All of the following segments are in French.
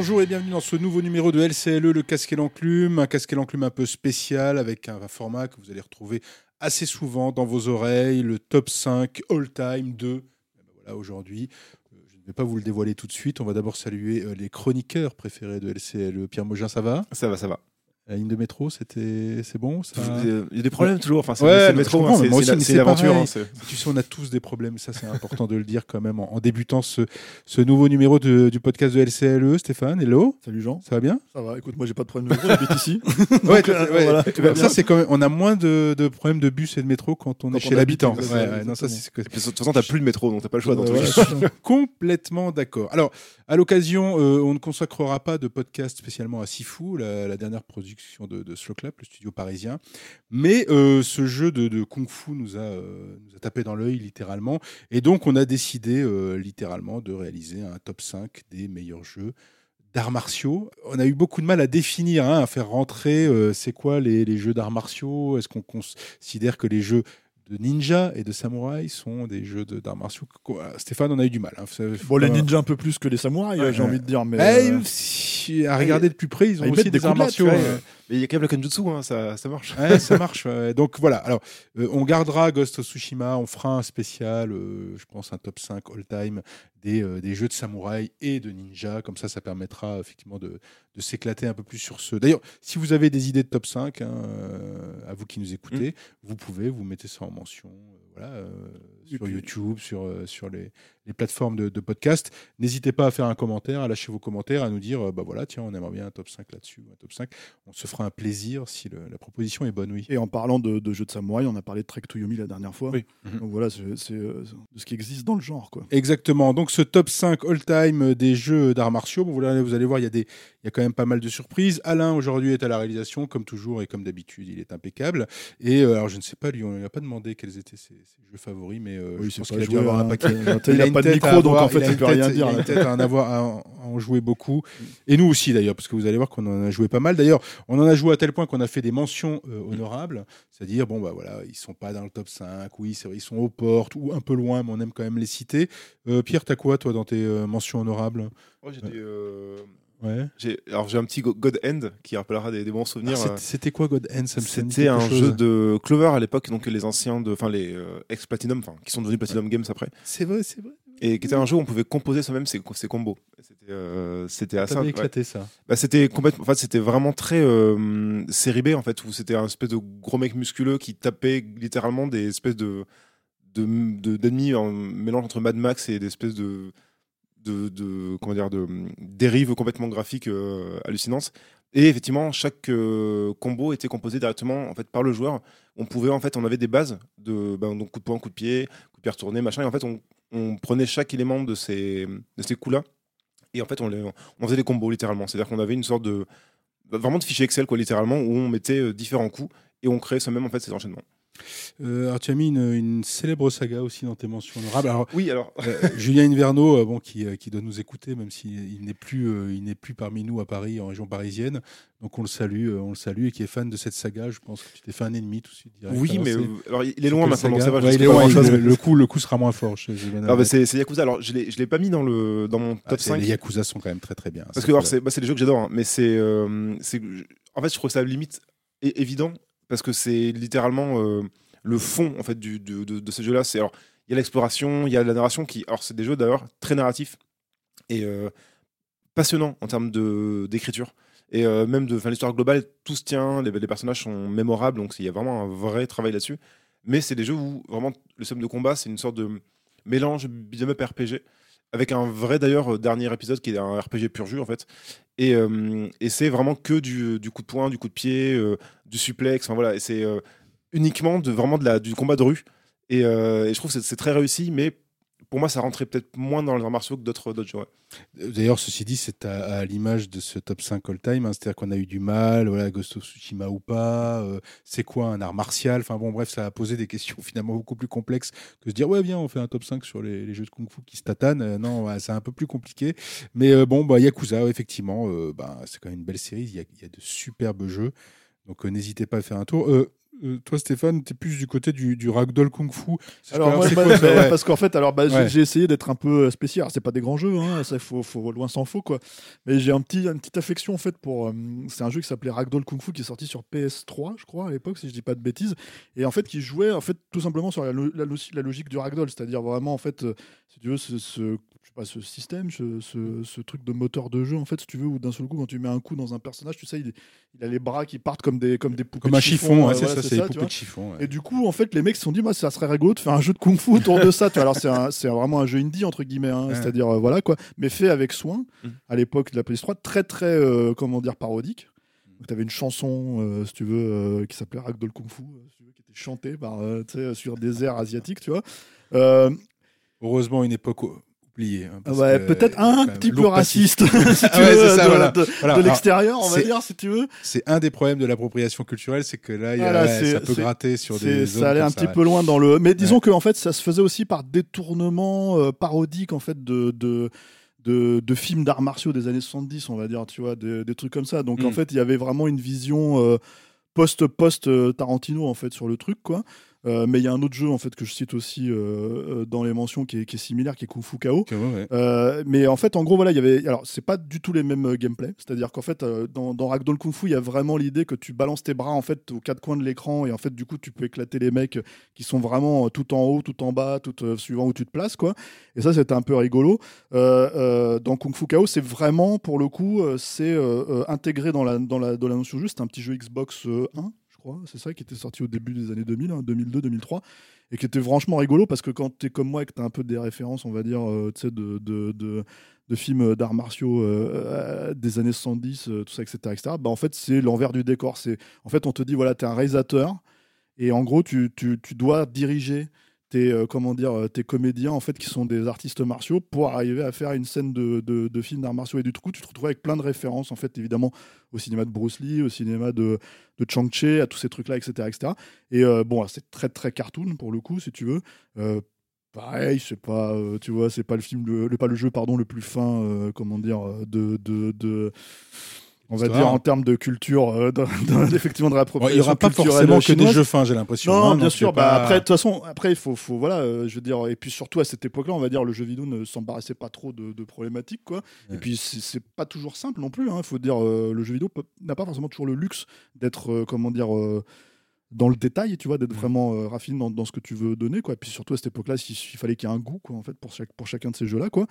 Bonjour et bienvenue dans ce nouveau numéro de LCLE, le casque et l'enclume. Un casque et l'enclume un peu spécial avec un format que vous allez retrouver assez souvent dans vos oreilles, le top 5 all-time de. Ben Voilà, aujourd'hui. Euh, Je ne vais pas vous le dévoiler tout de suite. On va d'abord saluer euh, les chroniqueurs préférés de LCLE. Pierre Mogin, ça va? Ça va, ça va. La ligne de métro, c'était, c'est bon ça... Il y a des problèmes toujours. Enfin, c'est Ouais, le métro, hein, comprends, c'est l'aventure. hein, Tu sais, on a tous des problèmes, ça c'est important de le dire quand même en, en débutant ce, ce nouveau numéro de- du podcast de LCLE. Stéphane, hello, Salut Jean, ça va bien? Ça va Écoute, moi j'ai pas de problème de métro, j'habite ici. Ouais, Donc, euh, voilà, Ça c'est quand même, on a moins de, de problèmes de bus et de métro quand on Quand est on chez l'habitant. exactement, Ouais, ouais, non, ça, c'est De toute façon, t'as plus de métro, donc t'as pas le choix. Complètement d'accord. Alors, à l'occasion, euh, on ne consacrera pas de podcast spécialement à Sifu, la dernière production de, de le studio parisien. Mais euh, ce jeu de, de Kung Fu nous a, euh, nous a tapé dans l'œil littéralement. Et donc, on a décidé euh, littéralement de réaliser un top 5 des meilleurs jeux d'arts martiaux. On a eu beaucoup de mal à définir, hein, à faire rentrer c'est quoi les, les jeux d'arts martiaux. Est-ce qu'on considère que les jeux de ninja et de samouraï sont des jeux de- d'arts martiaux Stéphane, on a eu du mal. hein. Bon, les ninjas un peu plus que les samouraïs, Ouais, j'ai ouais. envie de dire, mais. Eh, euh, si- à regarder de plus près, ils ont Ah, ils aussi des, arts martiaux. Mais il y a quand même le Kenjutsu, hein, ça, ça marche. Ouais, ça marche. ouais. Donc voilà. Alors, euh, on gardera Ghost of Tsushima. On fera un spécial, euh, je pense, un top 5 all-time des, euh, des jeux de samouraï et de ninja. Comme ça, ça permettra effectivement de, de s'éclater un peu plus sur ce. D'ailleurs, si vous avez des idées de top 5, hein, à vous qui nous écoutez, vous pouvez, vous mettez ça en mention. Euh, voilà, euh, sur puis- YouTube, sur, euh, sur les, les plateformes de, de podcast. N'hésitez pas à faire un commentaire, à lâcher vos commentaires, à nous dire, euh, bah voilà, tiens, on aimerait bien un top 5 là-dessus, un top 5. On se fera un plaisir si le- la proposition est bonne, oui. Et en parlant de, de jeux de samouraï, on a parlé de Trek to Yomi la dernière fois. Oui. Donc voilà, c'est euh, de ce qui existe dans le genre, quoi. Exactement. Donc ce top 5 all-time des jeux d'arts martiaux, bon, vous, allez, vous allez voir, il y, a des, il y a quand même pas mal de surprises. Alain, aujourd'hui, est à la réalisation, comme toujours et comme d'habitude, il est impeccable. Et euh, alors, je ne sais pas, lui, on ne lui a pas demandé quels étaient ses, ses jeux favoris, mais euh, Oui, je c'est pense pas qu'il a dû joué, avoir un paquet. Il a une pas de micro, donc en fait, il une peut rien dire. Il a une tête à en, avoir, à en, à en jouer beaucoup. Et nous aussi, d'ailleurs, parce que vous allez voir qu'on en a joué pas mal. D'ailleurs, on en a joué à tel point qu'on a fait des mentions euh, honorables. C'est-à-dire, bon, bah voilà, ils sont pas dans le top 5, oui, c'est vrai, ils sont aux portes ou un peu loin, mais on aime quand même les citer. Euh, Pierre, t'as quoi, toi, dans tes euh, mentions honorables? Moi, j'ai des, euh, Ouais. alors j'ai un petit Go- God End qui rappellera des, des bons Ah, souvenirs. c'était- euh, C'était quoi God sonne C'était un chose. jeu de Clover à l'époque, donc les anciens, de, enfin les euh, ex-Platinum, enfin qui sont devenus Platinum Games après, C'est vrai, c'est vrai. et qui était un jeu où on pouvait composer soi-même ses, ses combos. C'était euh, c'était assez. Ça ouais. éclaté, ça. Bah, c'était complètement. En fait, c'était vraiment très euh, série B en fait, où c'était un espèce de gros mec musculeux qui tapait littéralement des espèces de de de- d'ennemis en mélange entre Mad Max et des espèces de de, de comment dire de dérives complètement graphiques euh, hallucinantes. Et effectivement, chaque euh, combo était composé directement en fait par le joueur. On pouvait en fait, on avait des bases de ben, donc coup de poing, coup de pied, coup de pied retourné, machin. Et en fait, on, on prenait chaque élément de ces de ces coups là. Et en fait, on, les, on faisait des combos littéralement. C'est-à-dire qu'on avait une sorte de vraiment de fichier Excel quoi littéralement où on mettait euh, différents coups et on créait soi-même en fait ces enchaînements. Euh, alors, tu as mis une, une célèbre saga aussi dans tes mentions honorables. Alors, Oui, alors Euh, Julien Inverno, euh, bon, qui, euh, qui doit nous écouter, même s'il il n'est plus, il n'est plus parmi nous à Paris, en région parisienne. Donc on le salue, on le salue, et qui est fan de cette saga. Je pense que tu t'es fait un ennemi tout de suite. oui, mais alors il est loin maintenant, donc saga ça va. je Ouais, sais il est pas loin, grand-chose, il- mais- le, coup, le coup sera moins fort. chez Julien Ah, bah, c'est Yakuza. Alors je l'ai je l'ai pas mis dans le dans mon Ah, top c'est- 5 Les Yakuza sont quand même très très bien. parce que alors, c'est bah, des jeux que j'adore, hein, mais c'est en fait je trouve ça limite évident parce que c'est littéralement euh, le fond en fait de, de ces jeux-là. C'est alors il y a l'exploration, il y a la narration qui alors c'est des jeux d'ailleurs très narratifs et euh, passionnants en termes de d'écriture et euh, même de l'histoire globale tout se tient, les, personnages sont mémorables donc il y a vraiment un vrai travail là-dessus. Mais c'est des jeux où vraiment le système de combat, c'est une sorte de mélange beat'em RPG avec un vrai d'ailleurs euh, dernier épisode qui est un RPG pur jus en fait. Et, euh, et c'est vraiment que du, du coup de poing, du coup de pied, euh, du suplex. Enfin voilà, et c'est euh, uniquement de vraiment de la, du combat de rue. Et, euh, et je trouve que c'est très réussi, mais pour moi, ça rentrait peut-être moins dans les arts martiaux que d'autres ouais. D'ailleurs, ceci dit, c'est à, l'image de ce top 5 all-time. hein. C'est-à-dire qu'on a eu du mal, voilà, Ghost of Tsushima ou pas. euh, c'est quoi un art martial? Enfin bon, bref, ça a posé des questions finalement beaucoup plus complexes que se dire, ouais, viens, on fait un top 5 sur les, jeux de kung-fu qui se tatanent. Euh, non, c'est un peu plus compliqué. Mais euh, bon, bah, Yakuza, effectivement, bah, c'est quand même une belle série. Il y a, de superbes jeux. Donc n'hésitez pas à faire un tour. Euh, toi, Stéphane, tu es plus du côté du, du ragdoll kung-fu. C'est- Alors, moi, quoi, bah, parce qu'en fait, alors, bah, j'ai- Ouais. j'ai essayé d'être un peu euh, spécial. C'est pas des grands jeux, hein, ça, faut, faut loin s'en faut, quoi. Mais j'ai un petit, une petite affection, en fait, pour. euh, c'est un jeu qui s'appelait Ragdoll Kung Fu qui est sorti sur PS3, je crois, à l'époque, si je dis pas de bêtises. Et en fait, qui jouait, en fait, tout simplement sur la, lo- la lo- la logique du Ragdoll, c'est-à-dire vraiment, en fait, euh, si tu veux, ce, ce- je sais pas, ce système, ce, ce- ce truc de moteur de jeu, en fait, si tu veux, où d'un seul coup, quand tu mets un coup dans un personnage, tu sais, il, il a les bras qui partent comme des, comme des poupées. Comme un chiffon, ouais, euh, voilà, ça, c'est les tu poupées vois. de chiffon. ouais. Et du coup, en fait, les mecs se sont dit, moi, ça serait rigolo de faire un jeu de kung-fu autour de ça. Tu vois. Alors, c'est un- c'est vraiment un jeu indie, entre guillemets, hein, Ouais. c'est-à-dire, euh, voilà, quoi, mais fait avec soin, Mhm. à l'époque de la PS3, très, très, euh, comment dire, parodique. Tu avais une chanson, euh, si tu veux, qui s'appelait Ragdoll Kung Fu, si tu veux, qui était chantée par, sur des airs asiatiques, tu vois. Heureusement, une époque hein, peut-être euh, un petit peu raciste, si tu Ah ouais, veux, ça, de, voilà. de- Voilà, de alors, l'extérieur, on va dire, si tu veux. C'est un des problèmes de l'appropriation culturelle, c'est que là, il y a- Voilà, ouais, c'est- ça peut gratter sur des zones ça allait un petit peu loin dans le. Mais disons que en fait, ça se faisait aussi par détournement euh, parodique en fait de. de de, de films d'arts martiaux des années 70, on va dire, tu vois, des, des trucs comme ça. Donc en Mm. fait, il y avait vraiment une vision euh, post post euh, Tarantino en fait sur le truc, quoi. Euh, mais il y a un autre jeu en fait que je cite aussi euh, euh, dans les mentions qui est, qui est similaire, qui est Kung Fu ouais. Euh, mais en fait, en gros, voilà, il y avait. Alors, c'est pas du tout les mêmes gameplay. C'est-à-dire qu'en fait, dans, dans Ragdoll Kung Fu, il y a vraiment l'idée que tu balances tes bras en fait aux quatre coins de l'écran et en fait, du coup, tu peux éclater les mecs qui sont vraiment tout en haut, tout en bas, tout suivant où tu te places, quoi. Et ça, c'était un peu rigolo. Dans Kung Fu KO, c'est vraiment pour le coup, c'est intégré dans la dans la dans la notion de jeu. C'est un petit jeu Xbox euh, 1, je C'est ça qui était sorti au début des années 2000, hein, 2002, 2003 et qui était franchement rigolo parce que quand tu es comme moi et que tu as un peu des références, on va dire, euh, tu sais, de, films d'arts martiaux euh, euh, des années 70, euh, tout ça, etc., etc., bah, en fait, c'est l'envers du décor. C'est, en fait, on te dit, voilà, tu es un réalisateur et en gros, tu dois diriger tes, euh, comment dire, euh, tes comédiens, en fait, qui sont des artistes martiaux pour arriver à faire une scène de, de, film d'arts martiaux. Et du coup, tu te retrouves avec plein de références, en fait, évidemment, au cinéma de Bruce Lee, au cinéma de, de Chang-Chi, à tous ces trucs-là, etc., etc. Et euh, bon, c'est très très cartoon pour le coup, si tu veux. Pareil, c'est pas, tu vois, c'est pas le film, le, le- pas le jeu, pardon, le plus fin, comment dire, de, de- on va dire en termes de culture, euh, de- de- effectivement de Bon, l'appropriation il n'y aura pas forcément que des jeux fins, j'ai l'impression. Non, hein, bien sûr. Bah, pas- Après, de toute façon, après, il faut, faut, voilà, euh, je veux dire, et puis surtout à cette époque-là, on va dire, le jeu vidéo ne s'embarrassait pas trop de, de problématiques, quoi. Ouais. Et puis, c'est pas toujours simple non plus. Il faut dire, euh, le jeu vidéo n'a pas forcément toujours le luxe d'être, euh, comment dire, euh, dans le détail, tu vois, d'être vraiment euh, raffiné dans, dans ce que tu veux donner, quoi. Et puis surtout à cette époque-là, il, il fallait qu'il y ait un goût, quoi, en fait, pour, chaque, pour chacun de ces jeux-là, quoi.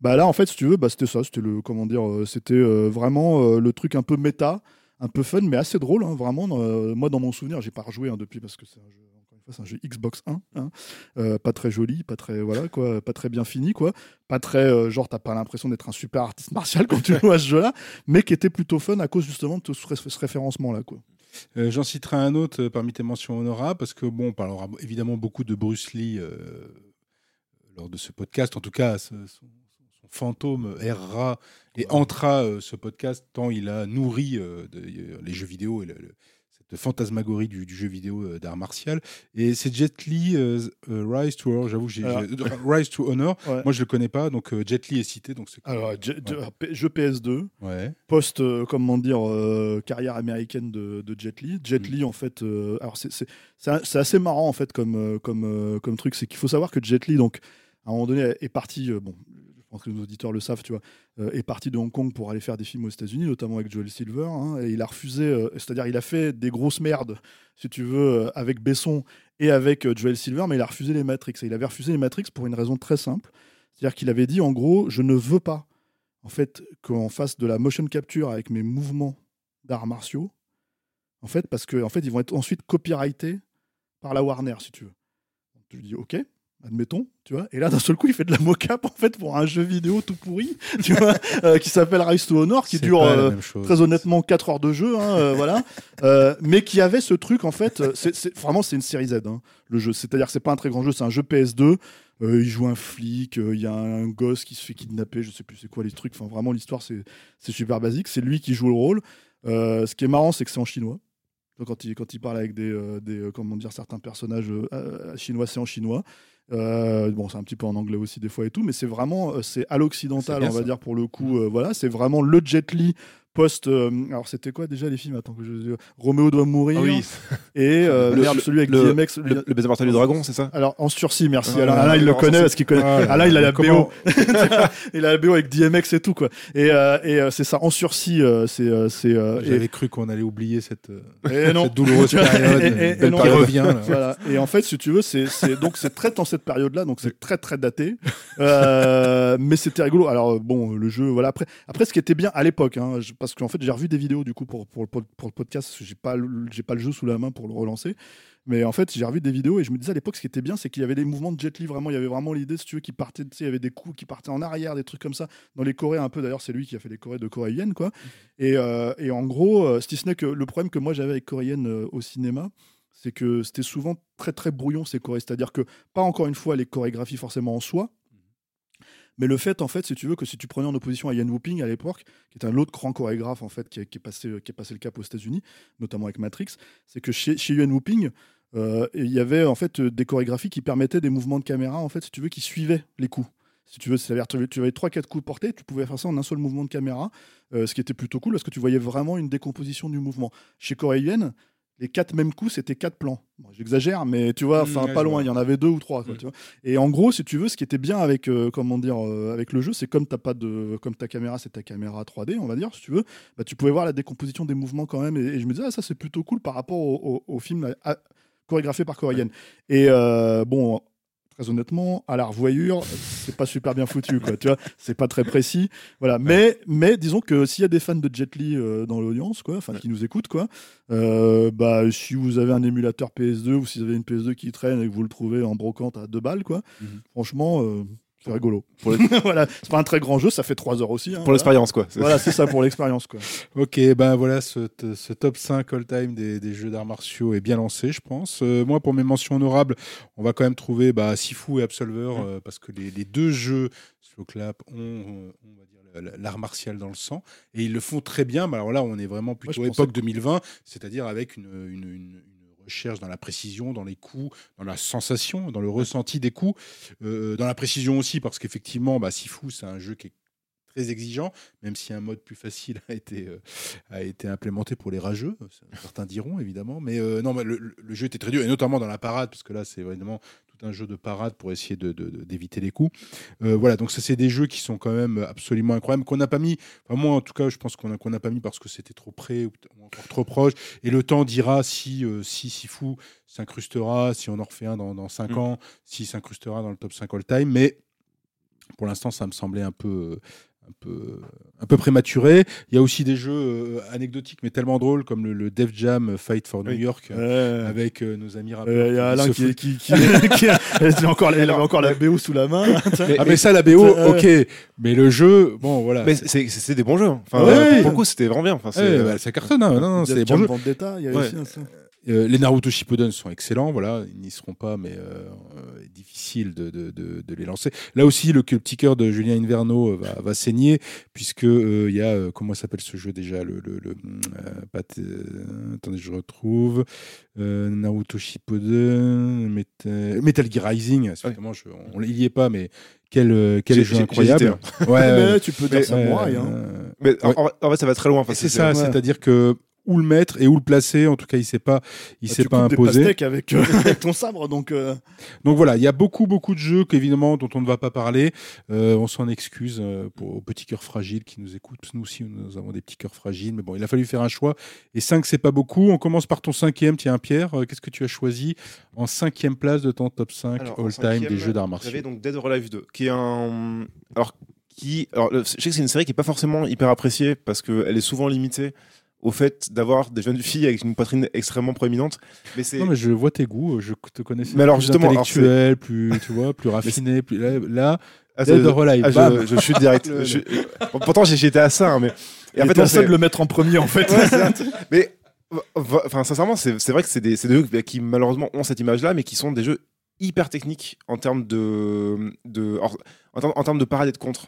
Bah là, en fait, si tu veux, bah, c'était ça, c'était le, comment dire, euh, c'était euh, vraiment euh, le truc un peu méta, un peu fun, mais assez drôle, hein, vraiment. moi, dans mon souvenir, j'ai pas rejoué hein, depuis parce que c'est un jeu, c'est un Xbox 1, hein, euh, pas très joli, pas très, voilà, quoi, pas très bien fini, quoi, pas très, euh, genre, t'as pas l'impression d'être un super artiste martial quand tu joues à ce jeu-là, mais qui était plutôt fun à cause justement de ce, ce référencement-là, quoi. Euh, J'en citerai un autre euh, parmi tes mentions honorables, parce que bon, on parlera évidemment beaucoup de Bruce Lee euh, lors de ce podcast. En tout cas, son, son fantôme errera et entra euh, ce podcast tant il a nourri de- les jeux vidéo et le- le- fantasmagorie du, du jeu vidéo euh, d'art martial. Et c'est Jet Li, euh, euh, Rise to Honor. J'avoue, Rise to Honor. Ouais. Moi, je le connais pas, donc Jet Li est cité, donc c'est. cool. Alors, je- Ouais. je- P- jeu PS2, Ouais. post, comment dire, carrière américaine de, de Jet Li. Jet Mm. Li, en fait, alors c'est- assez marrant, en fait, comme, comme, comme truc. C'est qu'il faut savoir que Jet Li, donc, à un moment donné, est parti, bon, pense que nos auditeurs le savent, tu vois, euh, est parti de Hong Kong pour aller faire des films aux États-Unis, notamment avec Joel Silver, hein, et il a refusé, euh, c'est-à-dire il a fait des grosses merdes, si tu veux, euh, avec Besson et avec Joel Silver, mais il a refusé les Matrix. Et il avait refusé les Matrix pour une raison très simple, c'est-à-dire qu'il avait dit, en gros, je ne veux pas, en fait, qu'on fasse de la motion capture avec mes mouvements d'arts martiaux, en fait, parce que en fait, ils vont être ensuite copyrightés par la Warner, si tu veux. Tu lui dis OK, admettons, tu vois. Et là, d'un seul coup, il fait de la mocap en fait pour un jeu vidéo tout pourri, tu vois, euh, qui s'appelle Rise to Honor, qui dure euh, très honnêtement 4 heures de jeu, hein, euh, voilà. Mais qui avait ce truc en fait, c'est vraiment c'est une série Z, hein, le jeu. C'est-à-dire que c'est pas un très grand jeu, c'est un jeu PS2. Euh, il joue un flic, il y a un gosse qui se fait kidnapper, je sais plus c'est quoi les trucs. Enfin, vraiment l'histoire c'est super basique. C'est lui qui joue le rôle. Ce qui est marrant, c'est que c'est en chinois. Donc, Quand il, quand il parle avec des, des comment dire, certains personnages chinois, c'est en chinois. Euh, bon, c'est un petit peu en anglais aussi des fois et tout, mais c'est vraiment, euh, c'est à l'occidental, on va ça. dire pour le coup. euh, voilà, c'est vraiment le Jet Li post. euh, alors c'était quoi déjà les films? Attends que je. Roméo doit mourir. Ah oui, Et euh, merde, celui avec le- DMX. le, le baiser mortel du dragon, c'est ça? Alors en sursis, merci. Ah, Alain, il le en connaît sursis. parce qu'il connaît. Ah, Alain, il a la comment- BO. il a la BO avec DMX et tout quoi. Et, euh, et euh, c'est ça en sursis. euh, c'est euh, c'est. euh, et- J'avais cru qu'on allait oublier cette, euh, et non. cette douloureuse Tu vois, période et- et- et belle non. qui revient. là. Voilà. Et en fait, si tu veux, c'est c'est- donc c'est très dans cette période-là, donc c'est très très daté. Euh, mais c'était rigolo. Alors bon, le jeu, voilà. Après, après, ce qui était bien à l'époque, hein, je- parce qu'en fait, j'ai revu des vidéos du coup pour pour pour le podcast, parce que j'ai pas pas le jeu sous la main pour le relancer. Mais en fait, j'ai revu des vidéos et je me disais à l'époque, ce qui était bien, c'est qu'il y avait des mouvements de Jet Li. Vraiment, il y avait vraiment l'idée, si tu veux, qui partait. Il y avait des coups qui partaient en arrière, des trucs comme ça. Dans les Corées, un peu. D'ailleurs, c'est lui qui a fait les Corées de coréenne, quoi. Et, euh, et en gros, euh, si ce n'est que le problème que moi j'avais avec coréenne euh, au cinéma, c'est que c'était souvent très très brouillon ces chorés. C'est-à-dire que pas encore une fois les chorégraphies forcément en soi, mais le fait en fait, si tu veux, que si tu prenais en opposition à Ian Whooping à l'époque, qui est un autre grand chorégraphe en fait, qui, est- qui passé qui est passé le cap aux États-Unis, notamment avec Matrix, c'est que chez, chez Ian Whooping euh, il y avait en fait euh, des chorégraphies qui permettaient des mouvements de caméra en fait, si tu veux, qui suivaient les coups. Si tu veux, c'est-à-dire tu avais- tu avais trois quatre coups portés, tu pouvais faire ça en un seul mouvement de caméra, euh, ce qui était plutôt cool parce que tu voyais vraiment une décomposition du mouvement. Chez Coréenne, les quatre mêmes coups, c'était quatre plans. Bon, J'exagère, mais tu vois, Mmh, enfin pas loin, il y en avait deux ou trois. quoi, Mmh. tu vois. Et en gros, si tu veux, ce qui était bien avec, euh, comment dire, euh, avec le jeu, c'est comme t'as pas de, comme ta caméra, c'est ta caméra 3D, on va dire, si tu veux, bah, tu pouvais voir la décomposition des mouvements quand même. Et, et je me disais, ah, ça c'est plutôt cool par rapport au, au- au film là, à- chorégraphié par Coréenne. Et euh, bon. Très honnêtement, à la revoyure, c'est pas super bien foutu, quoi. Tu vois, c'est pas très précis. Voilà. Mais, mais disons que s'il y a des fans de Jet Li euh, dans l'audience, quoi, enfin qui nous écoutent, quoi, euh, bah si vous avez un émulateur PS2 ou si vous avez une PS2 qui traîne et que vous le trouvez en brocante à deux balles, quoi, Mhm. franchement, euh, c'est rigolo. Voilà, c'est pas un très grand jeu, ça fait 3 heures aussi. hein, Pour voilà. l'expérience, quoi. C'est- Voilà, c'est ça pour l'expérience, quoi. Ok, ben voilà, ce, top 5 all-time des, des jeux d'arts martiaux est bien lancé, je pense. Euh, moi, pour mes mentions honorables, on va quand même trouver bah, Sifu et Absolver, euh, parce que les, les deux jeux, Slow Clap, ont, euh, on va dire, l'art martial dans le sang, et ils le font très bien. Mais alors là, on est vraiment plutôt pensais époque 2020, c'est-à-dire avec une, une- une- une recherche dans la précision, dans les coups, dans la sensation, dans le ressenti des coups, euh, dans la précision aussi, parce qu'effectivement, bah, Sifu, c'est un jeu qui est très exigeant, même si un mode plus facile a été, euh, a été implémenté pour les rageux, certains diront évidemment, mais euh, non, mais le, jeu était très dur, et notamment dans la parade, parce que là c'est vraiment un jeu de parade pour essayer de- de- de- d'éviter les coups. Euh, voilà, donc ça c'est des jeux qui sont quand même absolument incroyables, qu'on n'a pas mis, enfin moi en tout cas je pense qu'on n'a pas mis parce que c'était trop près ou encore trop proche, et le temps dira si, euh, si Sifu s'incrustera, si on en refait un dans, dans 5 Mm. ans, s'il s'incrustera dans le top 5 all-time, mais pour l'instant, ça me semblait un peu, un peu, un peu prématuré. Il y a aussi des jeux euh, anecdotiques, mais tellement drôles, comme le, le Def Jam Fight for New Oui. York, Euh, avec euh, nos amis rappeurs. euh, Il y a Alain qui, foutent. qui, qui, qui- elle, a encore, elle avait encore la BO sous la main. Mais- Ah, mais ça, la BO, Euh, ok. Mais le jeu, bon, voilà. Mais c'est- des bons jeux. hein. Enfin, Ouais, euh, pour le coup, c'était vraiment bien. Enfin, c'est- Ouais, bah, ça cartonne, hein. non, non, c'est des bons jeux. Vendetta, il y a Ouais. aussi un ça. Euh, les Naruto Shippuden sont excellents, voilà, ils n'y seront pas, mais euh, euh, difficile de, de, de, de les lancer. Là aussi, le, petit cœur de Julien Inverno euh, va, va saigner, puisque euh, il y a euh, comment s'appelle ce jeu déjà, le, le, le euh, euh, attendez, je retrouve euh, Naruto Shippuden, Metal, Metal Gear Rising. Effectivement, je, on, il y est pas, mais quel quel jeu incroyable. j'hésitais, Ouais, ouais. Mais tu peux dire Mais, samouraï. Euh, hein. euh, Mais en, Ouais. en- en fait, ça va très loin. Enfin, c'est c'est- ça, ouais. c'est-à-dire que où le mettre et où le placer. En tout cas, il sait pas, il Bah, s'est pas des imposé. avec, euh, avec ton sabre, donc. euh, Donc voilà, il y a beaucoup, beaucoup de jeux qu'évidemment dont on ne va pas parler. Euh, on s'en excuse euh, pour aux petits cœurs fragiles qui nous écoutent. Nous aussi, nous avons des petits cœurs fragiles. Mais bon, il a fallu faire un choix. Et 5, c'est pas beaucoup. On commence par ton cinquième. Tiens, Pierre, euh, qu'est-ce que tu as choisi en cinquième place de ton top 5 Alors, en all-time des jeux d'arts martiaux? J'avais donc Dead or Alive 2, qui est un. Alors, qui. Alors, je sais que c'est une série qui est pas forcément hyper appréciée parce qu'elle est souvent limitée au fait d'avoir des jeunes filles avec une poitrine extrêmement proéminente. Mais c'est Non, mais je vois tes goûts. Je te connaissais. Mais alors, plus justement, alors, intellectuel, plus tu vois, plus raffiné. Plus là, là Ah, Dead c'est- or Alive, ah, je, je suis direct. Je- Pourtant, j'étais à ça, hein, mais. Et en fait, seul c'est- de le mettre en premier, en fait. Ouais, mais enfin sincèrement c'est vrai que c'est des, c'est des jeux qui malheureusement ont cette image là mais qui sont des jeux hyper techniques en termes de, de en, en termes- en termes de parade et de contre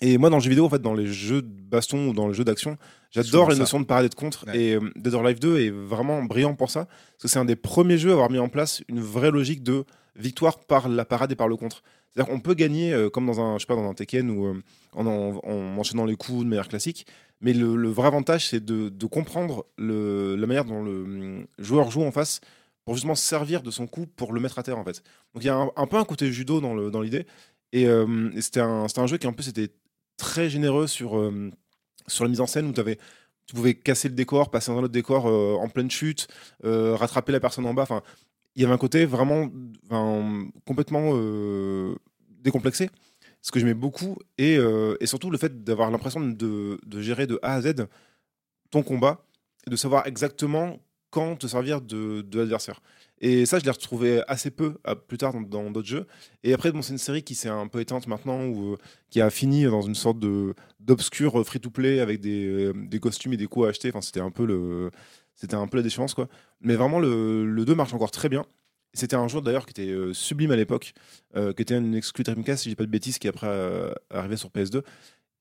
et moi dans le jeu vidéo en fait dans les jeux de baston ou dans les jeux d'action j'adore les ça. notions de parade et de contre Ouais. et euh, Dead or Alive 2 est vraiment brillant pour ça parce que c'est un des premiers jeux à avoir mis en place une vraie logique de victoire par la parade et par le contre c'est-à-dire qu'on peut gagner euh, comme dans un je sais pas dans un Tekken ou euh, en, en- en enchaînant les coups de manière classique mais le, le vrai avantage, c'est de, de comprendre le- la manière dont le hum, joueur joue en face pour justement se servir de son coup pour le mettre à terre en fait. Donc il y a un, un peu un côté judo dans le- dans l'idée. et, euh, et c'était un, un jeu qui en plus était très généreux sur, euh, sur la mise en scène où avais, tu pouvais casser le décor, passer dans un autre décor euh, en pleine chute, euh, rattraper la personne en bas. Enfin, il y avait un côté vraiment complètement euh, décomplexé ce que j'aimais beaucoup, et, et surtout le fait d'avoir l'impression de, de gérer de A à Z ton combat, et de savoir exactement quand te servir de, de l'adversaire. Et ça, je l'ai retrouvé assez peu à- plus tard dans- d'autres jeux. Et après, bon, c'est une série qui s'est un peu éteinte maintenant, ou euh, qui a fini dans une sorte d'obscur free-to-play avec des, euh, des costumes et des coups à acheter. Enfin, c'était un peu le, c'était un peu la déchéance, quoi. Mais vraiment, le, le 2 marche encore très bien. C'était un jeu d'ailleurs qui était euh, sublime à l'époque, euh, qui était une exclu Dreamcast, si je dis pas de bêtises, qui après euh, sur PS2.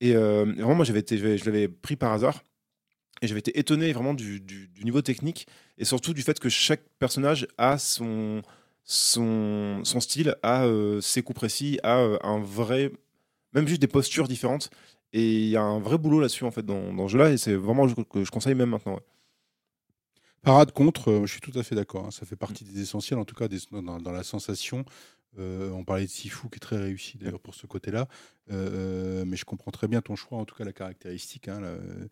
Et euh, vraiment, moi, j'avais je l'avais pris par hasard. Et j'avais été étonné vraiment du, du- niveau technique et surtout du fait que chaque personnage a son, son, style, a euh, ses coups précis, a euh, un vrai. même juste des postures différentes. Et il y a un vrai boulot là-dessus en fait dans, dans ce jeu-là et c'est vraiment que je conseille même maintenant. Parade contre, euh, je suis tout à fait d'accord. hein, Ça fait partie des essentiels, en tout cas dans, dans la sensation. On parlait de Sifu qui est très réussi d'ailleurs pour ce côté-là. Euh, euh, mais je comprends très bien ton choix, en tout cas la caractéristique hein, là, euh,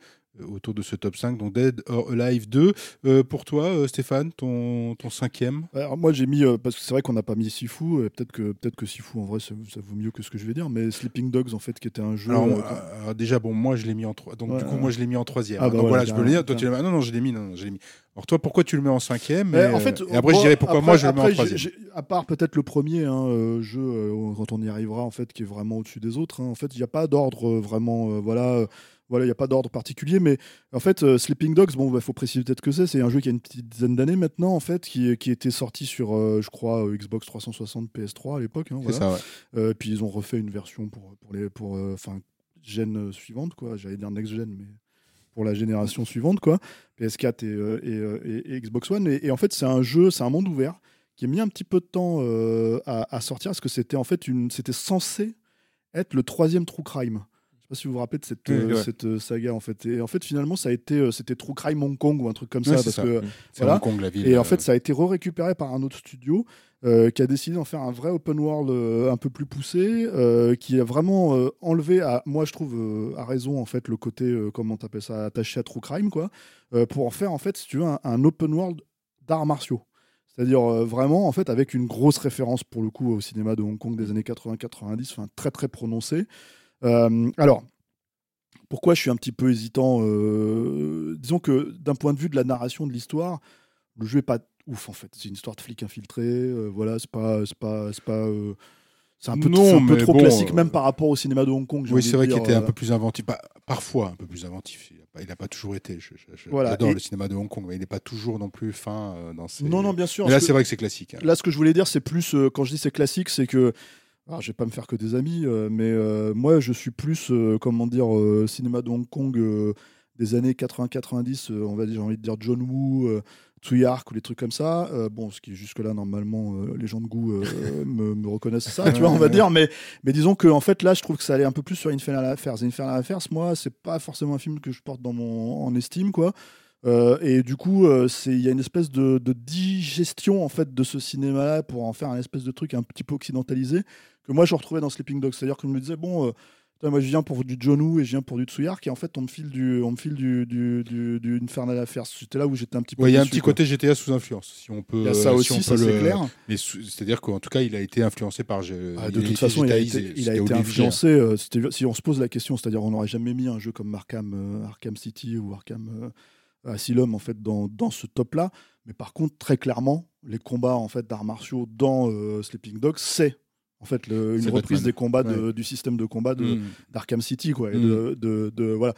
autour de ce top 5. Donc Dead or Alive 2. Euh, pour toi, Stéphane, ton, ton cinquième? Alors moi j'ai mis parce que c'est vrai qu'on n'a pas mis Sifu et peut-être que peut-être que Sifu en vrai ça, ça vaut mieux que ce que je vais dire mais Sleeping Dogs en fait qui était un jeu alors, déjà, bon, moi je l'ai mis en trois. Donc Ouais, du coup, moi je l'ai mis en troisième. Ah, hein. bah donc voilà, voilà, je peux le dire. Toi, tu l'as non, non, je l'ai mis. Non, non, je l'ai mis. Alors toi, pourquoi tu le mets en cinquième et, en fait, et après, je dirais pourquoi après- moi je le mets en troisième. à part peut-être le premier hein, jeu, quand on y arrivera, en fait, qui est vraiment au-dessus des autres. Hein. En fait, il n'y a pas d'ordre euh, vraiment. euh, voilà, euh, voilà, il n'y a pas d'ordre particulier. Mais en fait, euh, Sleeping Dogs, bon, il faut préciser peut-être que c'est. C'est un jeu qui a une petite dizaine d'années maintenant, en fait, qui, qui était sorti sur, euh, je crois, euh, Xbox 360, PS3 à l'époque. hein, voilà. ça, ouais. Puis ils ont refait une version pour pour les pour enfin gène suivante quoi. J'allais dire next gen mais pour la génération suivante quoi. PS4 et, et, et- et Xbox One et, en fait c'est un jeu, c'est un monde ouvert qui a mis un petit peu de temps à, à sortir parce que c'était en fait une c'était censé être le troisième True Crime. Je sais pas si vous vous rappelez de cette, Oui, euh, ouais. cette euh, saga en fait. Et en fait finalement ça a été euh, c'était True Crime Hong Kong ou un truc comme ça c'est parce ça. que C'est voilà. Hong Kong, la ville. et en fait, ça a été re-récupéré par un autre studio euh, qui a décidé d'en faire un vrai open world euh, un peu plus poussé, euh, qui a vraiment enlevé, à, moi je trouve, à raison, en fait, le côté, comment t'appelles ça, attaché à True Crime, quoi, pour en faire, en fait, si tu veux, un, un open world d'arts martiaux. C'est-à-dire euh, vraiment, en fait, avec une grosse référence, pour le coup, au cinéma de Hong Kong des années 80-90, enfin, très, très prononcée. Euh, alors, pourquoi je suis un petit peu hésitant euh, Disons que d'un point de vue de la narration de l'histoire, le jeu est pas ouf en fait. C'est une histoire de flic infiltré. voilà, c'est pas, c'est pas, c'est pas. c'est un peu, Non, un peu trop bon, classique même par rapport au cinéma de Hong Kong. Oui, c'est vrai qu'il était un peu plus inventif. Pas- parfois un peu plus inventif. Il n'a pas, toujours été. Voilà, J'adore et- le cinéma de Hong Kong, mais il n'est pas toujours non plus fin euh, dans ses. Non, non, bien sûr. Mais là, que- c'est vrai que c'est classique. hein. Là, ce que je voulais dire, c'est plus, euh, quand je dis c'est classique, c'est que, alors, je vais pas me faire que des amis, euh, mais moi, je suis plus, comment dire, cinéma de Hong Kong des années 80-90, euh, on va dire, j'ai envie de dire John Woo, Hark ou des trucs comme ça. Euh, bon, ce qui jusque-là, normalement, euh, les gens de goût euh, me, me reconnaissent ça, tu vois, on va dire, mais, mais disons que, en fait, là, je trouve que ça allait un peu plus sur Infernal Affairs. Infernal Affairs, moi, c'est pas forcément un film que je porte dans mon, en estime, quoi. Et du coup, il y a une espèce de, de digestion en fait de ce cinéma-là pour en faire un espèce de truc un petit peu occidentalisé que moi je retrouvais dans Sleeping Dogs. C'est-à-dire que je me disais bon, moi je viens pour du John Woo et je viens pour du Tsuyark et en fait on me file du, on me file du, du, du, du Infernal Affairs. C'était là où j'étais un petit peu. Ouais, il y a un petit quoi. côté GTA sous influence, si on peut. Il y a ça euh, aussi, si on ça peut c'est le- clair. Mais sous- c'est-à-dire qu'en tout cas, il a été influencé par. Ah, de il toute façon, il a été, il a été influencé. euh, c'était- si on se pose la question, c'est-à-dire on n'aurait jamais mis un jeu comme Arkham, euh, Arkham City ou Arkham, euh, Asylum en fait dans, dans ce top là. Mais par contre, très clairement, les combats en fait d'arts martiaux dans euh, Sleeping Dogs, c'est en fait le- une reprise Batman. des combats de- du système de combat de, Mm. d'Arkham City quoi et Mm. de, de- de- voilà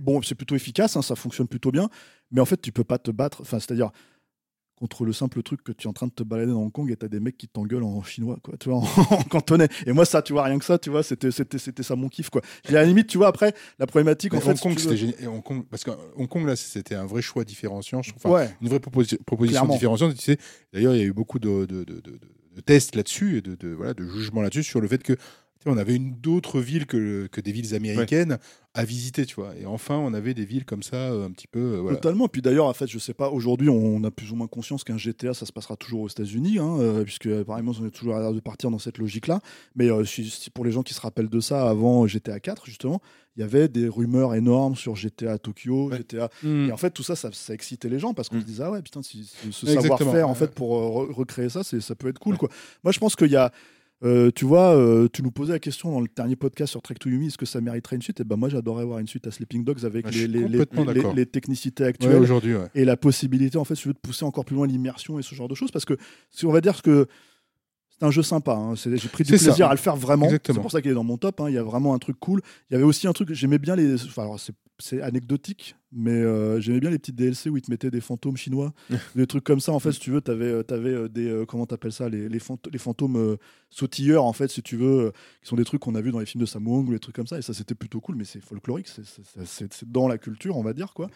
bon c'est plutôt efficace hein, ça fonctionne plutôt bien mais en fait tu peux pas te battre enfin c'est à dire contre le simple truc que tu es en train de te balader dans Hong Kong et t'as des mecs qui t'engueulent en chinois quoi tu vois en, en cantonais et moi ça tu vois rien que ça tu vois c'était c'était c'était ça mon kiff quoi et à la limite tu vois après la problématique Mais en fait Hong Kong, tu veux- c'était génial. Et Hong Kong, parce que Hong Kong, là, c'était un vrai choix différenciant. Je trouve. Enfin, ouais une vraie proposi- proposition Clairement. différenciante. Tu sais, d'ailleurs, il y a eu beaucoup de, de- de- de- de tests là-dessus et de, de- voilà, de jugements là-dessus sur le fait que on avait une d'autres villes que, que des villes américaines à visiter, tu vois. Et enfin, on avait des villes comme ça, euh, un petit peu. euh, voilà. Totalement. Puis d'ailleurs, en fait, je sais pas, aujourd'hui, on a plus ou moins conscience qu'un GTA, ça se passera toujours aux États-Unis, hein, euh, puisque apparemment, on est toujours à l'air de partir dans cette logique-là. Mais euh, si- pour les gens qui se rappellent de ça, avant GTA 4, justement, il y avait des rumeurs énormes sur GTA à Tokyo, Ouais. GTA. Mm. Et en fait, tout ça, ça, ça excitait les gens parce qu'on Mm. se disait, ah ouais, putain, si, si- ce savoir-faire, en fait, pour re- recréer ça, c'est- ça peut être cool, quoi. Moi, je pense qu'il y a. euh, tu vois, euh, tu nous posais la question dans le dernier podcast sur Trek to Yumi, est-ce que ça mériterait une suite? Et ben moi, j'adorerais voir une suite à Sleeping Dogs avec Ah, les, technicités Ouais, actuelles aujourd'hui, ouais. et la possibilité en fait si tu veux, de pousser encore plus loin l'immersion et ce genre de choses parce que si on va dire que c'est un jeu sympa hein, j'ai pris du ça. plaisir à le faire vraiment. C'est pour ça qu'il est dans mon top hein, il y a vraiment un truc cool. Il y avait aussi un truc j'aimais bien les enfin alors c'est c'est anecdotique mais euh, j'aimais bien les petites DLC où ils te mettaient des fantômes chinois des trucs comme ça. En fait si tu veux t'avais avais des euh, comment t'appelles ça les, les, les fantômes euh, sautilleurs en fait si tu veux euh, qui sont des trucs qu'on a vu dans les films de Sammo ou les trucs comme ça. Et ça c'était plutôt cool mais c'est folklorique c'est dans la culture on va dire quoi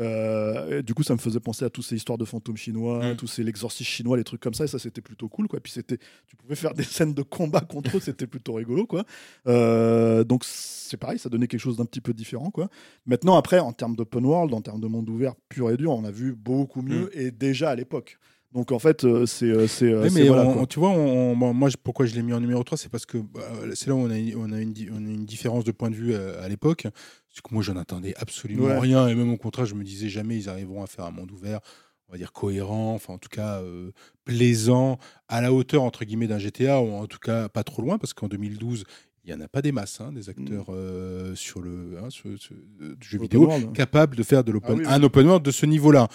euh, du coup, ça me faisait penser à toutes ces histoires de fantômes chinois, Mm. tous ces l'exorcisme chinois, les trucs comme ça. Et ça, c'était plutôt cool, quoi. Puis c'était, tu pouvais faire des scènes de combat contre eux, c'était plutôt rigolo, quoi. Euh, donc c'est pareil, ça donnait quelque chose d'un petit peu différent, quoi. Maintenant, après, en termes d'open world, en termes de monde ouvert pur et dur, on a vu beaucoup mieux et déjà à l'époque. Donc en fait, euh, c'est, euh, c'est, euh, Oui, c'est- mais voilà, on- quoi. tu vois, on- on- moi, pourquoi je l'ai mis en numéro 3, c'est parce que bah, c'est là où on a, on, a une, on a une différence de point de vue à, l'époque. Parce que moi, j'en attendais absolument Ouais. rien. Et même au contraire, je me disais jamais ils arriveront à faire un monde ouvert, on va dire cohérent, enfin en tout cas euh, plaisant, à la hauteur, entre guillemets, d'un GTA, ou en tout cas pas trop loin, parce qu'en 2012, il n'y en a pas des masses, hein, des acteurs euh, sur le hein, sur- sur- du jeu vidéo capables de faire de l'open, Ah oui, oui. un open world de ce niveau-là.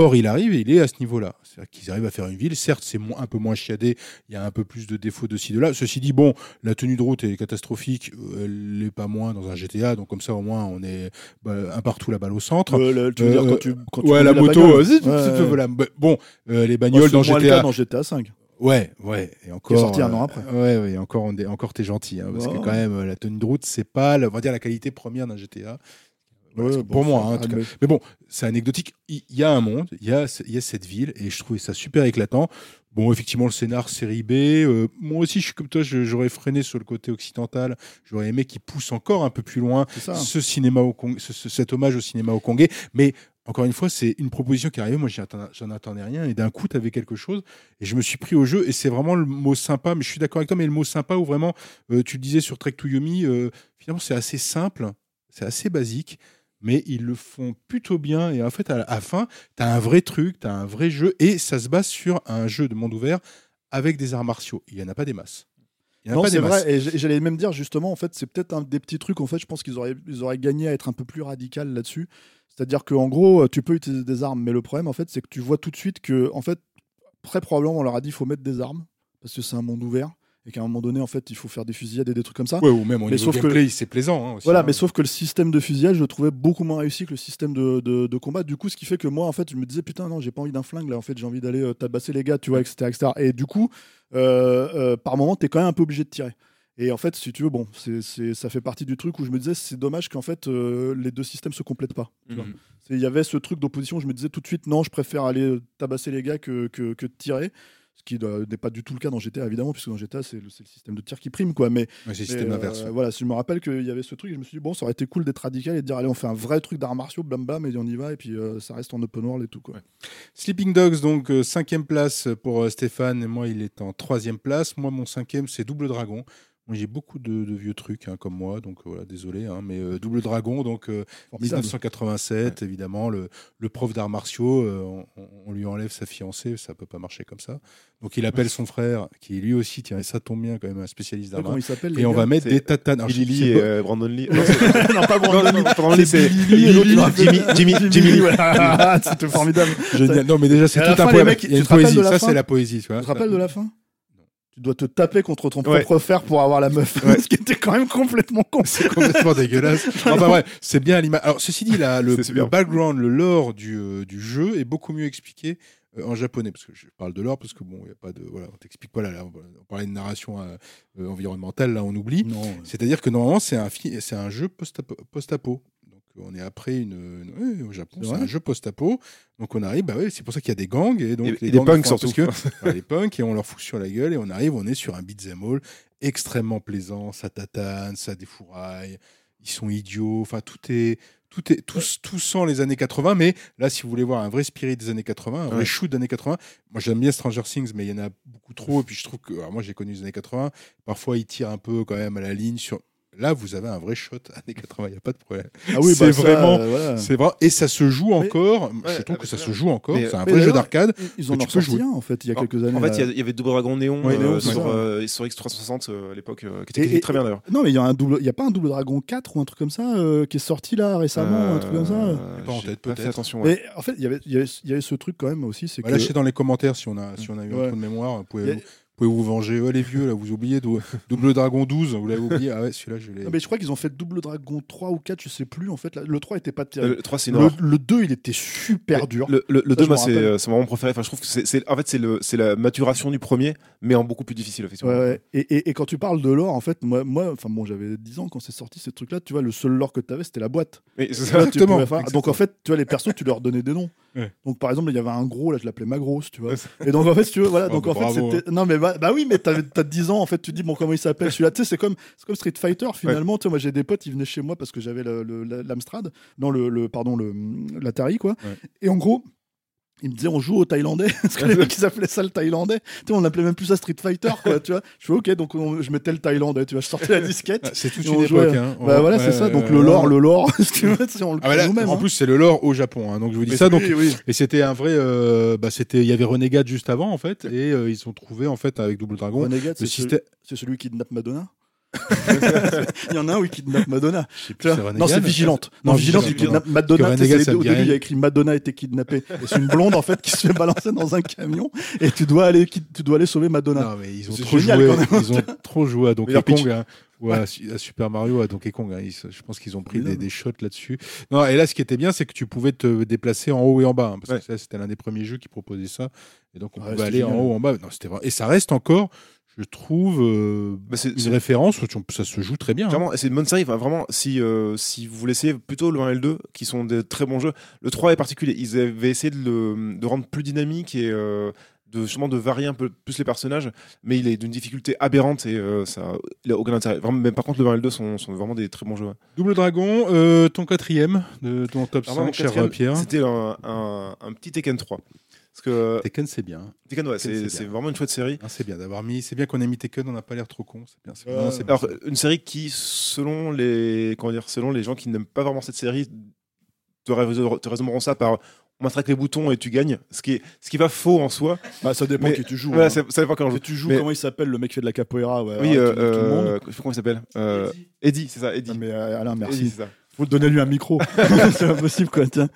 Or, il arrive et il est à ce niveau-là. C'est-à-dire qu'ils arrivent à faire une ville. Certes, c'est un peu moins chiadé. Il y a un peu plus de défauts de ci, de là. Ceci dit, bon, la tenue de route est catastrophique. euh, Elle n'est pas moins dans un GTA. Donc, comme ça, au moins, on est bah, un partout la balle au centre. Euh, le- tu veux dire quand tu, quand tu ouais, la moto. bagnole Ouais. Bah, Bon, euh, les bagnoles dans le GTA. dans GTA 5. Ouais, ouais. Et encore. Sorti un an euh, après. Ouais, ouais. Encore, on est- encore t'es gentil. hein, parce que quand même, la tenue de route, c'est pas, on va dire, la qualité première d'un GTA. Voilà, Ouais, pour moi, hein, en tout cas. Mais bon, c'est anecdotique. Il y a un monde, il y a, il y a cette ville, et je trouvais ça super éclatant. Bon, effectivement, le scénar série B. euh, moi aussi, je suis comme toi, j'aurais freiné sur le côté occidental. J'aurais aimé qu'il pousse encore un peu plus loin ça. ce cinéma au Cong- ce- ce- cet hommage au cinéma au Congé. Mais encore une fois, c'est une proposition qui est arrivée. Moi, j'en attendais rien. Et d'un coup, tu avais quelque chose. Et je me suis pris au jeu. Et c'est vraiment le mot sympa. Mais je suis d'accord avec toi. Mais le mot sympa où vraiment, euh, tu le disais sur Trek to Yomi, euh, finalement, c'est assez simple. C'est assez basique. Mais ils le font plutôt bien. Et en fait, à la fin, tu as un vrai truc, tu as un vrai jeu. Et ça se base sur un jeu de monde ouvert avec des arts martiaux. Il n'y en a pas des masses. Il y en a Non, pas c'est vrai. Et j'allais même dire justement, en fait, c'est peut-être un des petits trucs. En fait, je pense qu'ils auraient, ils auraient gagné à être un peu plus radical là-dessus. C'est-à-dire qu'en gros, tu peux utiliser des armes, mais le problème, en fait, c'est que tu vois tout de suite que, en fait, très probablement, on leur a dit, il faut mettre des armes parce que c'est un monde ouvert et qu'à un moment donné, en fait, il faut faire des fusillades et des trucs comme ça. Ouais, ou même au Mais niveau sauf que- c'est plaisant. hein, aussi, Voilà, hein. mais sauf que le système de fusillade, je le trouvais beaucoup moins réussi que le système de, de, de combat. Du coup, ce qui fait que moi, en fait, je me disais, putain, non, j'ai pas envie d'un flingue, là, en fait, j'ai envie d'aller euh, tabasser les gars, tu vois, etc. etc. Et du coup, euh, euh, par moment, t'es quand même un peu obligé de tirer. Et en fait, si tu veux, bon, c'est, ça fait partie du truc où je me disais, c'est dommage qu'en fait, euh, les deux systèmes se complètent pas. Mhm. Il y avait ce truc d'opposition où je me disais tout de suite, non, je préfère aller euh, tabasser les gars que, que, que de tirer. Ce qui euh, n'est pas du tout le cas dans GTA, évidemment, puisque dans GTA, c'est le, système de tir qui prime, quoi. Mais Ouais, c'est le système euh, inverse. voilà, si je me rappelle qu'il y avait ce truc, je me suis dit, bon, ça aurait été cool d'être radical et de dire, allez, on fait un vrai truc d'arts martiaux, blam blam, et on y va, et puis euh, ça reste en open world et tout. Quoi. Sleeping Dogs, donc euh, cinquième place pour Stéphane, et moi il est en troisième place. Moi mon cinquième c'est Double Dragon. J'ai beaucoup de, de vieux trucs, hein, comme moi, donc voilà, désolé. hein, mais euh, Double Dragon, donc euh, Formidable. 1987, évidemment, le, le prof d'arts martiaux, euh, on, on lui enlève sa fiancée, ça peut pas marcher comme ça. Donc il appelle son frère, qui lui aussi, tiens, et ça tombe bien quand même, un spécialiste d'arts s'appelle Et on gars va mettre c'est des tatanes. Billy Lee c'est et euh, Brandon Lee. Non, c'est- Non, pas Brandon Lee. Brandon Lee, c'est Jimmy, Jimmy, Jimmy, Lee. ouais. C'était formidable. Génial. Non, mais déjà, c'est tout un poème. Il y a une poésie. Ça, c'est la poésie. Tu te rappelles de la fin Tu dois te taper contre ton Ouais. propre frère pour avoir la meuf. Ouais. Ce qui était quand même complètement con. C'est complètement dégueulasse. Enfin bref, c'est bien à l'image. Alors ceci dit, là, le, background, le lore du, euh, du jeu est beaucoup mieux expliqué euh, en japonais parce que je parle de lore parce que bon, il y a pas de voilà, on t'explique pas là, là, on parlait de narration euh, environnementale, là on oublie. Non. C'est-à-dire que normalement c'est un c'est un jeu post-apo. On est après une, une- ouais, au Japon, C'est un jeu post-apo. Donc on arrive, bah ouais, c'est pour ça qu'il y a des gangs et donc Et- les et des gangs punks surtout. parce que les punks et on leur fout sur la gueule et on arrive, on est sur un beat'em all extrêmement plaisant, ça tatane, ça défouraille, ils sont idiots, enfin tout est tout est tout, tout sent les années 80 mais là si vous voulez voir un vrai spirit des années 80, un vrai Ouais. shoot des années 80, moi j'aime bien Stranger Things mais il y en a beaucoup trop et puis je trouve que alors moi j'ai connu les années 80, parfois ils tirent un peu quand même à la ligne sur Là, vous avez un vrai shot années 80, il n'y a pas de problème. Ah oui, C'est bah, vraiment- euh, voilà. C'est vrai, et ça se joue encore. Ouais, je trouve ah, que ça c'est se joue encore. C'est un vrai jeu d'arcade. Ils ont tu peux sorti jouer. un en fait il y a quelques années. En fait, là. il y avait Double Dragon Néon Ouais, euh, sur, euh, sur X360 euh, à l'époque, euh, qui était Et- et- très bien d'ailleurs. Non, mais il y a un double, il y a pas un double Dragon 4 ou un truc comme ça euh, qui est sorti là récemment, un truc comme ça. Euh, Pas en tête, peut-être. fait attention. ouais. Mais en fait, il y avait, il y avait, il y avait ce truc quand même aussi, c'est Bah, que lâchez dans les commentaires si on a, si on a eu un trou de mémoire. Vous pouvez, pouvez vous venger. Ouais, les vieux, là, vous oubliez. Dou- Double Dragon 12, vous l'avez oublié. Ah ouais, celui-là, je l'ai. Non, mais je crois qu'ils ont fait double Dragon 3 ou 4, je sais plus en fait. là. Le 3 était pas terrible. Le 3, c'est Le, le 2, il était super dur. Le, le, le Ça, 2, je moi, c'est euh, c'est mon préféré. Enfin, je trouve que c'est, c'est- en fait, c'est, le, c'est la maturation du premier, mais en beaucoup plus difficile, effectivement. Ouais, ouais. Et, et, et quand tu parles de lore, en fait, moi, moi enfin bon, j'avais 10 ans quand c'est sorti ces trucs-là. Tu vois, le seul lore que tu avais, c'était la boîte. Mais tu Exactement, faire- exactement. Donc en fait, tu vois, les persos, tu leur donnais des noms. Ouais. Donc par exemple, il y avait un gros, là, je l'appelais Magros, tu vois. Et donc en fait, si tu veux, voilà. Oh, donc bah, en fait, c'était. Non, mais bah, bah oui, mais t'as 10 ans, en fait, tu dis, bon, comment il s'appelle celui-là? Tu sais, c'est comme, c'est comme Street Fighter, finalement. Tu moi, j'ai des potes, ils venaient chez moi parce que j'avais le- le- la- l'Amstrad, non, le, le, pardon, le, l'Atari, quoi. Et en gros. Ils me disaient on joue au thaïlandais parce que les mecs ils appelaient ça le thaïlandais tu sais on appelait même plus ça Street Fighter quoi tu vois je fais ok donc on- je mettais le thaïlandais tu vois je sortais la disquette Ah, c'est toute une époque. Hein. bah voilà ouais, c'est ça donc le lore le lore si on le Ah bah là, en hein. plus, c'est le lore au Japon. hein, donc je vous dis Mais ça. Donc, oui, oui. et c'était un vrai. euh, bah, c'était. Il y avait Renegade juste avant, en fait, et euh, ils ont trouvé en fait avec Double Dragon Renegade, le c'est celui, système. c'est celui qui kidnappe Madonna? il y en a un où il kidnappe Madonna plus, non c'est Vigilante non, Non, Vigilante il Vigilante, kidnappe Madonna c'est- ça me au début il y a écrit Madonna été kidnappée et c'est une blonde en fait qui se fait balancer dans un camion et tu dois aller tu dois aller sauver Madonna Non, mais ils ont trop génial, joué. Ils ont trop joué à Donkey. Kong. hein, ou à, Su- à Super Mario, à Donkey Kong. hein, ils je pense qu'ils ont pris des, des shots là-dessus. Non, et là, ce qui était bien, c'est que tu pouvais te déplacer en haut et en bas. hein, parce Ouais. que ça, c'était l'un des premiers jeux qui proposait ça. Et donc, on Ouais, pouvait aller en haut, en bas. Non, c'était vrai. Et ça reste encore, je trouve, euh, Bah, c'est- une c'est- référence. où tu- Ça se joue très bien. hein. Clairement, et c'est une bonne série. Enfin, vraiment, si, euh, si vous voulez essayer plutôt le 1 et le 2, qui sont des très bons jeux, le 3 est particulier. Ils avaient essayé de le de rendre plus dynamique et euh, de, justement de varier un peu plus les personnages, mais il est d'une difficulté aberrante et ça il a aucun intérêt. Vraiment, mais par contre, le 1 et le 2 sont, sont vraiment des très bons jeux. ouais. Double Dragon, ton quatrième de ton top Alors, moi, 5, mon cher Pierre. C'était un, un, un petit Tekken 3. Parce que Tekken, c'est bien. Tekken, ouais, c'est vraiment une chouette série. Ah, c'est bien d'avoir mis. C'est bien qu'on ait mis Tekken. On n'a pas l'air trop con. C'est bien. c'est- non, bien. Alors, une série qui, selon les, comment dire, selon les gens qui n'aiment pas vraiment cette série, te, rés- te résumeront ça par on matraque les boutons et tu gagnes. Ce qui est, ce qui va faux en soi. bah ça dépend Mais- qui tu joues Voilà, hein. ça, ça dépend quand tu joues Mais- comment il s'appelle le mec qui fait de la capoeira ouais, Oui, euh, tout, tout le monde euh, je sais pas comment il s'appelle. Euh, Eddie, c'est ça, Eddie. Ah, mais euh, Alain merci Eddie, ça. faut donner lui un micro c'est pas possible quoi tiens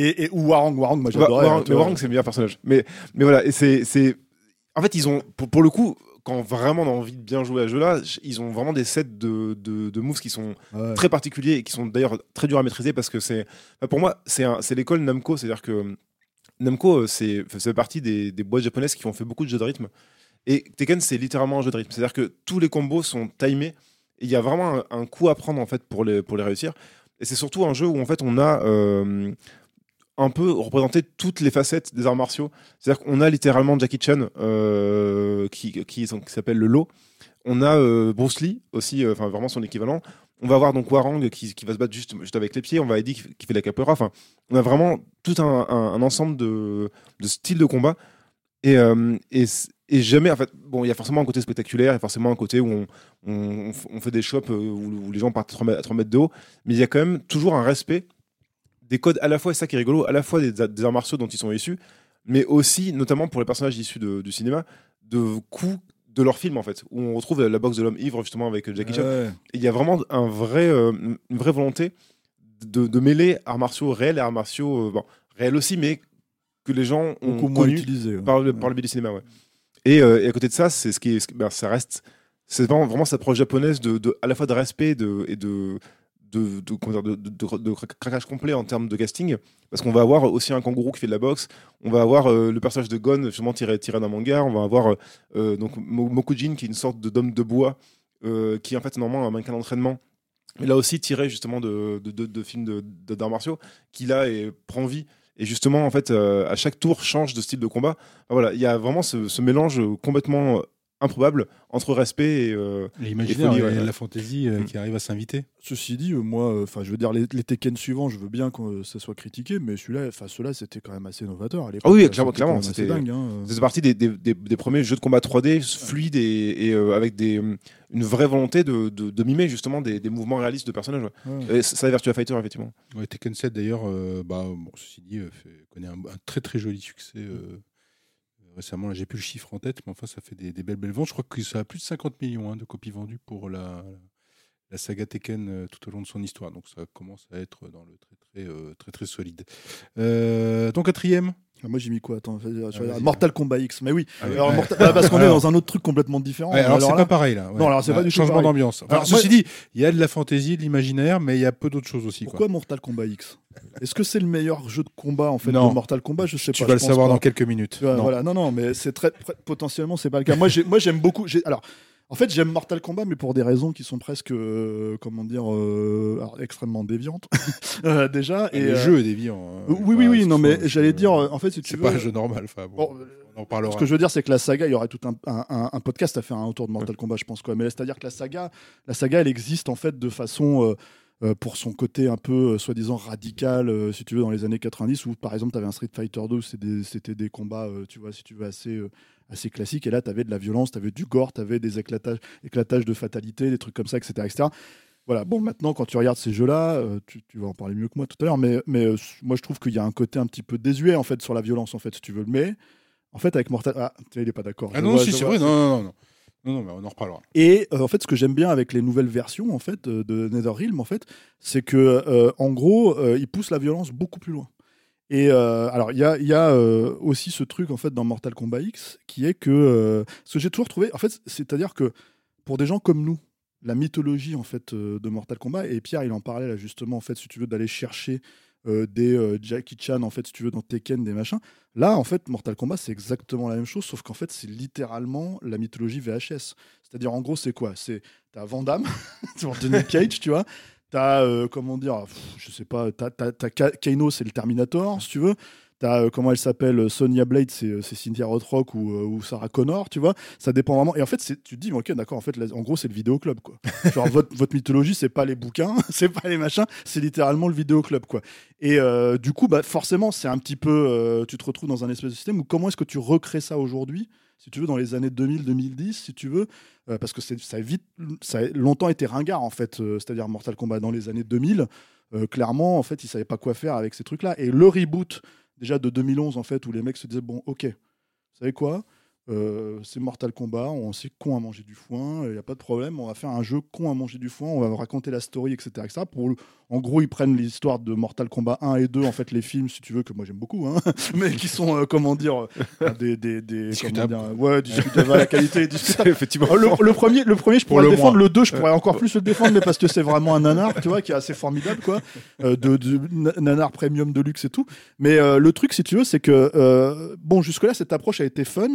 et, et ou Warang Warang moi j'adorais Warang- hein. Warang, c'est le meilleur personnage. Mais, mais voilà, et c'est, c'est, en fait, ils ont, pour, pour le coup, quand vraiment on a envie de bien jouer à ce jeu-là, ils ont vraiment des sets de, de, de moves qui sont Ouais. très particuliers et qui sont d'ailleurs très durs à maîtriser parce que c'est, pour moi, c'est, l'école Namco, c'est-à-dire que Namco, euh, c'est, fait partie des, des boîtes japonaises qui ont fait beaucoup de jeux de rythme. Et Tekken, c'est littéralement un jeu de rythme. C'est-à-dire que tous les combos sont timés. Il y a vraiment un, un coup à prendre en fait pour les, pour les réussir. Et c'est surtout un jeu où en fait on a euh, un peu représenté toutes les facettes des arts martiaux. C'est-à-dire qu'on a littéralement Jackie Chan euh, qui, qui, s'appelle le Lo. On a euh, Bruce Lee aussi, euh, enfin vraiment son équivalent. On va avoir donc Warang qui, qui va se battre juste, juste avec les pieds. On va Eddie qui, qui fait la capoeira. Enfin, on a vraiment tout un, ensemble de, de styles de combat. Et, et, jamais, en fait, bon, il y a forcément un côté spectaculaire, il y a forcément un côté où on, on, fait des shops où, où les gens partent à 3 mètres, à 3 mètres de haut, mais il y a quand même toujours un respect des codes à la fois, et ça qui est rigolo, à la fois des, des arts martiaux dont ils sont issus, mais aussi, notamment pour les personnages issus de- du cinéma, de coups de leur film en fait, où on retrouve la boxe de l'homme ivre justement avec Jackie Chan. Ouais. Il y a vraiment un vrai, euh, une vraie volonté de, de mêler arts martiaux réels et arts martiaux, euh, bon, réels aussi, mais que les gens ont Beaucoup connu utilisé. ouais. par le, par le biais du cinéma. Ouais. Et, euh, et à côté de ça, c'est ce qui est, ben, ça reste, c'est vraiment, vraiment cette approche japonaise de, de- à la fois de respect de, et de de, de, craquage complet en termes de casting, parce qu'on va avoir aussi un kangourou qui fait de la boxe, on va avoir euh, le personnage de Gon justement tiré, tiré d'un manga, on va avoir euh, euh, donc Mo- Mokujin qui est une sorte d'homme de bois qui est en fait normalement un mannequin d'entraînement, mais là aussi tiré justement de, de, films d'arts martiaux, qui là est- prend vie et justement en fait à chaque tour change de style de combat. Voilà, il y a vraiment ce, ce mélange complètement improbable entre respect et euh, folie, et ouais. la fantaisie euh, Mm. qui arrive à s'inviter. Ceci dit, euh, moi, enfin, je veux dire, les, les Tekken suivants, je veux bien que euh, ça soit critiqué, mais celui-là, enfin, ceux-là, c'était quand même assez novateur à l'époque. Ah oui, clairement, clairement, c'était- dingue. hein. C'est partie des, des, des- des premiers jeux de combat 3D fluides et, et, euh, avec des, hum, une vraie volonté de, de, de mimer justement des, des mouvements réalistes de personnages. ouais. Ouais. Et ça, ça, Virtua Fighter, effectivement. Ouais, Tekken 7 d'ailleurs, euh, bah, bon, ceci dit, euh, fait- connaît un, un très très joli succès euh, récemment. J'ai plus le chiffre en tête, mais enfin ça fait des, belles belles ventes. Je crois que ça a plus de 50 millions hein, de copies vendues pour la, saga Tekken euh, tout au long de son histoire. Donc ça commence à être dans le très très euh, très très solide. Euh, ton quatrième? Ah, Moi, j'ai mis quoi Attends, Ah. Mortal Kombat X. Mais oui. Ah. Alors, Ouais. Mortal- bah, parce qu'on est dans un autre truc complètement différent. Ouais, alors, c'est là- pas pareil là. Non, alors, c'est pas du changement d'ambiance. Enfin, Alors, ceci moi- dit, il y a de la fantaisie, de l'imaginaire, mais il y a peu d'autres choses aussi. quoi. Pourquoi Mortal Kombat X? Est-ce que c'est le meilleur jeu de combat en fait Non. de Mortal Kombat? Je sais Tu pas. vas je le savoir pas. dans quelques minutes. Tu Non. Voilà, non, non, mais c'est très, potentiellement c'est pas le cas. Moi, j'ai- moi, j'aime beaucoup. Alors, en fait, j'aime Mortal Kombat, mais pour des raisons qui sont presque, euh, comment dire, euh, alors, extrêmement déviantes euh, déjà. Et Et le jeu est déviant. hein. Oui, oui, oui, non, mais j'allais dire, en fait, si tu c'est veux, pas un jeu normal. Enfin, bon, Bon, on en parlera. Ce que je veux dire, c'est que la saga, il y aurait tout un, un- un- un podcast à faire hein, autour de Mortal Kombat, je pense. Quoi. Mais c'est-à-dire que la saga, la saga, elle existe en fait de façon, euh, pour son côté un peu euh, soi-disant radical, euh, si tu veux, dans les années 90, où par exemple, tu avais un Street Fighter 2, c'était des, des combats, tu vois, si tu veux, assez, assez classiques. Et là, tu avais de la violence, tu avais du gore, tu avais des éclatages, éclatages de fatalité, des trucs comme ça, etc. etc. Voilà, bon, maintenant, quand tu regardes ces jeux-là, euh, tu, tu vas en parler mieux que moi tout à l'heure, mais, mais euh, moi, je trouve qu'il y a un côté un petit peu désuet, en fait, sur la violence, en fait, si tu veux. Mais, en fait, avec Mortal... Ah, il est pas d'accord. Ah Je non, vois, si, c'est vrai. Non, non, non, non. Non, mais on en reparlera. Et euh, en fait, ce que j'aime bien avec les nouvelles versions en fait de NetherRealm, en fait, c'est que euh, en gros, euh, ils poussent la violence beaucoup plus loin. Et euh, alors, il y a, euh, aussi ce truc en fait dans Mortal Kombat X qui est que euh, ce que j'ai toujours trouvé, en fait, c'est-à-dire que pour des gens comme nous, la mythologie en fait de Mortal Kombat et Pierre, il en parlait là justement en fait, si tu veux d'aller chercher des Jackie Chan en fait, si tu veux dans Tekken, des machins. Là, en fait, Mortal Kombat, c'est exactement la même chose, sauf qu'en fait, c'est littéralement la mythologie VHS. C'est-à-dire, en gros, c'est quoi? C'est t'as Van Damme, Johnny Cage, tu vois. T'as, euh, comment dire, pff, je sais pas, t'as, t'as, t'as Ka- Kano, c'est le Terminator, si tu veux. T'as, euh, comment elle s'appelle, euh, Sonya Blade, c'est, c'est Cynthia Rothrock ou, euh, ou Sarah Connor, tu vois. Ça dépend vraiment. Et en fait, c'est, tu te dis, ok, d'accord, en fait, là, en gros, c'est le vidéoclub, quoi. Genre, votre, votre mythologie, c'est pas les bouquins, c'est pas les machins, c'est littéralement le vidéoclub, quoi. Et du coup, bah, forcément, c'est un petit peu. tu te retrouves dans un espèce de système où comment est-ce que tu recrées ça aujourd'hui? Si tu veux, dans les années 2000-2010, si tu veux, euh, parce que ça a, vite, ça a longtemps été ringard, en fait, euh, c'est-à-dire Mortal Kombat dans les années 2000. euh, clairement, en fait, ils savaient pas quoi faire avec ces trucs-là. Et le reboot, déjà de 2011, en fait, où les mecs se disaient, bon, ok, vous savez quoi? Euh, c'est Mortal Kombat, on sait con à manger du foin, il n'y a pas de problème, on va faire un jeu con à manger du foin, on va raconter la story, etc. etc. Pour, en gros, ils prennent l'histoire de Mortal Kombat 1 et 2, en fait, les films, si tu veux, que moi j'aime beaucoup, hein, mais qui sont, euh, comment dire, euh, des. des, des Discutables, comment dire, ouais, discutables, la qualité effectivement. Le, le premier, le premier, je Pour pourrais le le défendre. Le 2, je pourrais encore plus le défendre, mais parce que c'est vraiment un nanar, tu vois, qui est assez formidable, quoi. Euh, de, de- na- nanar premium de luxe et tout. Mais euh, le truc, si tu veux, c'est que, euh, bon, jusque-là, cette approche a été fun.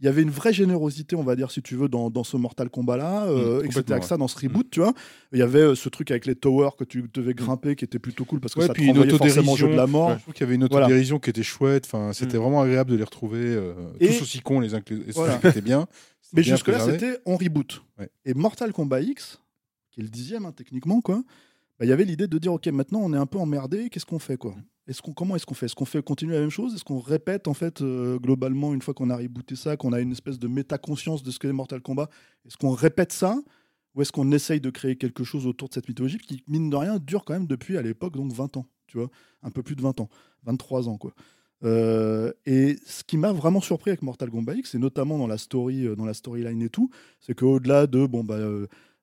Il y avait une vraie générosité, on va dire, si tu veux, dans, dans ce Mortal Kombat-là, euh, Mmh, etc. avec ça, dans ce reboot, tu vois. Il y avait euh, ce truc avec les towers que tu devais grimper qui était plutôt cool parce que Ouais, ça te puis une renvoyait forcément jeu de la mort. Je trouve qu'il y avait une Voilà. autodérision qui était chouette. Enfin, c'était Mm. vraiment agréable de les retrouver euh, Et- tous aussi cons les uns que les autres. Voilà. C'était bien. Mais jusque-là, c'était on reboot. Ouais. Et Mortal Kombat X, qui est le dixième hein, techniquement, quoi, bah, il y avait l'idée de dire ok, maintenant on est un peu emmerdé, qu'est-ce qu'on fait quoi? Est-ce qu'on, comment est-ce qu'on fait? Est-ce qu'on fait continuer la même chose? Est-ce qu'on répète en fait euh, globalement une fois qu'on a rebooté ça, qu'on a une espèce de méta-conscience de ce qu'est Mortal Kombat Est-ce qu'on répète ça? Ou est-ce qu'on essaye de créer quelque chose autour de cette mythologie qui, mine de rien, dure quand même depuis à l'époque donc 20 ans, tu vois, un peu plus de 20 ans, 23 ans quoi. Euh, et ce qui m'a vraiment surpris avec Mortal Kombat X, et notamment dans la story, euh, dans la storyline et tout, c'est qu'au-delà de bon bah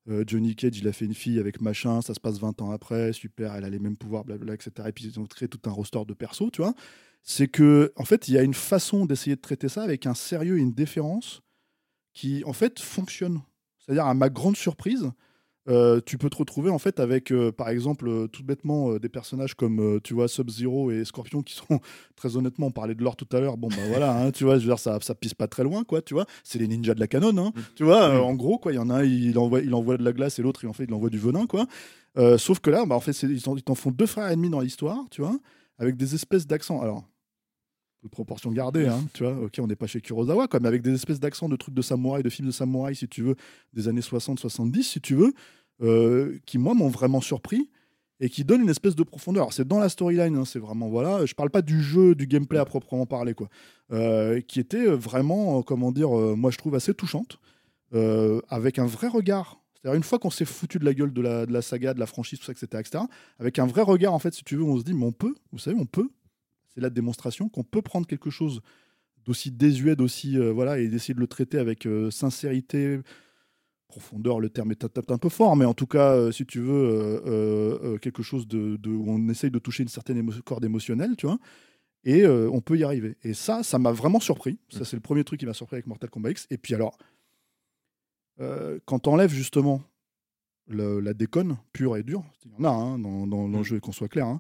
Johnny Cage, il a fait une fille avec machin, ça se passe 20 ans après, super, elle a les mêmes pouvoirs, blablabla, etc. Et puis ils ont créé tout un roster de persos, tu vois. C'est que, en fait, il y a une façon d'essayer de traiter ça avec un sérieux et une déférence qui, en fait, fonctionne. C'est-à-dire, à ma grande surprise, euh, tu peux te retrouver en fait avec, euh, par exemple, euh, tout bêtement, des personnages comme, tu vois, Sub-Zero et Scorpion qui sont, très honnêtement, on parlait de l'or tout à l'heure, bon, bah voilà, hein, tu vois, je veux dire, ça, ça pisse pas très loin, quoi, tu vois, c'est les ninjas de la canon, hein, mm. tu vois, mm. en gros, quoi, il y en a un, il envoie, il envoie de la glace et l'autre, il en fait, il envoie du venin, quoi. sauf que là, bah, en fait, ils t'en font deux frères ennemis dans l'histoire, tu vois, avec des espèces d'accents. Alors, proportion gardée, hein, tu vois. Ok, on n'est pas chez Kurosawa, quoi, mais avec des espèces d'accents de trucs de samouraï, de films de samouraï, si tu veux, des années 60-70, si tu veux, euh, qui, moi, m'ont vraiment surpris et qui donnent une espèce de profondeur. C'est dans la storyline, hein, c'est vraiment, voilà, je parle pas du jeu, du gameplay à proprement parler, quoi, euh, qui était vraiment, euh, comment dire, moi, je trouve assez touchante, avec un vrai regard c'est-à-dire, une fois qu'on s'est foutu de la gueule de la, de la, saga, de la franchise, tout ça, etc., etc., avec un vrai regard, en fait, si tu veux, on se dit, mais on peut, vous savez, on peut c'est la démonstration qu'on peut prendre quelque chose d'aussi désuet, d'aussi euh, voilà, et d'essayer de le traiter avec euh, sincérité, profondeur. Le terme est un peu fort, mais en tout cas, euh, si tu veux, quelque chose de, où on essaye de toucher une certaine corde émotionnelle, tu vois. Et on peut y arriver. Et ça, ça m'a vraiment surpris. Ça, mm. c'est le premier truc qui m'a surpris avec Mortal Kombat X. Et puis alors, quand on enlève justement la déconne pure et dure, il y en a hein, dans, dans, le mm. jeu, qu'on soit clair, hein,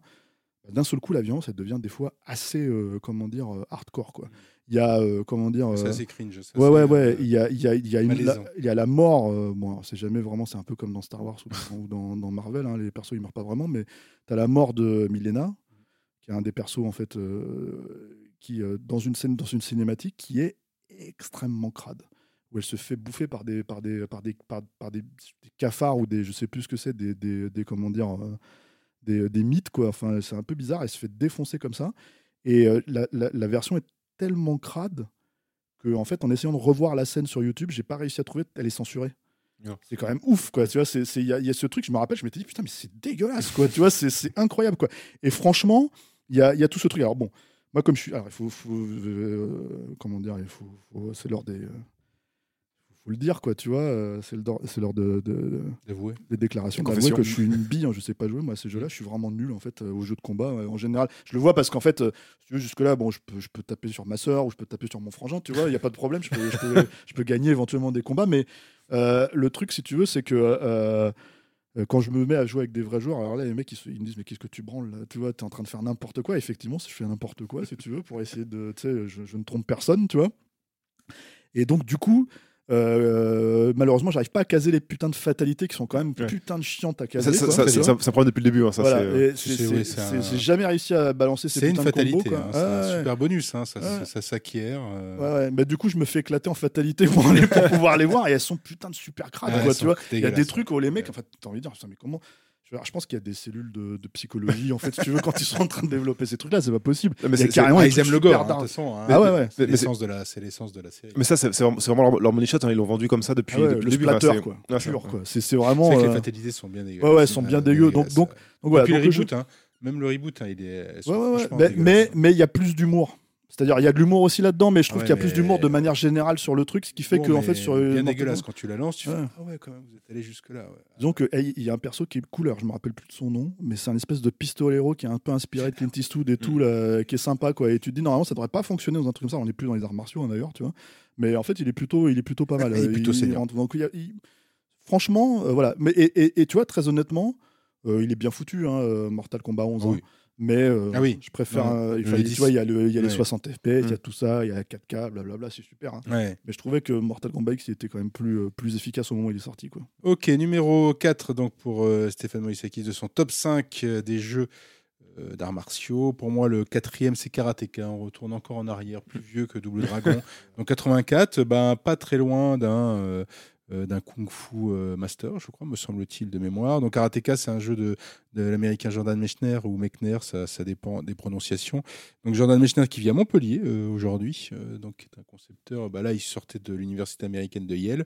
d'un seul coup, la violence, elle devient des fois assez, euh, comment dire, euh, hardcore, quoi. Il y a, euh, comment dire... ça, c'est cringe. Ça, ouais, ouais, ouais. Il y a, il y a, il y a, une, la, il y a la mort. bon, c'est jamais vraiment, c'est un peu comme dans Star Wars ou dans, dans, Marvel, hein, les persos, ils meurent pas vraiment, mais tu as la mort de Milena, qui est un des persos, en fait, qui, dans une scène, dans une cinématique, qui est extrêmement crade où elle se fait bouffer par des par des par des par, des, cafards ou des je sais plus ce que c'est des, des, des, comment dire des, mythes, quoi. Enfin, c'est un peu bizarre. Elle se fait défoncer comme ça. Et euh, la, version est tellement crade que, en fait, en essayant de revoir la scène sur YouTube, j'ai pas réussi à trouver. Elle est censurée. C'est quand même ouf, quoi. Tu vois, il y, a ce truc, je me rappelle, je m'étais dit, putain, mais c'est dégueulasse, quoi. tu vois, c'est incroyable, quoi. Et franchement, il y a, y a, tout ce truc. Alors, bon, moi, comme je suis. Alors, il faut. Euh, comment dire il faut, C'est l'heure des. Euh, faut le dire, quoi, tu vois. Euh, c'est l'heure de, de, des déclarations. D'avouer que je suis une bille, hein, je sais pas jouer, moi, à ces jeux-là. Je suis vraiment nul, en fait, euh, aux jeux de combat, en général. Je le vois parce qu'en fait, euh, si tu veux, jusque-là, bon, je peux, je peux taper sur ma soeur ou je peux taper sur mon frangin, tu vois, il n'y a pas de problème, je peux, je peux, je peux, gagner éventuellement des combats. Mais le truc, si tu veux, c'est que quand je me mets à jouer avec des vrais joueurs, alors là, les mecs, ils, me disent, mais qu'est-ce que tu branles là Tu vois, tu es en train de faire n'importe quoi. Effectivement, si je fais n'importe quoi, si tu veux, pour essayer de. Tu sais, je, je, ne trompe personne, tu vois. Et donc, du coup, euh, malheureusement, j'arrive pas à caser les putains de fatalités qui sont quand même putain de chiantes à caser. Ça, ça, ça, ça, prend depuis le début. Hein, J'ai jamais réussi à balancer ces putains de combos. C'est hein, un super bonus, hein, ça, s'acquiert. Euh. Ouais, du coup, je me fais éclater en fatalité pour, pour pouvoir les voir et elles sont putain de super crades. Il y a des trucs où les mecs, en fait, t'as envie de dire, mais comment je pense qu'il y a des cellules de, psychologie, en fait, si tu veux, quand ils sont en train de développer ces trucs-là, c'est pas possible. mais c'est carrément, ils aiment le gore, hein, de toute façon. Hein. Ah ouais, ouais. C'est l'essence de, la, l'essence de la série. Mais ça, c'est vraiment leur, leur money shot, hein, ils l'ont vendu comme ça depuis, ah depuis le début. Splatter, quoi. Ah. C'est vraiment. C'est que les euh, fatalités sont bien dégueu. Ouais, ouais, sont bien dégueu. Donc, donc, voilà. Et puis le reboot, même le reboot, il est. Ouais, ouais, Mais il y a plus d'humour. C'est-à-dire, il y a de l'humour aussi là-dedans, mais je trouve qu'il y a plus d'humour de manière générale sur le truc, ce qui fait que, en fait, sur. Bien dégueulasse quand tu la lances, tu fais Ah ouais, quand même, vous êtes allé jusque-là. Disons qu'il y a un perso qui est couleur, je me rappelle plus de son nom, mais c'est un espèce de pistolero qui est un peu inspiré de Clint Eastwood et tout, mm. qui est sympa, quoi. Et tu te dis, normalement, ça devrait pas fonctionner dans un truc comme ça, on n'est plus dans les arts martiaux, hein, d'ailleurs, tu vois. Mais en fait, il est plutôt, il est plutôt pas mal. il est plutôt senior. Franchement, euh, voilà. Mais, et, tu vois, très honnêtement, euh, il est bien foutu, hein, euh, Mortal Kombat 11. Oui. Mais euh, ah oui. je préfère. il, tu vois, il y a, le, il y a les 60 FPS, il y a mm. tout ça, il y a 4K, blablabla, c'est super. Hein. Mais je trouvais que Mortal Kombat X était quand même plus, euh, plus efficace au moment où il est sorti. Quoi. Ok, numéro 4 donc pour euh, Stéphane Moïsakis de son top 5 des jeux d'arts martiaux. Pour moi, le quatrième, c'est Karateka. On retourne encore en arrière, plus vieux que Double Dragon. donc 84, ben, pas très loin d'un euh, d'un Kung Fu euh, Master, je crois, me semble-t-il, de mémoire. Donc Karateka, c'est un jeu de, de l'américain Jordan Mechner ou Mechner, ça, ça dépend des prononciations. Donc Jordan Mechner qui vit à Montpellier euh, aujourd'hui, euh, donc qui est un concepteur. Bah là, il sortait de l'université américaine de Yale.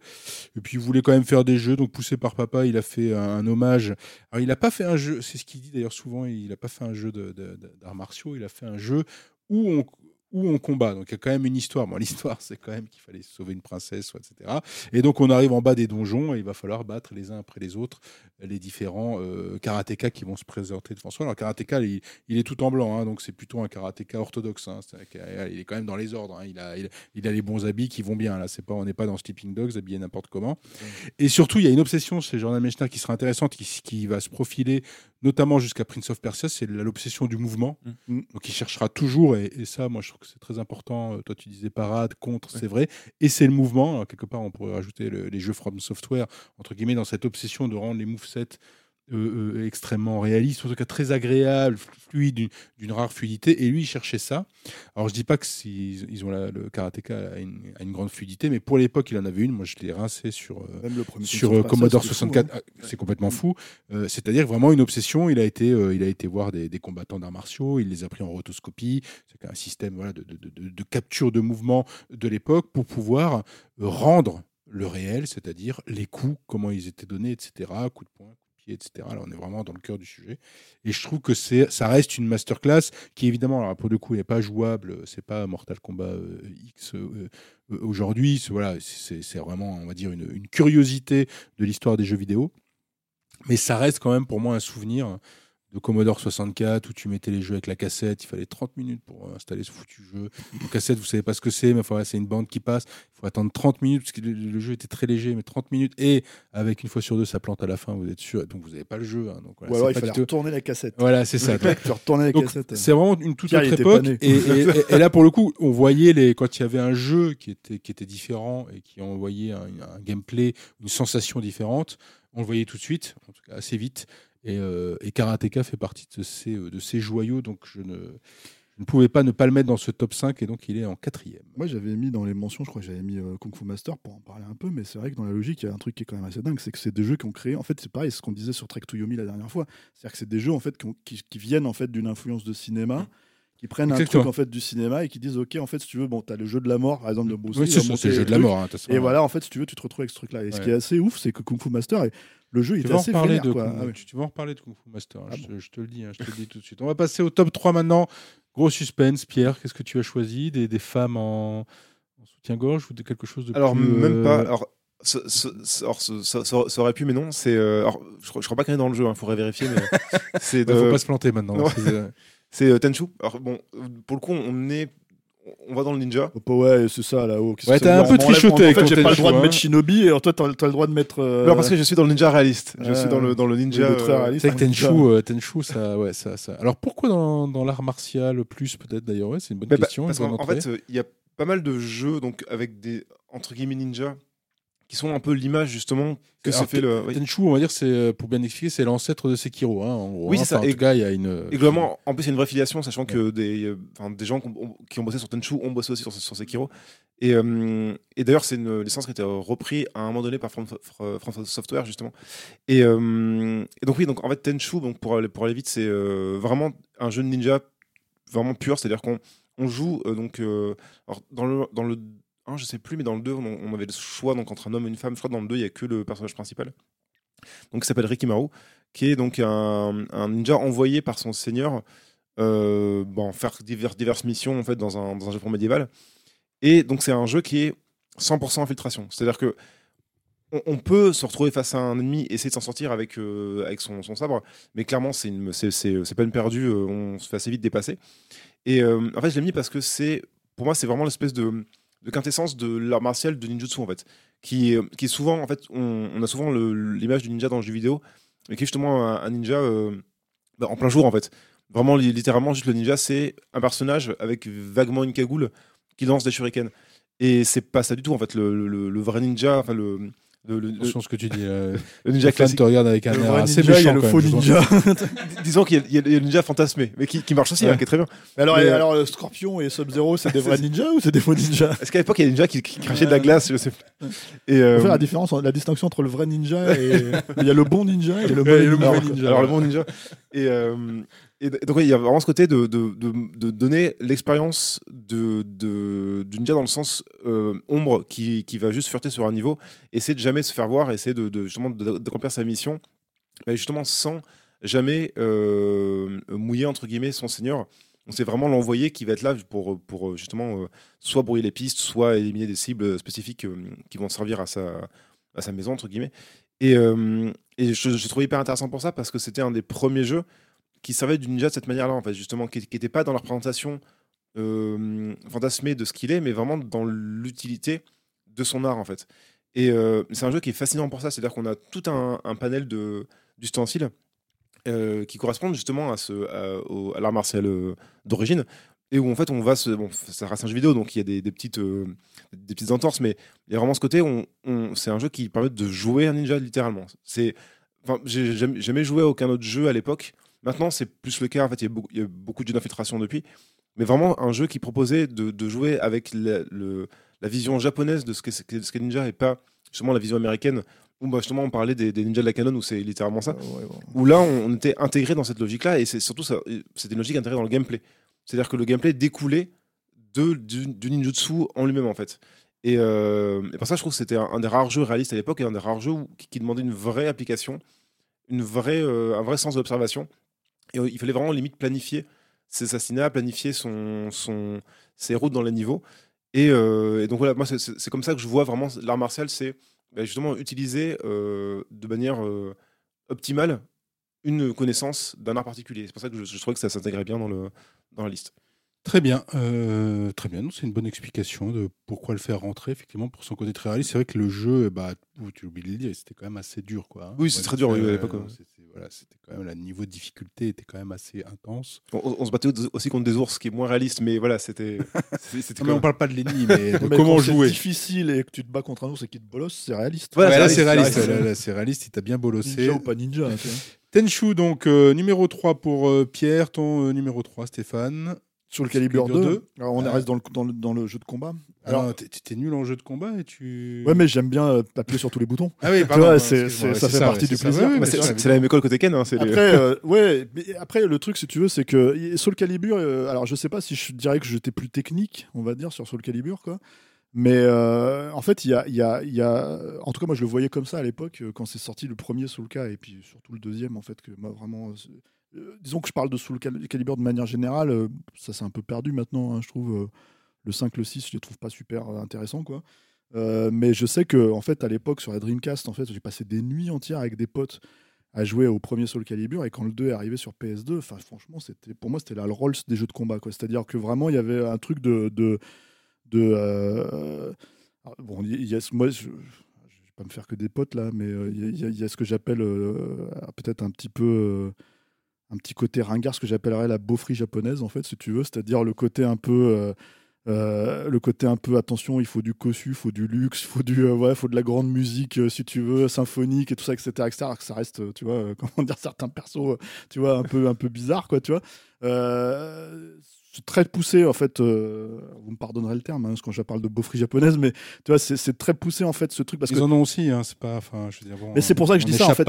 Et puis il voulait quand même faire des jeux, donc poussé par papa, il a fait un, un hommage. Alors il n'a pas fait un jeu, c'est ce qu'il dit d'ailleurs souvent, il n'a pas fait un jeu d'arts martiaux, il a fait un jeu où on où on combat. Donc il y a quand même une histoire. Bon, l'histoire, c'est quand même qu'il fallait sauver une princesse, etc. Et donc on arrive en bas des donjons et il va falloir battre les uns après les autres les différents euh, karatékas qui vont se présenter devant soi. Alors karatéka, il, il est tout en blanc, hein, donc c'est plutôt un karatéka orthodoxe. hein. Il est quand même dans les ordres. hein. Il, a, il, il a les bons habits qui vont bien. Là, c'est pas, on n'est pas dans Sleeping Dogs habillé n'importe comment. Et surtout, il y a une obsession chez Jordan Mechner qui sera intéressante, qui, qui va se profiler notamment jusqu'à Prince of Persia, c'est l'obsession du mouvement. Mm. Donc il cherchera toujours, et, et ça, moi je trouve que c'est très important. Euh, Toi, tu disais parade, contre, c'est vrai. Et c'est le mouvement. Alors, quelque part, on pourrait rajouter le- les jeux From Software, entre guillemets, dans cette obsession de rendre les movesets euh, euh, extrêmement réalistes, en tout cas très agréables, fluides, d'une- rare fluidité. Et lui, il cherchait ça. Alors je dis pas que ils ont la- le karatéka a une, a une grande fluidité, mais pour l'époque, il en avait une. Moi, je l'ai rincé sur. euh, sur euh, Commodore c'était fou, 64, hein. ah, c'est complètement fou. C'est-à-dire vraiment une obsession. Il a été, il a été voir des, des combattants d'arts martiaux. Il les a pris en rotoscopie. C'est un système voilà, de, de- de- de capture de mouvement de l'époque pour pouvoir rendre le réel, c'est-à-dire les coups, comment ils étaient donnés, etc. Coups de poing, etc. Là, on est vraiment dans le cœur du sujet. Et je trouve que ça reste une masterclass qui, évidemment, alors pour le coup, n'est pas jouable. C'est pas Mortal Kombat euh, X euh, euh, aujourd'hui. Voilà, c'est vraiment, on va dire, une curiosité de l'histoire des jeux vidéo. Mais ça reste quand même pour moi un souvenir de Commodore 64 où tu mettais les jeux avec la cassette. Il fallait 30 minutes pour installer ce foutu jeu. La cassette, vous savez pas ce que c'est, mais enfin, c'est une bande qui passe. Il faut attendre 30 minutes parce que le, jeu était très léger, mais 30 minutes. Et avec une fois sur deux, ça plante à la fin, vous êtes sûr. Donc vous n'avez pas le jeu. hein. donc, voilà, Ou alors il fallait retourner la cassette. Voilà, c'est ça. C'est vraiment une toute Pierre, autre époque. né. Et, et- et- et là, pour le coup, on voyait les, quand il y avait un jeu qui était, qui était différent et qui envoyait un, un gameplay, une sensation différente, on le voyait tout de suite, en tout cas assez vite. Et, euh, et Karateka fait partie de ces, euh, de ces joyaux, donc je ne, je ne pouvais pas ne pas le mettre dans ce top 5 et donc il est en quatrième. Moi, j'avais mis dans les mentions, je crois que j'avais mis euh, Kung Fu Master pour en parler un peu, mais c'est vrai que dans la logique, il y a un truc qui est quand même assez dingue, c'est que c'est des jeux qui ont créé. En fait, c'est pareil, ce qu'on disait sur Trek to Yomi la dernière fois. C'est-à-dire que c'est des jeux en fait qui, ont- qui- qui viennent en fait d'une influence de cinéma, qui prennent Exactement. un truc en fait du cinéma et qui disent ok, en fait, si tu veux, bon, t'as le jeu de la mort, par exemple de Bruce Oui, c'est le jeu de la mort. hein. Et voilà, en fait, si tu veux, tu te retrouves avec ce truc-là. Et ce qui est assez ouf, c'est que Kung Fu Master, et le jeu, il Tu est assez vénère, de quoi. Kung- Ah tu, tu vas en reparler de Kung Fu Master, hein, Ah je, bon. te, je te le dis, hein, je te le dis tout de suite. On va passer au top 3 maintenant. Gros suspense, Pierre, qu'est-ce que tu as choisi? Des, des femmes en, en soutien-gorge ou de quelque chose de Alors, plus, même euh, pas. Alors, ce- alors, ça, ça- ça aurait pu, mais non. C'est. euh, alors, je, crois- je crois pas qu'elle est dans le jeu, il faudrait vérifier, mais. c'est ouais, faut de- pas se planter maintenant. Euh, c'est euh, Tenchu. Alors, bon, euh, pour le coup, on est. On va dans le ninja. Hop, Ouais, c'est ça là-haut. Ouais, t'as un peu trichoté En avec fait, j'ai pas le droit de mettre Shinobi, et alors toi, t'as le droit de mettre. euh, Non, parce que je suis dans le ninja réaliste. Je euh, suis dans le, dans le ninja. le très euh, réaliste. C'est que Ninja. Tenchu, euh, Tenchu, ça, ouais, ça, ça. Alors pourquoi dans, dans l'art martial plus peut-être d'ailleurs? Ouais, C'est une bonne Bah, bah, question. parce qu'en fait, euh, il y a pas mal de jeux donc avec des entre guillemets ninja qui sont un peu l'image justement que s'est fait le. Tenchu, on va dire, c'est euh, pour bien expliquer, c'est l'ancêtre de Sekiro. Hein, en gros, Oui, hein. c'est ça. Et- tout cas, il y a une. Et globalement, en plus, il y a une vraie filiation, sachant que des, euh, des gens qui ont, bossé sur Tenchu ont bossé aussi sur, sur Sekiro. Et, euh, et d'ailleurs, c'est une licence qui a été reprise à un moment donné par From, Software, justement. Et, euh, donc, oui, donc, en fait, Tenchu, donc, pour, aller, pour aller vite, c'est euh, vraiment un jeu de ninja vraiment pur, c'est-à-dire qu'on on joue euh, donc, euh, alors, dans, le, dans le 1, je sais plus, mais dans le 2, on, avait le choix donc, entre un homme et une femme. Je crois que dans le 2, il n'y a que le personnage principal. Donc, il s'appelle Rikimaru, qui est donc un, ninja envoyé par son seigneur euh, bon, faire divers, diverses missions en fait, dans, un, dans un Japon médiéval. Et donc, c'est un jeu qui est 100% infiltration. C'est-à-dire que on, peut se retrouver face à un ennemi essayer de s'en sortir avec, euh, avec son, sabre, mais clairement, c'est une perdue, euh, on se fait assez vite dépasser. Et en fait, je l'ai mis parce que c'est, pour moi, c'est vraiment l'espèce de, de quintessence de l'art martial de ninjutsu, en fait, qui est, qui est souvent, en fait, on, a souvent l'image du ninja dans le jeu vidéo, mais qui est justement un, ninja euh, bah, en plein jour, en fait. Vraiment, li- littéralement, juste le ninja, c'est un personnage avec vaguement une cagoule qui lance des shurikens. Et c'est pas ça du tout, en fait. Le- le vrai ninja, enfin, le, Le, le- Attention ce que tu dis. euh, le ninja classique. te regarde avec un Le air assez ninja, il y a le faux même, ninja. Disons qu'il y, a- il y a le ninja fantasmé, mais qui, qui marche aussi, Ouais. hein, qui est très bien. Mais alors, Mais, et euh, alors, le Scorpion et Sub-Zero, c'est des vrais ninjas ou c'est des faux ninjas? Est-ce qu'à l'époque, il y a des ninjas qui, qui crachaient de la glace Je sais pas. Et, euh, On fait la différence, la distinction entre le vrai ninja et il y a le bon ninja et le mauvais ninja. Alors, le bon ninja. Et, euh, et donc, il y a vraiment ce côté de, donner l'expérience de, de, dans le sens euh, ombre qui, qui va juste fureter sur un niveau, essayer de jamais se faire voir, essayer de, de justement d'accomplir sa mission, justement sans jamais euh, mouiller entre guillemets son seigneur. On sait vraiment l'envoyer qui va être là pour, pour justement euh, soit brouiller les pistes, soit éliminer des cibles spécifiques qui vont servir à sa, à sa maison entre guillemets. Et, et je, je trouvais hyper intéressant pour ça parce que c'était un des premiers jeux qui servait du ninja de cette manière-là, en fait, justement, qui n'était pas dans la représentation euh, fantasmée de ce qu'il est, mais vraiment dans l'utilité de son art, en fait. Et euh, c'est un jeu qui est fascinant pour ça, c'est-à-dire qu'on a tout un, un panel d'ustensiles euh, qui correspondent justement à, à, l'art martial euh, d'origine, et où en fait on va se. Bon, ça reste un jeu vidéo, donc il y a des, petites, euh, des petites entorses, mais il y a vraiment ce côté, c'est un jeu qui permet de jouer un ninja littéralement. C'est, enfin, j'ai jamais joué à aucun autre jeu à l'époque. Maintenant, c'est plus le cas. En fait, il y a beaucoup, il y a beaucoup de jeux d'infiltration depuis, mais vraiment un jeu qui proposait de, de jouer avec la, le- la vision japonaise de ce qu'est ce qu'est ninja et pas justement la vision américaine. Où bah, justement on parlait des, des ninjas de la canon où c'est littéralement ça. Ouais, ouais. Où là on, était intégré dans cette logique-là et c'est surtout c'était une logique intégrée dans le gameplay. C'est-à-dire que le gameplay découlait de, du, du ninjutsu en lui-même en fait. Et, euh, et pour ça, je trouve que c'était un, un des rares jeux réalistes à l'époque et un des rares jeux où- qui, qui demandait une vraie application, une vraie, euh, un vrai sens de l'observation. Euh, il fallait vraiment limite planifier ses assassinats, planifier son, son, ses routes dans les niveaux. Et, euh, donc voilà, moi c'est- comme ça que je vois vraiment l'art martial, c'est bah, justement utiliser euh, de manière optimale une connaissance d'un art particulier. C'est pour ça que je, je trouvais que ça s'intégrait bien dans, le, dans la liste. Très bien, euh, très bien. C'est une bonne explication de pourquoi le faire rentrer, effectivement, pour son côté très réaliste. C'est vrai que le jeu, bah, tu oublies de le dire, c'était quand même assez dur. Quoi, hein. Oui, c'est très dur, à l'époque, c'était- Voilà, quand même, le niveau de difficulté était quand même assez intense. On, se battait aussi contre des ours, ce qui est moins réaliste, mais voilà, c'était. Non, mais on quand parle pas de l'ennemi, mais de Mais comment quand c'est jouer. difficile et que tu te bats contre un ours et qu'il te bolosse, c'est réaliste. Voilà, Ouais, là, c'est réaliste, là, C'est réaliste, il t'a bien bolossé. Ninja ou pas ninja. vois. Tenchu, donc, euh, numéro 3 pour euh, Pierre, ton euh, numéro 3, Stéphane. Sur le Calibur Calibur 2, 2. alors on Ah. reste dans le, dans, le, dans le jeu de combat. Alors, Alors- t'es nul en jeu de combat et tu. Ouais, mais j'aime bien euh, appuyer sur tous les boutons. Ah oui, Tu pardon, vois, ça fait partie du plaisir. Ouais, c'est la même école que Tekken. Hein, Après, euh, ouais, mais après le truc, si tu veux, c'est que Soul Calibur, euh, alors je sais pas si je dirais que j'étais plus technique, on va dire, sur Soul Calibur, quoi. Mais euh, en fait, il y a, il y, a, il y a. En tout cas, moi, je le voyais comme ça à l'époque, quand c'est sorti le premier Soul Calibur, et puis surtout le deuxième, en fait, que moi, vraiment. Euh, c'est- disons que je parle de Soul Cal- Calibur de manière générale, euh, ça s'est un peu perdu maintenant, hein, je trouve. euh, le 5, le 6, je les trouve pas super intéressants, quoi. Mais je sais que, en fait, à l'époque, sur la Dreamcast, en fait, j'ai passé des nuits entières avec des potes à jouer au premier Soul Calibur et quand le 2 est arrivé sur PS2 enfin franchement c'était pour moi c'était la Rolls des jeux de combat quoi c'est à dire que vraiment il y avait un truc de de, bon il moi je, je vais pas me faire que des potes là mais il y, a- ce que j'appelle peut-être un petit peu un petit côté ringard ce que j'appellerais la beaufrie japonaise en fait si tu veux c'est-à-dire le côté un peu euh, euh, le côté un peu attention, il faut du cossu, il faut du luxe, il faut du euh, ouais, faut de la grande musique euh, si tu veux, symphonique et tout ça, etc., etc. alors que ça reste, tu vois, comment dire certains persos, tu vois, un peu un peu bizarre quoi, tu vois. C'est très poussé en fait. euh, vous me pardonnerez le terme hein, quand je parle de beaufrie japonaise, mais tu vois, c'est très poussé en fait ce truc parce Ils que en ont aussi, hein, c'est pas. Enfin, je veux dire, bon, Mais c'est pour ça que je dis ça, en fait.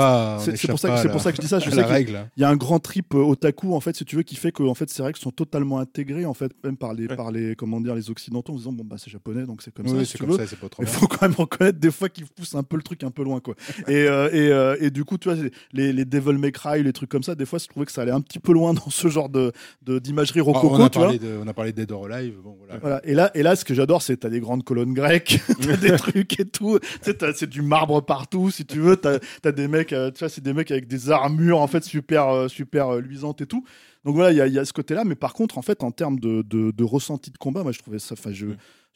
c'est pour ça pas que c'est pour ça que je dis ça. Je sais qu'il- y a un grand trip euh, otaku en fait si tu veux qui fait que en fait ces règles sont totalement intégrées en fait même par les Ouais. par les comment dire les occidentaux en disant bon bah c'est japonais donc c'est comme Oui, ça oui, si comme veux. ça, c'est pas trop Il faut quand même reconnaître des fois qu'ils poussent un peu le truc un peu loin quoi. Et, euh, et, euh, et du coup tu vois les, les Devil May Cry les trucs comme ça des fois je trouvais que ça allait un petit peu loin dans ce genre de d'imagerie Ah, rococo tu vois. parlé de, on a parlé de Dead or Alive. Bon, voilà. Voilà. Et là, et là, ce que j'adore, c'est t'as des grandes colonnes grecques, des trucs et tout. Tu c'est du marbre partout, si tu veux. T'as as des mecs, euh, tu c'est des mecs avec des armures en fait super, euh, super euh, luisantes et tout. Donc voilà, il y a, il y a ce côté-là. Mais par contre, en fait, en termes de, de, de ressenti de combat, moi, je trouvais ça. Enfin, je,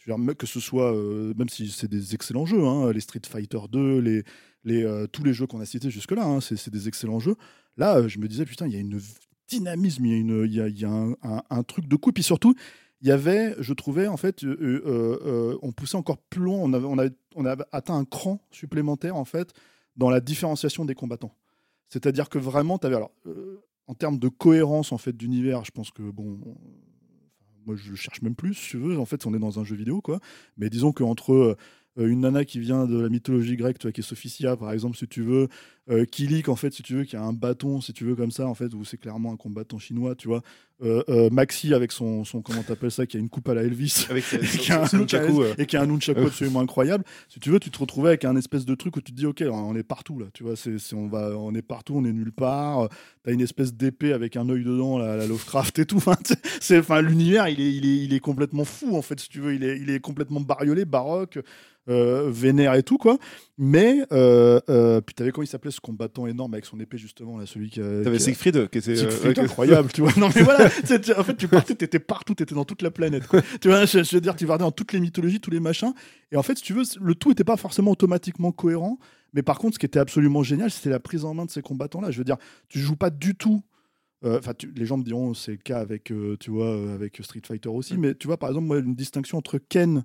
je veux dire, même que ce soit, euh, même si c'est des excellents jeux, hein, les Street Fighter 2, les, les, euh, tous les jeux qu'on a cités jusque-là, hein, c'est c'est des excellents jeux. Là, euh, je me disais, putain, il y a une dynamisme, il y a, un, truc de coup. Et puis surtout, il y avait, je trouvais, en fait, euh, euh, euh, on poussait encore plus loin, on avait, atteint un cran supplémentaire, en fait, dans la différenciation des combattants. C'est-à-dire que vraiment, tu avais, alors, en termes de cohérence, en fait, d'univers, je pense que, bon, moi, je cherche même plus, si tu veux, en fait, on est dans un jeu vidéo, quoi. Mais disons qu'entre une nana qui vient de la mythologie grecque, tu vois, qui est Sophicia, par exemple, si tu veux, euh, Kilik, en fait, si tu veux, qui a un bâton, si tu veux, comme ça, en fait, où c'est clairement un combattant chinois, tu vois. Euh, euh, Maxi avec son, son comment t'appelles ça, qui a une coupe à la Elvis. Avec et qui a un Nunchaku, euh. et qui a un nunchaku Euh. absolument incroyable. Si tu veux, tu te retrouvais avec un espèce de truc où tu te dis, ok, on est partout là. Tu vois, c'est, on va, on est partout, on est nulle part. T'as une espèce d'épée avec un œil dedans, la, la Lovecraft et tout. Enfin, c'est- enfin, l'univers, il est, il est, il est complètement fou en fait. Si tu veux, il est, il est complètement bariolé, baroque. euh, vénère et tout quoi mais euh, euh, puis t'avais comment il s'appelait ce combattant énorme avec son épée justement là celui qui T'avais Siegfried qui était. euh, Siegfried, incroyable, tu vois. Non, mais voilà, tu- en fait, tu partais, t'étais partout, t'étais dans toute la planète. quoi. tu vois, je, je veux dire, tu vas dans toutes les mythologies, tous les machins. Et en fait, si tu veux, le tout n'était pas forcément automatiquement cohérent. Mais par contre, ce qui était absolument génial, c'était la prise en main de ces combattants-là. Je veux dire, tu joues pas du tout. euh, Enfin, les gens me diront c'est le cas avec, euh, tu vois, euh, avec Street Fighter aussi. Mais tu vois, par exemple, moi, une distinction entre Ken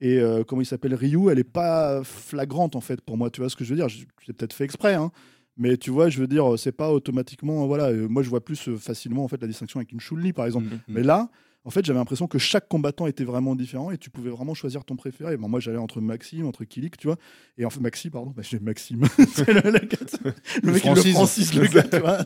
et euh, comment il s'appelle Ryu, elle est pas flagrante en fait pour moi. Tu vois ce que je veux dire? Je- J'ai peut-être fait exprès, hein. Mais tu vois, je veux dire, c'est pas automatiquement. Voilà, euh, moi je vois plus euh, facilement en fait la distinction avec une Chun-Li par exemple. Mhm. Mais là, en fait, j'avais l'impression que chaque combattant était vraiment différent et tu pouvais vraiment choisir ton préféré. Bon, moi, j'allais entre Maxime, entre Kilik, tu vois. Et en fait, Maxime, pardon, bah, j'ai Maxime. Le, le gars, le mec, le Francis. Le gars, tu vois.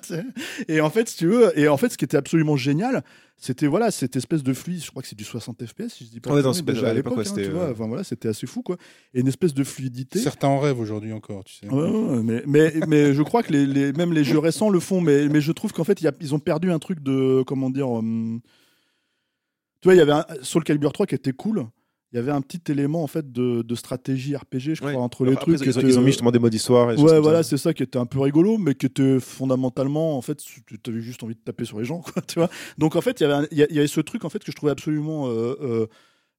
Et en fait, si tu veux, et en fait, ce qui était absolument génial, c'était voilà, cette espèce de fluide. Je crois que c'est du 60 FPS, si je dis pas. Ouais, non, déjà à l'époque, hein, c'était, euh, Enfin voilà, c'était assez fou, quoi. Et une espèce de fluidité. Certains en rêvent aujourd'hui encore, tu sais. Ouais, mais, mais, mais je crois que les, les- même les jeux récents le font, mais, mais je trouve qu'en fait, il y a- ils ont perdu un truc de. Comment dire hum, Tu vois, il y avait un, Soul Calibur 3 qui était cool. Il y avait un petit élément en fait de, de stratégie RPG, je crois, entre les Après, trucs. ils, ont, qui ils ont mis justement des modes histoire. Et Ouais, voilà, c'est ça qui était un peu rigolo, mais qui était fondamentalement, en fait, tu avais juste envie de taper sur les gens, quoi, tu vois. Donc, en fait, il y avait un- il y, a- il y avait ce truc, en fait, que je trouvais absolument euh, euh,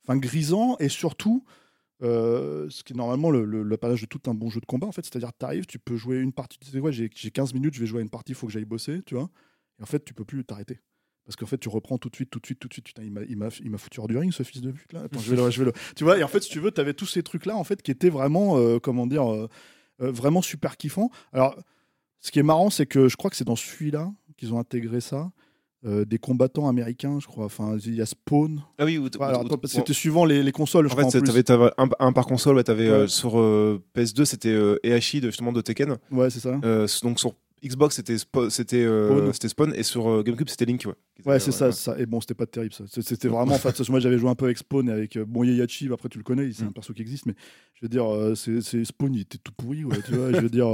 enfin, grisant, et surtout, euh, ce qui est normalement le, le, de tout un bon jeu de combat, en fait, c'est-à-dire, tu arrives, tu peux jouer une partie, tu sais quoi, j'ai j'ai 15 minutes, je vais jouer à une partie, il faut que j'aille bosser, tu vois. Et en fait, tu peux plus t'arrêter. Parce qu'en fait, tu reprends tout de suite, tout de suite, tout de suite. Putain, il m'a- il m'a il m'a foutu hors du ring, ce fils de pute là. Attends, je vais le, je vais le- Tu vois, et en fait, si tu veux, tu avais tous ces trucs-là, en fait, qui étaient vraiment, euh, comment dire, euh, euh, vraiment super kiffants. Alors, ce qui est marrant, c'est que je crois que c'est dans celui-là qu'ils ont intégré ça. euh, des combattants américains, je crois. Enfin, il y a Spawn. Ah oui, Ouais, c'était suivant les, les consoles, je En crois. fait, t'avais un, un par console, ouais, euh, Ouais. sur euh, PS2, c'était Ehashi de, justement de Tekken. Ouais, c'est ça. Donc sur Xbox, c'était c'était euh, Spawn. c'était Spawn, et sur euh, GameCube, c'était Link. Ouais, Ouais, c'est euh, ça, ça. Et bon, c'était pas terrible, ça. C'était vraiment. En fait, moi, j'avais joué un peu avec Spawn et avec bon Yayachi. Après, tu le connais, c'est un Mm. perso qui existe, mais je veux dire, euh, c'est Spawn, il était tout pourri, ouais, tu vois. je veux dire.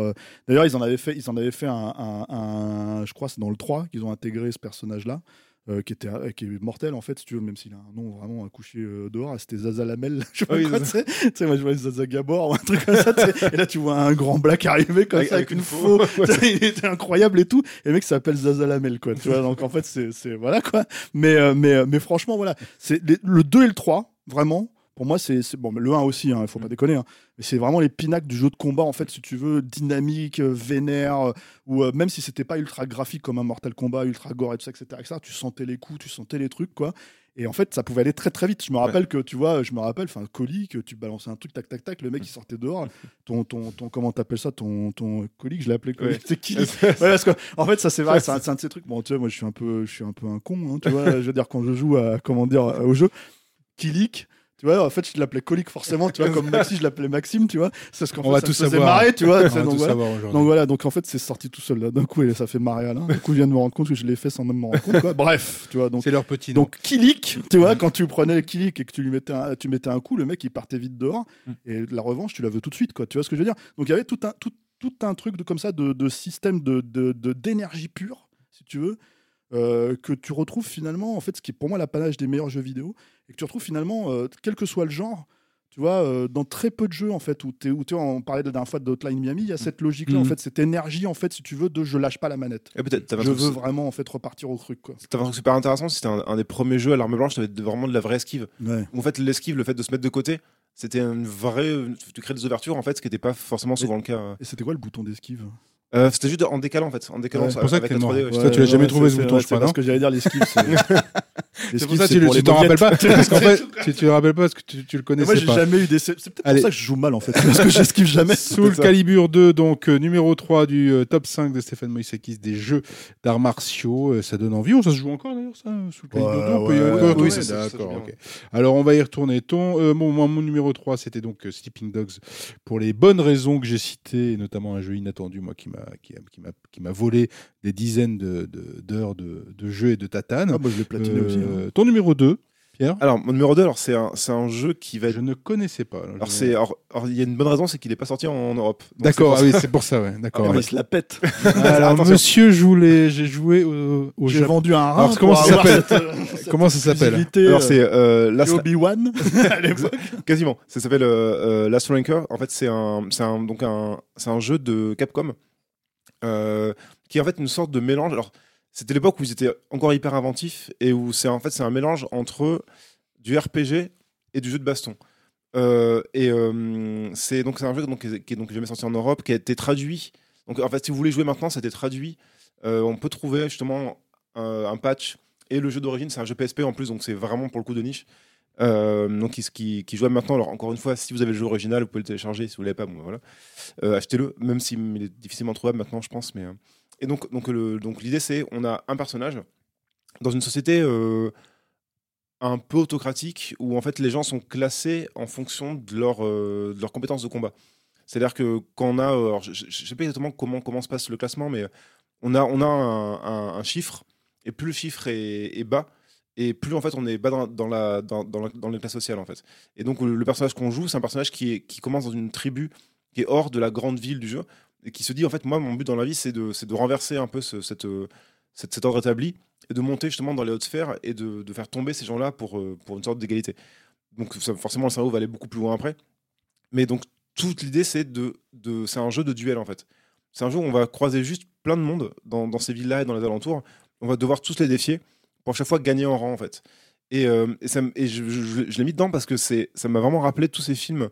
D'ailleurs, ils en avaient fait, ils en avaient fait un, un- un- je crois, c'est dans le 3 qu'ils ont intégré ce personnage-là. Euh, qui était euh, qui est mortel en fait si tu veux même s'il a un nom vraiment à coucher euh, dehors c'était Zaza Lamel je sais pas Ah oui, quoi, tu sais. Tu sais, moi je vois Zaza Gabor ou un truc comme ça et là tu vois un grand black arriver comme Avec- ça avec, avec une faux. Il était incroyable et tout. Et le mec s'appelle Zaza Lamel quoi tu vois. Donc en fait c'est voilà quoi. Mais euh, mais euh, mais franchement voilà. C'est le 2 et le 3 vraiment pour moi c'est bon le 1 aussi hein, il faut pas déconner hein, mais c'est vraiment les pinacles du jeu de combat en fait si tu veux dynamique euh, vénère euh, ou euh, même si c'était pas ultra graphique comme un Mortal Kombat ultra gore et tout ça etc., etc., tu sentais les coups tu sentais les trucs quoi et en fait ça pouvait aller très très vite je me rappelle que tu vois je me rappelle enfin colis que tu balançais un truc tac tac tac le mec il sortait dehors ton ton, ton comment t'appelles ça ton ton colis je l'ai appelé colis Ouais. c'est qui? Que, en fait, ça c'est vrai, c'est un, de ces trucs. Bon, tu vois, moi je suis un peu, je suis un peu un con, hein, tu vois. je veux dire quand je joue à, comment dire, au jeu, Kilik. Tu vois, en fait, je l'appelais Colique forcément, tu vois, comme Maxi, je l'appelais Maxime, tu vois. C'est parce qu'en On fait, va ça tout faisait savoir. marrer, tu vois. On va donc, tout voilà. savoir. Donc voilà, donc en fait, c'est sorti tout seul là. D'un coup, et ça fait marrer Alain. Du coup, je viens de me rendre compte que je l'ai fait sans même me rendre compte. Quoi. Bref, tu vois. Donc, C'est leur petit nom. donc Kilik, tu vois, quand tu prenais Kilik et que tu lui mettais un, tu mettais un coup, le mec il partait vite dehors. Mm. Et la revanche, tu la veux tout de suite, quoi. Tu vois ce que je veux dire? Donc il y avait tout un, tout, tout un truc de, comme ça de, de système de, de, de- d'énergie pure, si tu veux, euh, que tu retrouves finalement, en fait, ce qui est pour moi l'apanage des meilleurs jeux vidéo, et que tu retrouves finalement, euh, quel que soit le genre. Tu vois, euh, dans très peu de jeux, en fait, où, t'es, où t'es- on parlait la dernière fois de Hotline Miami, il y a cette logique-là, en Mhm. fait, cette énergie, en fait, si tu veux, de je lâche pas la manette. Et un Je veux vraiment, en fait, repartir au truc, quoi. t'avais un truc super intéressant, c'était un, un des premiers jeux à l'arme blanche, t'avais de- vraiment de la vraie esquive. Ouais. En fait, l'esquive, le fait de se mettre de côté, c'était une vraie. Tu crées des ouvertures, en fait, ce qui n'était pas forcément souvent le cas. Et c'était quoi le bouton d'esquive? Euh, C'était juste en décalant en fait. En décalant Ouais. ça- C'est pour ça avec que la t'es mort. 3D. ouais. Toi, tu l'as jamais trouvé, ce c'est- bouton, c'est je crois, parce non que j'allais dire l'esquive. c'est- C'est pour ça que tu les t'en rappelles pas. Parce qu'en fait, tu, tu le rappelles pas parce que tu, tu le connaissais Moi, j'ai pas. jamais eu des. C'est peut-être pour ça que je joue mal en fait. Parce que j'esquive jamais. Soul. Calibur 2, donc euh, numéro 3 du euh, top 5 de Stéphane Moïsakis des jeux d'arts martiaux. Euh, ça donne envie. On, ça se joue encore d'ailleurs, ça Soul Calibur Ouais, 2 on peut y ouais, encore ouais, retourner oui, D'accord, c'est. Alors, on va y retourner. Ton, euh, mon, moi, numéro 3, c'était donc euh, Sleeping Dogs pour les bonnes raisons que j'ai citées, notamment un jeu inattendu, moi, qui m'a qui, m'a qui m'a volé des dizaines de- de- d'heures de, de jeu et de tatane. Ah, moi, je l'ai platiné aussi. hein. Euh, Ton numéro 2, Pierre? Alors, mon numéro 2, alors c'est un, c'est un jeu qui va être. Je ne connaissais pas. Alors, il y a une bonne raison, c'est qu'il n'est pas sorti en, en Europe. D'accord, ah c'est oui, c'est pour ça, ouais. D'accord. Ah, ouais. il se la pète. Alors, Attention. monsieur, j'ai joué au, au J'ai vendu un rat. Alors, comment ça s'appelle euh, Comment ça s'appelle? Alors, euh, c'est euh, Last- Obi-Wan à l'époque. Quasiment. Ça s'appelle euh, euh, Last Ranker. En fait, c'est un, c'est un, donc un, c'est un jeu de Capcom euh, qui est en fait une sorte de mélange. Alors, c'était l'époque où ils étaient encore hyper inventifs et où c'est en fait c'est un mélange entre du RPG et du jeu de baston. Euh, et euh, c'est donc c'est un jeu donc, qui est donc jamais sorti en Europe, qui a été traduit. Donc en fait, si vous voulez jouer maintenant, ça a été traduit. On peut trouver justement un patch et le jeu d'origine, c'est un jeu PSP en plus, donc c'est vraiment pour le coup de niche. Euh, donc qui, joue maintenant. Alors encore une fois, si vous avez le jeu original, vous pouvez le télécharger. Si vous l'avez pas, bon voilà, Euh, achetez-le. Même s'il est difficilement trouvable maintenant, je pense. Mais euh, et donc donc donc l'idée c'est on a un personnage dans une société euh, un peu autocratique où en fait les gens sont classés en fonction de leur de leurs compétences de combat. C'est-à-dire que quand on a, alors, je, je sais pas exactement comment comment se passe le classement, mais on a on a un, chiffre et plus le chiffre est bas et plus en fait on est bas dans, les classes sociales en fait. Et donc le, personnage qu'on joue, c'est un personnage qui commence dans une tribu qui est hors de la grande ville du jeu et qui se dit en fait moi mon but dans la vie c'est de renverser un peu euh, cette cet ordre établi et de monter justement dans les hautes sphères et de, faire tomber ces gens-là pour euh, une sorte d'égalité. Donc forcément le cerveau va aller beaucoup plus loin après. Mais donc toute l'idée c'est un jeu de duel en fait. C'est un jeu où on va croiser juste plein de monde dans ces villes-là et dans les alentours. On va devoir tous les défier pour chaque fois gagner en rang en fait. Et, euh, et, ça et je, je- je- l'ai mis dedans parce que c'est, ça m'a vraiment rappelé tous ces films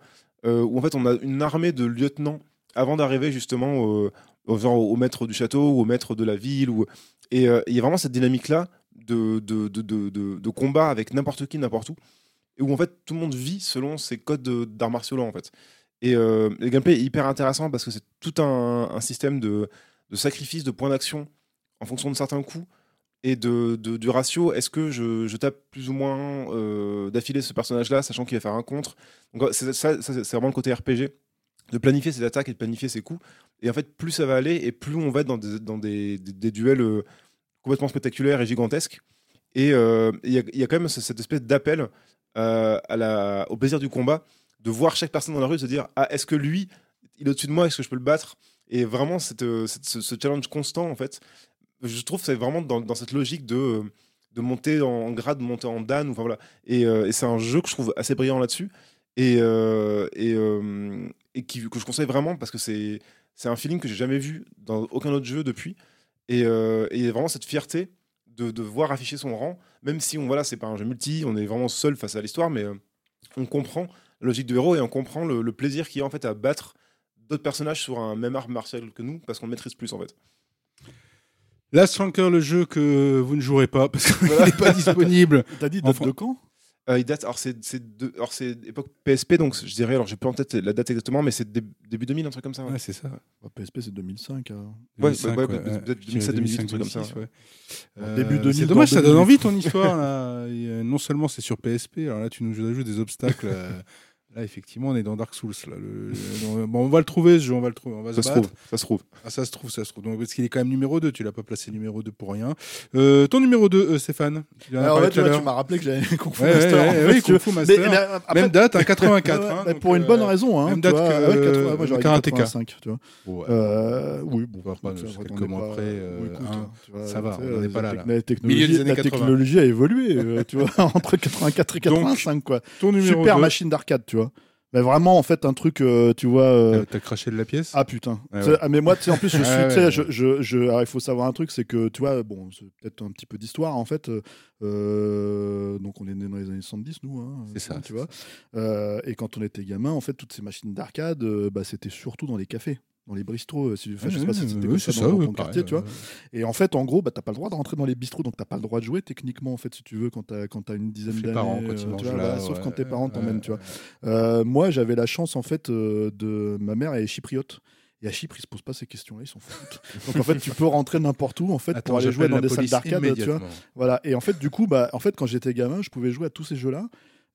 euh, où en fait on a une armée de lieutenants avant d'arriver justement au, au, maître du château ou au maître de la ville. Ou, et euh, il y a vraiment cette dynamique-là de, de, de, de, combat avec n'importe qui, n'importe où. Et où en fait tout le monde vit selon ses codes de- d'arts martiaux en fait. Et euh, le gameplay est hyper intéressant parce que c'est tout un, un système de, de sacrifice, de points d'action en fonction de certains coups et de, du ratio. Est-ce que je, tape plus ou moins euh, d'affilée ce personnage-là, sachant qu'il va faire un contre? C'est ça, c'est vraiment le côté RPG, de planifier ses attaques et de planifier ses coups. Et en fait, plus ça va aller et plus on va être dans des, dans des, des- duels euh, complètement spectaculaires et gigantesques. Et euh, il y, a, quand même ce- cette espèce d'appel euh, au plaisir du combat, de voir chaque personne dans la rue se dire Ah, est-ce que lui, il est au-dessus de moi, est-ce que je peux le battre? Et vraiment, cette, euh, cette- ce, ce challenge constant, en fait, je trouve que c'est vraiment dans, cette logique de, de monter en grade, de monter en dan. Enfin, voilà. Et, euh, et c'est un jeu que je trouve assez brillant là-dessus. Et, euh, euh, et qui, que je conseille vraiment parce que c'est un feeling que j'ai jamais vu dans aucun autre jeu depuis. Et, il y a vraiment cette fierté de, de voir afficher son rang, même si on voilà, c'est pas un jeu multi, on est vraiment seul face à l'histoire, mais on comprend la logique du héros et on comprend le, plaisir qu'il y a en fait à battre d'autres personnages sur un même art martial que nous parce qu'on maîtrise plus en fait. Last Ranker, le jeu que vous ne jouerez pas parce qu'il n'est pas disponible. T'as dit date de quand? Euh, il date, alors c'est c'est de- alors c'est époque PSP donc je dirais alors j'ai plus en tête la date exactement mais c'est dé- début 2000 un truc comme ça. ouais. Ouais, c'est ça. Bah, PSP, c'est 2005. alors. Ouais, 2005, ouais, ouais, ouais, ouais. peut-être Je dirais 2007, 2008, un truc comme 2006, ça. ouais. Euh, Début Euh, 2000, C'est dommage, ça donne 2008. envie ton histoire. Là. Et, euh, non seulement c'est sur PSP, alors là tu nous ajoutes des obstacles. Là, effectivement, on est dans Dark Souls. Là. Le- le- bon, on va le trouver, ce jeu, on va le trouver. On va Ça se trouve, ça se trouve. Ah, ça se trouve, ça se trouve. Donc, parce qu'il est quand même numéro 2, tu l'as pas placé numéro 2 pour rien. Euh, ton numéro 2, euh, Stéphane Tu Alors, tu, vois, m'as rappelé que j'avais Kung Fu Ouais, Master. ouais, en fait, oui, si tu Kung veux. Fu Master. Mais- mais après- Même date, hein, 84. Ouais, hein, donc, pour une bonne euh, raison. Hein, même date vois, que, ouais, 80, euh, moi, j'aurais dit Karateka. 85, tu vois. ouais. Euh, oui, bon, va pas, ça, c'est après, hein, ça va, on en est pas la là, La technologie, des années la 80. technologie a évolué, tu vois, entre 84 et Donc, 85, quoi. Super 2. machine d'arcade, tu vois. Mais vraiment, en fait, un truc, euh, tu vois. euh, T'as craché de la pièce? Ah putain. Ouais. ah, mais moi, tu sais, en plus, je suis, Ouais, tu sais, ouais, je, ouais. je, je- alors, il faut savoir un truc, c'est que, tu vois, bon, c'est peut-être un petit peu d'histoire, en fait. euh, donc, on est né dans les années 70, nous, hein, C'est ça, tu vois. Et quand on était gamin, en fait, toutes ces machines d'arcade, bah, c'était surtout dans les cafés. Dans les bistrots. euh, si, enfin, je sais pas si c'était c'est ça ça, dans, ouais, ton quartier, tu vois. Et en fait, en gros, bah, t'as pas le droit de rentrer dans les bistrots, donc t'as pas le droit de jouer techniquement, en fait, si tu veux, quand t'as quand t'as une dizaine d'années. euh, voilà, sauf ouais, quand tes parents t'emmènent, tu vois. Euh, moi, j'avais la chance, en fait, euh, de ma mère est chypriote. Et à Chypre, ils se posent pas ces questions-là, ils s'en foutent. Donc en fait, tu peux rentrer n'importe où en fait Attends, pour aller jouer dans des salles d'arcade, tu vois. Voilà. Et en fait, du coup, bah, en fait, quand j'étais gamin, je pouvais jouer à tous ces jeux-là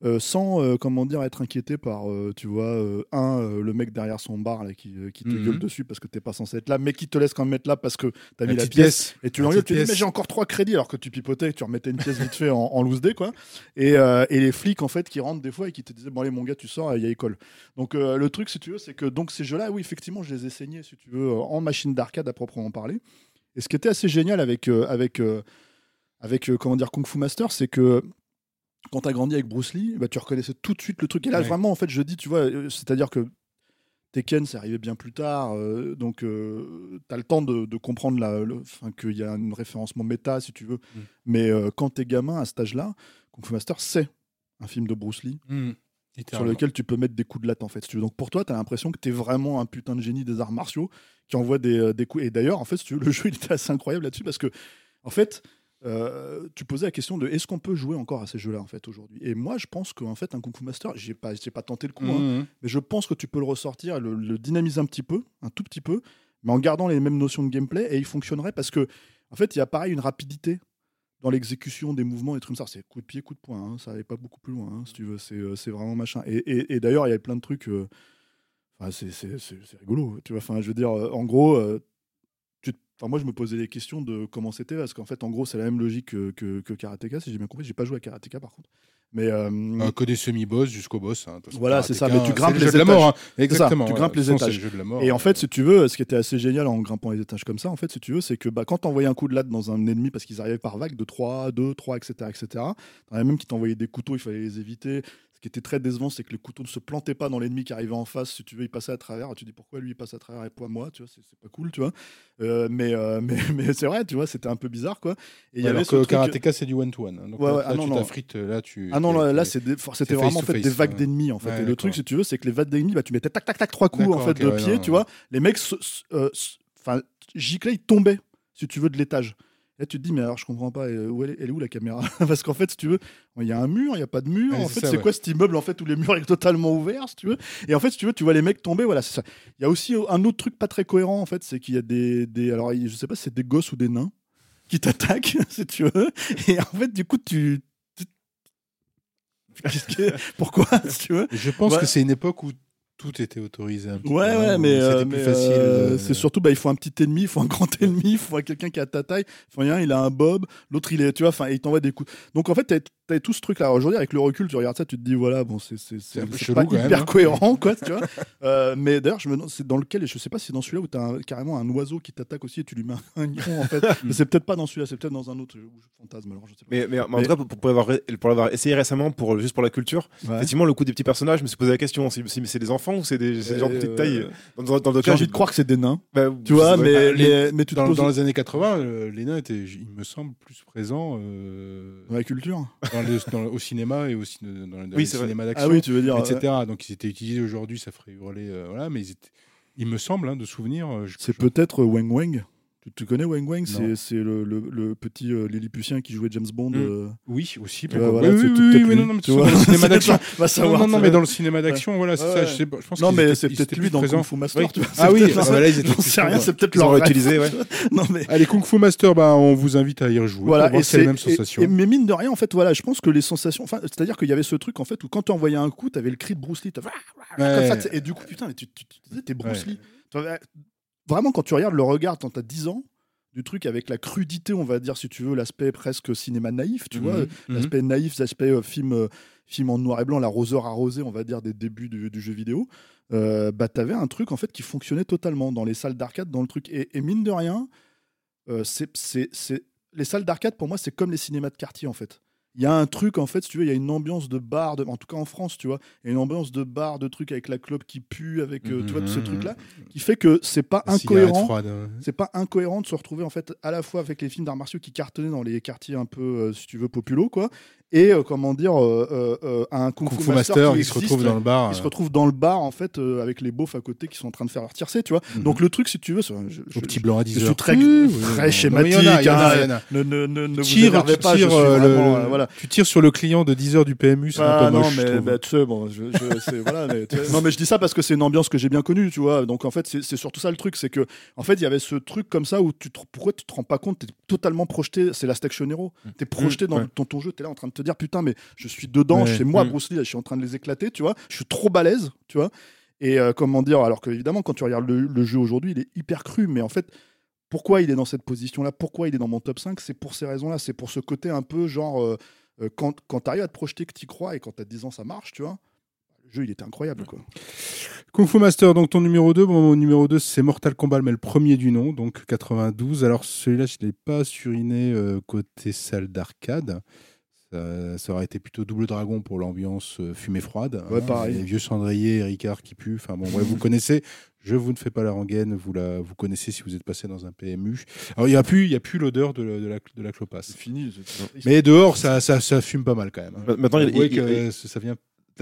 euh, sans, euh, comment dire, être inquiété par, euh, tu vois, un, le mec derrière son bar là, qui, qui te Mhm. gueule dessus parce que t'es pas censé être là, mais qui te laisse quand même être là parce que t'as mis la pièce. Et tu l'engueules, tu dis, mais j'ai encore trois crédits alors que tu pipotais et tu remettais une pièce vite fait en, en loose day, quoi. Et, et les flics, en fait, qui rentrent des fois et qui te disaient, bon, allez, mon gars, tu sors, il y a école. Donc, le truc, si tu veux, c'est que donc ces jeux-là, oui, effectivement, je les ai saignés, si tu veux, en machine d'arcade à proprement parler. Et ce qui était assez génial avec, avec, avec comment dire, Kung Fu Master, c'est que quand tu as grandi avec Bruce Lee, bah, tu reconnaissais tout de suite le truc. Et là, Ouais. vraiment, en fait, je dis, tu vois, euh, c'est-à-dire que Tekken, c'est arrivé bien plus tard, euh, donc tu as le temps de, de comprendre la- le- qu'il y a un référencement méta, si tu veux. Mm. Mais euh, quand tu es gamin à cet âge-là, Kung Fu Master, c'est un film de Bruce Lee Mmh. sur lequel tu peux mettre des coups de latte en fait. si tu veux. Donc pour toi, tu as l'impression que tu es vraiment un putain de génie des arts martiaux qui envoie des, euh, des coups. Et d'ailleurs, en fait, si tu veux, le jeu il était assez incroyable là-dessus parce que, en fait, euh, tu posais la question de est-ce qu'on peut jouer encore à ces jeux-là en fait aujourd'hui? Et moi, je pense qu'en fait, un Kung Fu Master, j'ai pas, j'ai pas tenté le coup, hein, Mmh. mais je pense que tu peux le ressortir, et le, le dynamiser un petit peu, un tout petit peu, mais en gardant les mêmes notions de gameplay et il fonctionnerait parce que, en fait, il y a pareil une rapidité dans l'exécution des mouvements et trucs comme ça. C'est coup de pied, coup de poing, hein, ça n'allait pas beaucoup plus loin, hein, si tu veux. C'est, euh, c'est vraiment machin. Et, et- et d'ailleurs, il y avait plein de trucs. euh, c'est, c'est- c'est- c'est rigolo, tu vois. Enfin, je veux dire, en gros. euh, Enfin, moi, je me posais les questions de comment c'était, parce qu'en fait, en gros, c'est la même logique que, que, que Karateka, si j'ai bien compris. J'ai pas joué à Karateka, par contre. Mais euh, Euh, que des semi-boss jusqu'au boss. hein. Voilà, c'est ça, mais tu grimpes le les jeu de la mort. hein. ça, Exactement. tu ouais. grimpes les façon, étages. C'est le jeu de la mort. Et en fait, si tu veux, ce qui était assez génial en grimpant les étages comme ça, en fait, si tu veux, c'est que bah, quand t'envoyais un coup de latte dans un ennemi, parce qu'ils arrivaient par vague de 3, 2, 3, etc., etc., t'en avais même qui t'envoyaient des couteaux, il fallait les éviter. Ce qui était très décevant, c'est que les couteaux ne se plantaient pas dans l'ennemi qui arrivait en face. Si tu veux, il passait à travers. Tu dis pourquoi lui il passe à travers et pas moi, tu vois, c'est pas cool, tu vois. Euh, mais euh, mais, mais c'est vrai, tu vois, c'était un peu bizarre, quoi. Et y Ouais, avait ce que truc- Karateka, c'est du one-to-one. hein. Donc Ouais, là, ouais, là, ah non, tu non. t'affrites. Là, tu. Ah non, c'était vraiment en to fait des vagues d'ennemis en fait. Et le truc, si tu veux, c'est que les vagues d'ennemis, bah, tu mettais tac tac tac trois coups en fait ok, de pied, tu vois. Les mecs, euh, enfin, giclaient, ils tombaient, si tu veux, de l'étage. Là, tu te dis, mais alors je comprends pas, euh, où elle, est, elle est où la caméra Parce qu'en fait, si tu veux, il y a un mur, il n'y a pas de mur. Ouais, en c'est fait, c'est ouais. quoi cet immeuble en fait où les murs sont totalement ouverts, si tu veux Et en fait, si tu veux, tu vois les mecs tomber, voilà, c'est ça. Il y a aussi un autre truc pas très cohérent en fait, c'est qu'il y a des, des, alors je sais pas si c'est des gosses ou des nains qui t'attaquent, si tu veux. Et en fait, du coup, tu. Pourquoi, si tu veux Je pense Ouais. que c'est une époque où tout était autorisé. Un petit Ouais, peu, hein, ouais, où mais, euh, mais, euh, de- c'est surtout, bah, il faut un petit ennemi, il faut un grand ennemi, il faut quelqu'un qui a ta taille. Enfin, il y a un, il a un bob, l'autre, il est, tu vois, enfin, il t'envoie des coups. Donc, en fait, t'as tout ce truc-là. Alors, Aujourd'hui, avec le recul, tu regardes ça, tu te dis, voilà, bon, c'est pas même, hyper hein. cohérent, quoi, tu vois. Euh, mais d'ailleurs, je me demande, c'est dans lequel, et je sais pas si c'est dans celui-là où t'as un- carrément un oiseau qui t'attaque aussi et tu lui mets un nion, en fait. mais c'est peut-être pas dans celui-là, c'est peut-être dans un autre où je fantasme, alors je sais pas. Mais, mais, mais en Mais- tout cas, pour, pour l'avoir, essayé récemment, pour, juste pour la culture, Ouais. effectivement, le coup des petits personnages, je me suis posé la question si, c'est des enfants ou c'est des, gens de petite taille Euh, dans, dans, dans J'ai envie de croire que c'est des nains, bah, tu vois, mais, Bah, les- mais, tu Dans, poses dans les années 80, euh, les nains étaient, il me semble, plus présents euh, dans la culture. Dans le- dans le- au cinéma et aussi dans, dans Oui, Ah d'action, oui, tu veux dire. etc. Donc ils étaient utilisés aujourd'hui, ça ferait hurler. euh, voilà, mais ils étaient- il me semble, hein, de souvenir. euh, C'est peut-être Wang Wang. Tu, tu connais Wang Wang. C'est le, le, le petit euh, Lilliputien qui jouait James Bond. Mm. euh, Oui, aussi. Voilà, oui, oui, oui, mais non, non, mais tu dans le cinéma d'action. Va Non, savoir. non, non, mais dans le cinéma d'action, voilà, c'est Ouais, ça. Je, pense Non, mais c'est peut-être lui dans. Kung Fu Master. Oui. tu vois, Ah oui, ah, bah là, ils étaient sais rien, c'est peut-être leur. Non, mais. Allez, Kung Fu Master, bah, on vous invite à y rejouer. Voilà, et c'est la c'est même et- sensation. et- mais mine de rien, en fait, voilà, je pense que les sensations, enfin, c'est-à-dire qu'il y avait ce truc en fait où quand tu envoyais un coup, tu avais le cri de Bruce Lee, et du coup, putain, mais t'es Bruce. Lee. Vraiment, quand tu regardes le regard quand t'as 10 ans, du truc avec la crudité, on va dire, si tu veux, l'aspect presque cinéma naïf, tu vois, Mhm, mhm. l'aspect naïf, l'aspect euh, film, euh, film en noir et blanc, la roseur arrosée, on va dire, des débuts du, du jeu vidéo, euh, bah, t'avais un truc en fait qui fonctionnait totalement dans les salles d'arcade, dans le truc. Et, et mine de rien, euh, c'est, c'est, c'est- les salles d'arcade, pour moi, c'est comme les cinémas de quartier en fait. Il y a un truc en fait si tu veux il y a une ambiance de bar de, en tout cas en France tu vois il y a une ambiance de bar de trucs avec la clope qui pue avec euh, tu vois tous ces Mhm. trucs là qui fait que c'est pas incohérent c'est pas incohérent de se retrouver en fait à la fois avec les films d'arts martiaux qui cartonnaient dans les quartiers un peu euh, si tu veux populo quoi et euh, comment dire un kung, Kung fu Fu Master, qui il se retrouve dans le bar. il se retrouve dans le bar en fait avec les beaufs à côté qui sont en train de faire leur tiercé tu vois Mhm. donc le truc si tu veux c'est- je, au je- petit blanc à 10 je suis heures. très- Oui, très oui, schématique, ne, vous Tire, énervez pas je suis vraiment, euh, voilà tu tires sur le client de 10 heures du PMU, c'est ah un peu non moche. mais trouve. bah, tu sais bon je, je- c'est- voilà mais, tu sais, non mais je dis ça parce que c'est une ambiance que j'ai bien connue tu vois donc en fait c'est surtout ça le truc c'est que en fait il y avait ce truc comme ça où tu te, pourquoi tu te rends pas compte t'es totalement projeté c'est la Station Hero t'es projeté dans ouais. ton, ton jeu t'es là en train de te dire putain mais je suis dedans Ouais. c'est moi Mm. Bruce Lee je suis en train de les éclater tu vois je suis trop balèze tu vois et euh, comment dire alors que évidemment quand tu regardes le, le jeu aujourd'hui il est hyper cru mais en fait pourquoi il est dans cette position-là, pourquoi il est dans mon top 5, c'est pour ces raisons-là. C'est pour ce côté un peu genre, euh, euh, quand, quand à te projeter que tu crois et quand tu as 10 ans, ça marche, tu vois. Le jeu, il était incroyable, quoi. Kung Fu Master, donc ton numéro 2. Bon, mon numéro 2, c'est Mortal Kombat, mais le premier du nom, donc 92. Alors celui-là, je ne l'ai pas suriné euh, côté salle d'arcade. Ça, ça aurait été plutôt double dragon pour l'ambiance euh, fumée froide. Ouais, pareil. Les vieux cendriers, Ricard qui pue. Enfin bon, ouais, vous connaissez. Je vous ne fais pas la rengaine. Vous la, vous connaissez si vous êtes passé dans un PMU. Alors il n'y a plus, il y a plus l'odeur de, la- de la, de la clopasse. fini. Mais dehors, ça, ça, ça fume pas mal quand même. hein. Ma- Maintenant, il- il- que, il- ça vient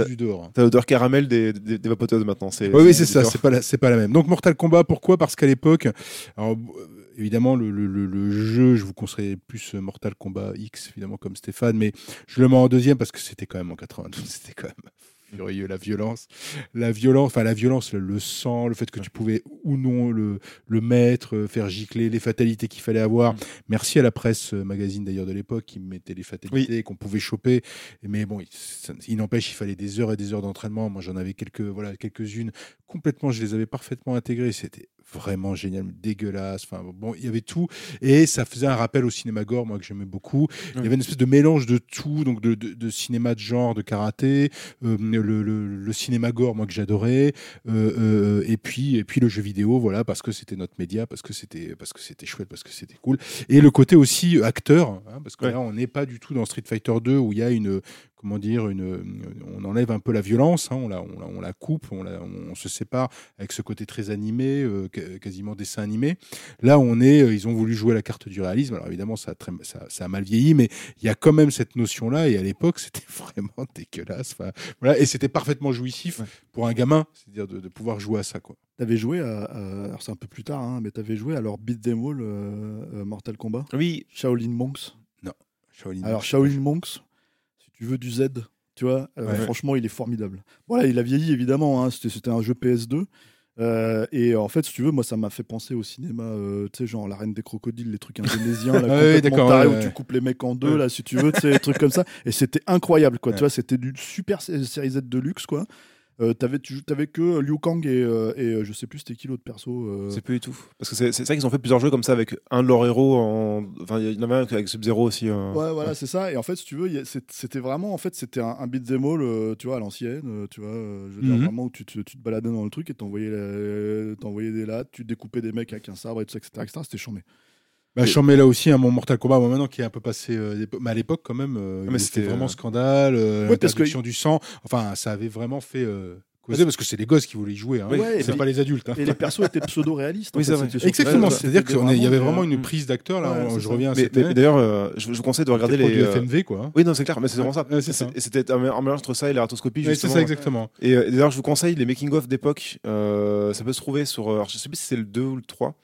du dehors. hein. T'as l'odeur caramel des, des, des vapoteuses maintenant. c'est- Oui, oui, c'est ça, c'est pas, la, c'est pas la même. Donc Mortal Kombat, pourquoi? Parce qu'à l'époque, alors, euh, évidemment, le, le- le- le jeu, je vous conseillerais plus euh, Mortal Kombat X, évidemment, comme Stéphane, mais je le mets en deuxième parce que c'était quand même en 92, c'était quand même furieux, la violence. La violence, enfin la violence, le, le sang, le fait que tu pouvais ou non le, le mettre, euh, faire gicler, les fatalités qu'il fallait avoir. Mm. Merci à la presse euh, magazine d'ailleurs de l'époque qui mettait les fatalités qu'on pouvait choper. Mais bon, il, il n'empêche, il fallait des heures et des heures d'entraînement. Moi, j'en avais quelques, voilà, quelques-unes complètement, je les avais parfaitement intégrées. C'était vraiment génial, dégueulasse. Enfin, bon, il y avait tout. Et ça faisait un rappel au cinéma gore, moi, que j'aimais beaucoup. Il y avait une espèce de mélange de tout, donc de, de- de cinéma de genre, de karaté, euh, le, le- le cinéma gore, moi, que j'adorais. euh, euh, et puis, et puis le jeu vidéo, voilà, parce que c'était notre média, parce que c'était, parce que c'était chouette, parce que c'était cool. Et le côté aussi acteur, hein, parce que Ouais. là, on n'est pas du tout dans Street Fighter 2 où il y a une, comment dire, une, on enlève un peu la violence, hein, on, la, on, la, on la coupe, on, la- on se sépare avec ce côté très animé, euh, quasiment dessin animé. Là, on est, euh, ils ont voulu jouer la carte du réalisme. Alors évidemment, ça a, très- ça, ça a mal vieilli, mais il y a quand même cette notion-là. Et à l'époque, c'était vraiment dégueulasse. Enfin, voilà, et c'était parfaitement jouissif Ouais. pour un gamin, c'est-à-dire de, de pouvoir jouer à ça, quoi. T'avais joué à, à- alors c'est un peu plus tard, hein, mais t'avais joué à leur Beat Them All euh, Mortal Kombat, Oui, Shaolin Monks? Shaolin Alors. Shaolin Monks, tu veux du Z, tu vois, euh, Ouais. franchement, il est formidable. Voilà, il a vieilli évidemment. hein, c'était, un jeu PS2. euh, et en fait, si tu veux, moi, ça m'a fait penser au cinéma, euh, tu sais, genre La Reine des Crocodiles, les trucs indonésiens, là, Ah oui, tarés, ouais, où ouais. tu coupes les mecs en deux, Ouais. là, si tu veux, tu sais, des trucs comme ça. Et c'était incroyable, quoi. Ouais. Tu vois, c'était du super sé- série Z de luxe, quoi. Euh, t'avais, tu, t'avais que Liu Kang et, euh, et euh, je sais plus c'était qui l'autre perso. euh, c'est plus du tout. Parce que c'est c'est ça qu'ils ont fait plusieurs jeux comme ça avec un de leurs héros. En... Enfin, il y en avait un avec Sub-Zero aussi. euh. Ouais, voilà, c'est ça. Et en fait, si tu veux, a- c'était vraiment, en fait, c'était un, un beat'em all, euh, tu vois, à l'ancienne, euh, tu vois, euh, je veux dire, Mhm. vraiment où tu te, tu te baladais dans le truc et t'envoyais, la- t'envoyais des lattes, tu découpais des mecs avec un sabre et tout ça, etc. etc. C'était chambé. Bah, j'en mets là aussi un mon Mortal Kombat, moi, maintenant qui est un peu passé, euh, mais à l'époque quand même, euh, Ah, c'était, vraiment euh, scandale, euh, Ouais, que- l'interdiction du sang. Enfin, ça avait vraiment fait euh, causer parce que c'est les gosses qui voulaient y jouer, hein. C'est pas les adultes. hein. Et les persos étaient pseudo-réalistes. Oui, Exactement, c'est-à-dire qu'il y avait vraiment une prise d'acteur là. ouais, je ça. reviens à Mais, d'ailleurs, euh, je, je vous conseille de regarder les. du FMV quoi. hein. Oui, non, c'est clair, mais c'est vraiment ça. Ouais, c'est ça. Et C'était un, mélange entre ça et la rotoscopie, Ouais, c'est ça exactement. Et, euh, d'ailleurs, je vous conseille les making-of d'époque. euh, ça peut se trouver sur. alors, je sais plus si c'est le 2 ou le 3.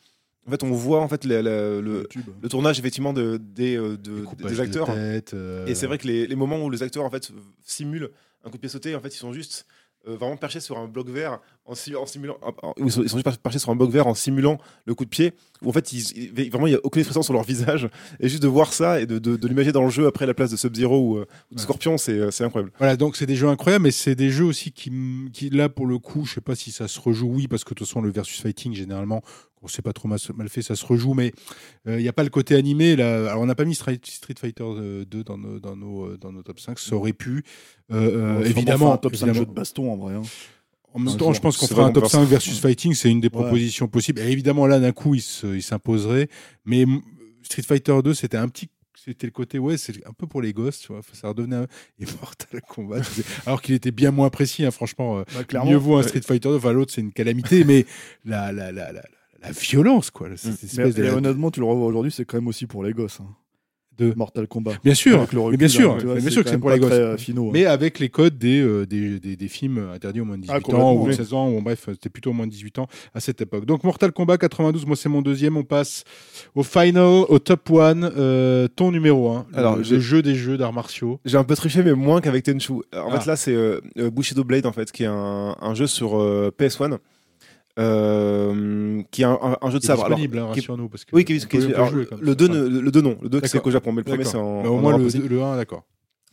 En fait, on voit en fait la- la- le, le tournage effectivement de, des, euh, de- des de acteurs. tête, euh, Et c'est vrai que les, les moments où les acteurs en fait simulent un coup de pied sauté, en fait, ils sont juste euh, vraiment perchés sur un bloc vert en, si- en simulant. ils, sont, ils sont juste perchés sur un bloc vert en simulant le coup de pied. Où en fait, ils, ils- vraiment, il n'y a aucune expression sur leur visage. Et juste de voir ça et de, de, de l'imaginer dans le jeu après la place de Sub-Zero ou, euh, ou de Ouais. Scorpion, c'est euh, c'est incroyable. Voilà, donc c'est des jeux incroyables, mais c'est des jeux aussi qui, qui, là, pour le coup, je sais pas si ça se rejoue, oui, parce que de toute façon, le versus fighting, généralement, on sait pas trop mal, fait, ça se rejoue, mais il n'y a pas le côté animé. Là. Alors, on n'a pas mis Street, Fighter euh, 2 dans nos, dans, nos, euh, dans nos top 5, ça aurait pu. Euh, euh, évidemment, un top 5 évidemment. jeu de baston en vrai. hein. En même temps, jour. je pense qu'on fera un top peut faire 5 versus fighting, c'est une des Ouais. propositions possibles. Et évidemment, là, d'un coup, il se- il s'imposerait. Mais Street Fighter 2, c'était un petit c'était le côté, ouais, c'est un peu pour les gosses, tu vois. Ça redevenait un... Et Mortal Kombat, alors qu'il était bien moins précis, hein, franchement. euh, Bah, mieux vaut un. Street Fighter 2. Enfin, l'autre, c'est une calamité, mais la, la, la, la, la violence, quoi. Cette Mm. espèce Mais, de- et honnêtement, tu le revois aujourd'hui, c'est quand même aussi pour les gosses. hein. De- Mortal Kombat. Bien sûr, Avec le mais bien sûr, hein, vois, mais bien sûr que c'est pour les gosses. très, euh, finaux, hein. Mais avec les codes des, euh, des, des, des films interdits au moins de 18 Ah, ans ou oui. 16 ans, ou bref, c'était plutôt au moins de 18 ans à cette époque. Donc Mortal Kombat 92, moi c'est mon deuxième, on passe au final, au top one, euh, ton numéro 1, Alors, le, jeu des jeux d'arts martiaux. J'ai un peu triché, mais moins qu'avec Tenchu. En Ah. fait, là, c'est euh, euh, Bushido Blade, en fait, qui est un, un jeu sur euh, PS1, euh, qui est un, un- un jeu de sabre. Alors, disponible, hein, qui est- rassure-nous. Parce que oui, qui alors, jouer le ça. 2, ne- le 2 non, le 2 c'est qu'au Japon, mais le premier c'est en, Mais au en moins le, le 1, d'accord.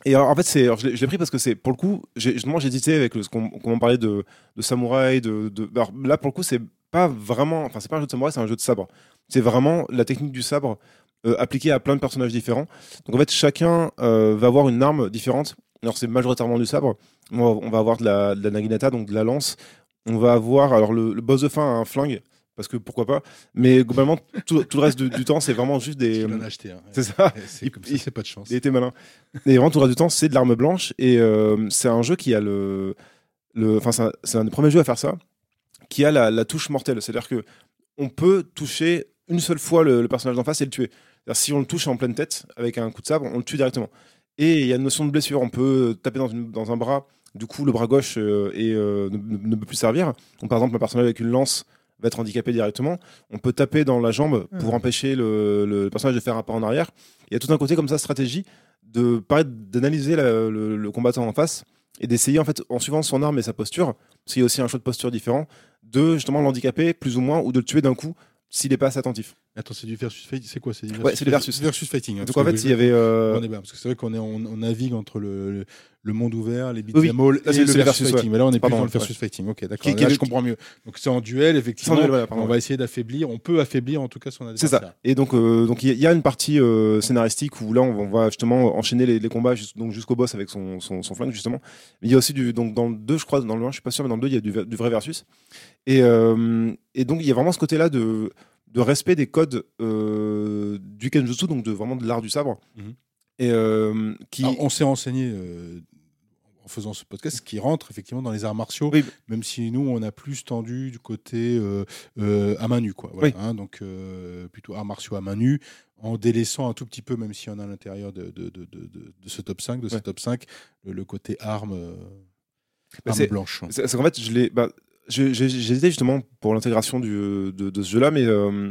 Et alors, en fait, c'est, alors, je l'ai pris parce que c'est, pour le coup, j'ai hésité avec ce qu'on, qu'on parlait de, de samouraï, de, de, alors, là, pour le coup, c'est pas vraiment, enfin, c'est pas un jeu de samouraï, c'est un jeu de sabre. C'est vraiment la technique du sabre euh, appliquée à plein de personnages différents. Donc, en fait, chacun euh, va avoir une arme différente. Alors, c'est majoritairement du sabre. On va, on va avoir de la, de la naginata, donc de la lance. On va avoir, alors, le, le boss de fin a un flingue, parce que pourquoi pas. Mais globalement, tout, tout le reste du, du temps, c'est vraiment juste des. Il en a acheté. hein. C'est ça. C'est Il- comme ça, c'est pas de chance. Il était malin. Et vraiment, tout le reste du temps, c'est de l'arme blanche. Et euh, c'est un jeu qui a le. le enfin, c'est un, un des premiers jeux à faire ça, qui a la, la touche mortelle. C'est-à-dire que on peut toucher une seule fois le, le personnage d'en face et le tuer. C'est-à-dire, si on le touche en pleine tête avec un coup de sabre, on le tue directement. Et il y a une notion de blessure. On peut taper dans, une- dans un bras. Du coup, le bras gauche euh, euh, ne, peut plus servir. Donc, par exemple, un personnage avec une lance va être handicapé directement. On peut taper dans la jambe pour empêcher le, le personnage de faire un pas en arrière. Il y a tout un côté comme ça, stratégie, de d'analyser le, le combattant en face et d'essayer, en fait, en suivant son arme et sa posture, parce qu'il y a aussi un choix de posture différent, de justement l'handicaper plus ou moins ou de le tuer d'un coup s'il n'est pas assez attentif. Attends, c'est du versus fighting. C'est quoi C'est du Ouais, c'est du versus. versus fighting. hein, Donc en fait, il y avait. euh, Bon débat, parce que c'est vrai qu'on est, on, on navigue entre le, le, monde ouvert, les Oui, beat'em Là, et c'est- le c'est le versus, versus, fighting. Mais là, on est Pardon, plus dans le ouais. versus fighting. Ok, d'accord. Qui- qui Là, est je comprends mieux. Donc c'est en duel, effectivement. Sans duel, voilà, on va essayer d'affaiblir. On peut affaiblir en tout cas son C'est adversaire. ça. Et donc, euh, donc il y a- une partie euh, scénaristique où là, on va- on justement enchaîner les, les combats donc jusqu'au boss avec son, son, son flingue justement. Mais il y a aussi du donc dans le 2 je crois, dans le 1 je suis pas sûr, mais dans le 2 il y a du, du vrai versus. Et, euh, et donc il y a vraiment ce côté-là de de respect des codes euh, du kenjutsu, donc de vraiment de l'art du sabre. Mhm. Et euh, qui Alors, on s'est renseigné euh, en faisant ce podcast, qui rentre effectivement dans les arts martiaux, Oui. même si nous on a plus tendu du côté euh, euh, à main nue, quoi. Voilà, Oui. hein, donc euh, plutôt arts martiaux à main nue, en délaissant un tout petit peu, même si on a à l'intérieur de, de, de, de, de- de ce top 5, de ce top 5, le, le côté arme, euh, Bah, arme c'est- blanche. C'est c'est qu'en fait, je l'ai. Bah, hésité justement pour l'intégration du- de, ce jeu-là, mais euh,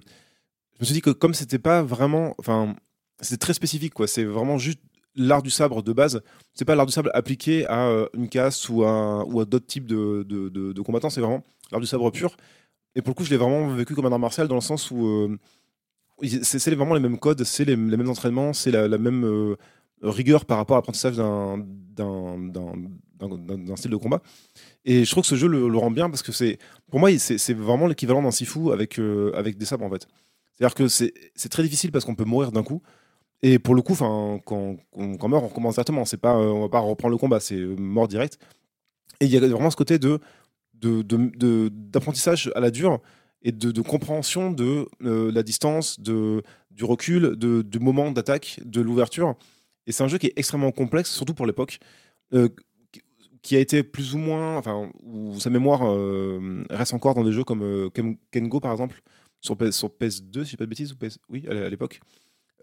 je me suis dit que comme c'était pas vraiment. Enfin, c'était très spécifique, quoi. C'est vraiment juste l'art du sabre de base. C'est pas l'art du sabre appliqué à euh, une casse ou à, d'autres types de, combattants. C'est vraiment l'art du sabre pur. Et pour le coup, je l'ai vraiment vécu comme un art martial dans le sens où euh, c'est vraiment les mêmes codes, c'est les, mêmes entraînements, c'est la, même euh, rigueur par rapport à l'apprentissage d'un style de combat. Et je trouve que ce jeu le, rend bien parce que c'est, pour moi, c'est vraiment l'équivalent d'un Sifu avec, euh, avec des sabres en fait. C'est-à-dire que c'est très difficile parce qu'on peut mourir d'un coup. Et pour le coup, quand, quand, on meurt, on recommence directement. C'est pas, on va pas reprendre le combat, c'est mort direct. Et il y a vraiment ce côté de de- de- de- d'apprentissage à la dure et de, de compréhension de euh, la distance, de, du recul, de, du moment d'attaque, de l'ouverture. Et c'est un jeu qui est extrêmement complexe, surtout pour l'époque, euh, qui- a été plus ou moins, enfin, où sa mémoire euh, reste encore dans des jeux comme euh, Ken- Kengo par exemple, sur, PS, sur PS2, si je pas de bêtises, ou PS, oui, à l'époque.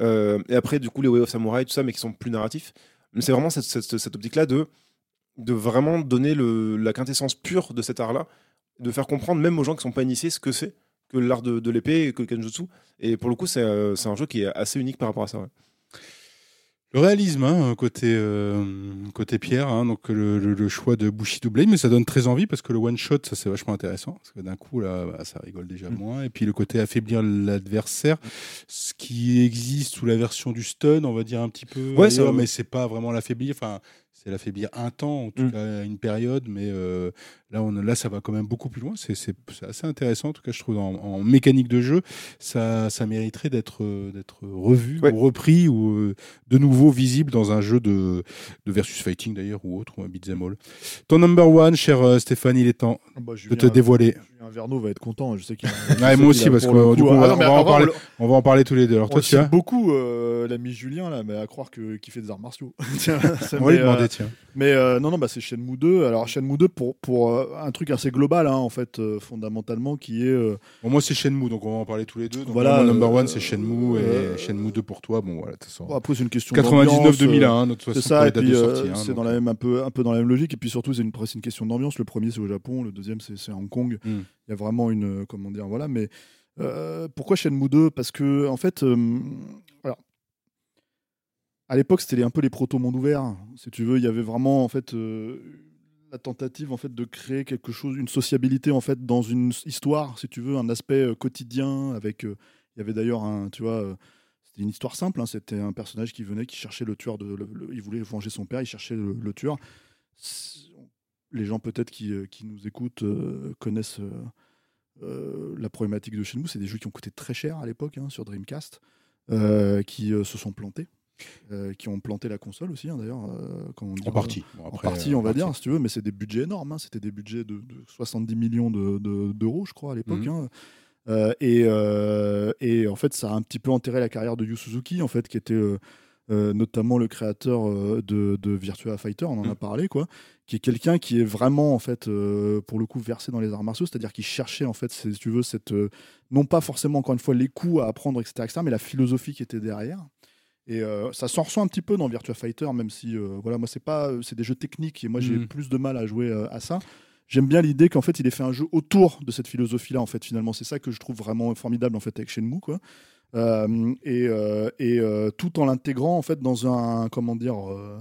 Euh, et après, du coup, les Way of Samurai, tout ça, mais qui sont plus narratifs. Mais c'est vraiment cette, cette, cette optique-là de, de vraiment donner le, la quintessence pure de cet art-là, de faire comprendre, même aux gens qui sont pas initiés, ce que c'est que l'art de, de l'épée que le kenjutsu. Et pour le coup, c'est euh, un jeu qui est assez unique par rapport à ça. Le réalisme, hein, côté, euh, côté Pierre, hein, donc le, le- le choix de Bushido Blade, mais ça donne très envie parce que le one shot, ça c'est vachement intéressant. Parce que d'un coup, là, bah, ça rigole déjà Mm. moins. Et puis le côté affaiblir l'adversaire, ce qui existe sous la version du stun, on va dire un petit peu. Ouais, ailleurs, mais c'est pas vraiment l'affaiblir. Enfin, c'est c'est l'affaiblir un temps, en tout Mm. cas une période, mais euh, là, on, là, ça va quand même beaucoup plus loin. C'est c'est- c'est assez intéressant, en tout cas, je trouve, en, en mécanique de jeu, ça, ça mériterait d'être euh, d'être revu Ouais. ou repris ou euh, de nouveau visible dans un jeu de, de versus fighting d'ailleurs ou autre, ou un beat'em all. Ton number one, cher euh, Stéphane, il est temps Bah, de te dévoiler. Un Verno va être content. Je sais qu'il. Ouais, moi aussi, parce que du coup, on va- va en parler. On va en parler tous les deux. Alors toi, tu as beaucoup euh, l'ami Julien là, mais à croire que qu'il fait des arts martiaux. Tiens, ça On va lui demander, tiens. Mais non, non, bah, c'est Shenmue 2. Alors, Shenmue 2, pour, pour un truc assez global, hein, en fait, euh, fondamentalement, qui est. euh, Bon, moi, c'est Shenmue, donc on va en parler tous les deux. Donc, Voilà, moi, mon number one, euh, c'est Shenmue, et euh, Shenmue 2 pour toi. Bon, voilà, de toute façon. bon, après, c'est une question. 99 d'ambiance, 2001, euh, hein, notre C'est ça, et puis euh, hein, c'est dans la même, un, peu, un peu dans la même logique. Et puis surtout, c'est une, une question d'ambiance. Le premier, c'est au Japon. Le deuxième, c'est à Hong Kong. Hmm. Il y a vraiment une. euh, Comment dire Voilà. Mais euh, pourquoi Shenmue 2 Parce que, en fait. euh, alors, à l'époque, c'était un peu les proto-mondes ouverts. Si tu veux, il y avait vraiment, en fait. euh, la tentative en fait de créer quelque chose, une sociabilité en fait dans une histoire, si tu veux, un aspect euh, quotidien. Avec, euh, il y avait d'ailleurs un, tu vois, euh, c'était une histoire simple. hein, c'était un personnage qui venait, qui cherchait le tueur de, il voulait venger son père, il cherchait le, tueur. Les gens peut-être qui, qui nous écoutent connaissent la problématique de chez nous. C'est des jeux qui ont coûté très cher à l'époque hein, sur Dreamcast, qui se sont plantés. Euh, qui ont planté la console aussi, hein, d'ailleurs. euh, En partie. Bon, en partie, euh, on va dire, partie. si tu veux, mais c'est des budgets énormes. hein. C'était des budgets de, de 70 millions de- de- d'euros, je crois, à l'époque. Mhm. hein. Euh, et, euh, et en fait, ça a un petit peu enterré la carrière de Yu Suzuki, en fait, qui était euh, euh, notamment le créateur euh, de, de Virtua Fighter, on en a Mhm. parlé, quoi, qui est quelqu'un qui est vraiment, en fait, euh, pour le coup, versé dans les arts martiaux, c'est-à-dire qu'il cherchait, en fait, si tu veux, cette, euh, non pas forcément, encore une fois, les coups à apprendre, etc., etc., mais la philosophie qui était derrière. Et euh, ça s'en ressent un petit peu dans Virtua Fighter, même si, euh, voilà, moi, c'est pas, c'est des jeux techniques et moi, j'ai Mhm. plus de mal à jouer euh, à ça. J'aime bien l'idée qu'en fait, il ait fait un jeu autour de cette philosophie-là, en fait, finalement. C'est ça que je trouve vraiment formidable, en fait, avec Shenmue, quoi. Euh, et euh, et euh, tout en l'intégrant, en fait, dans un, comment dire, euh,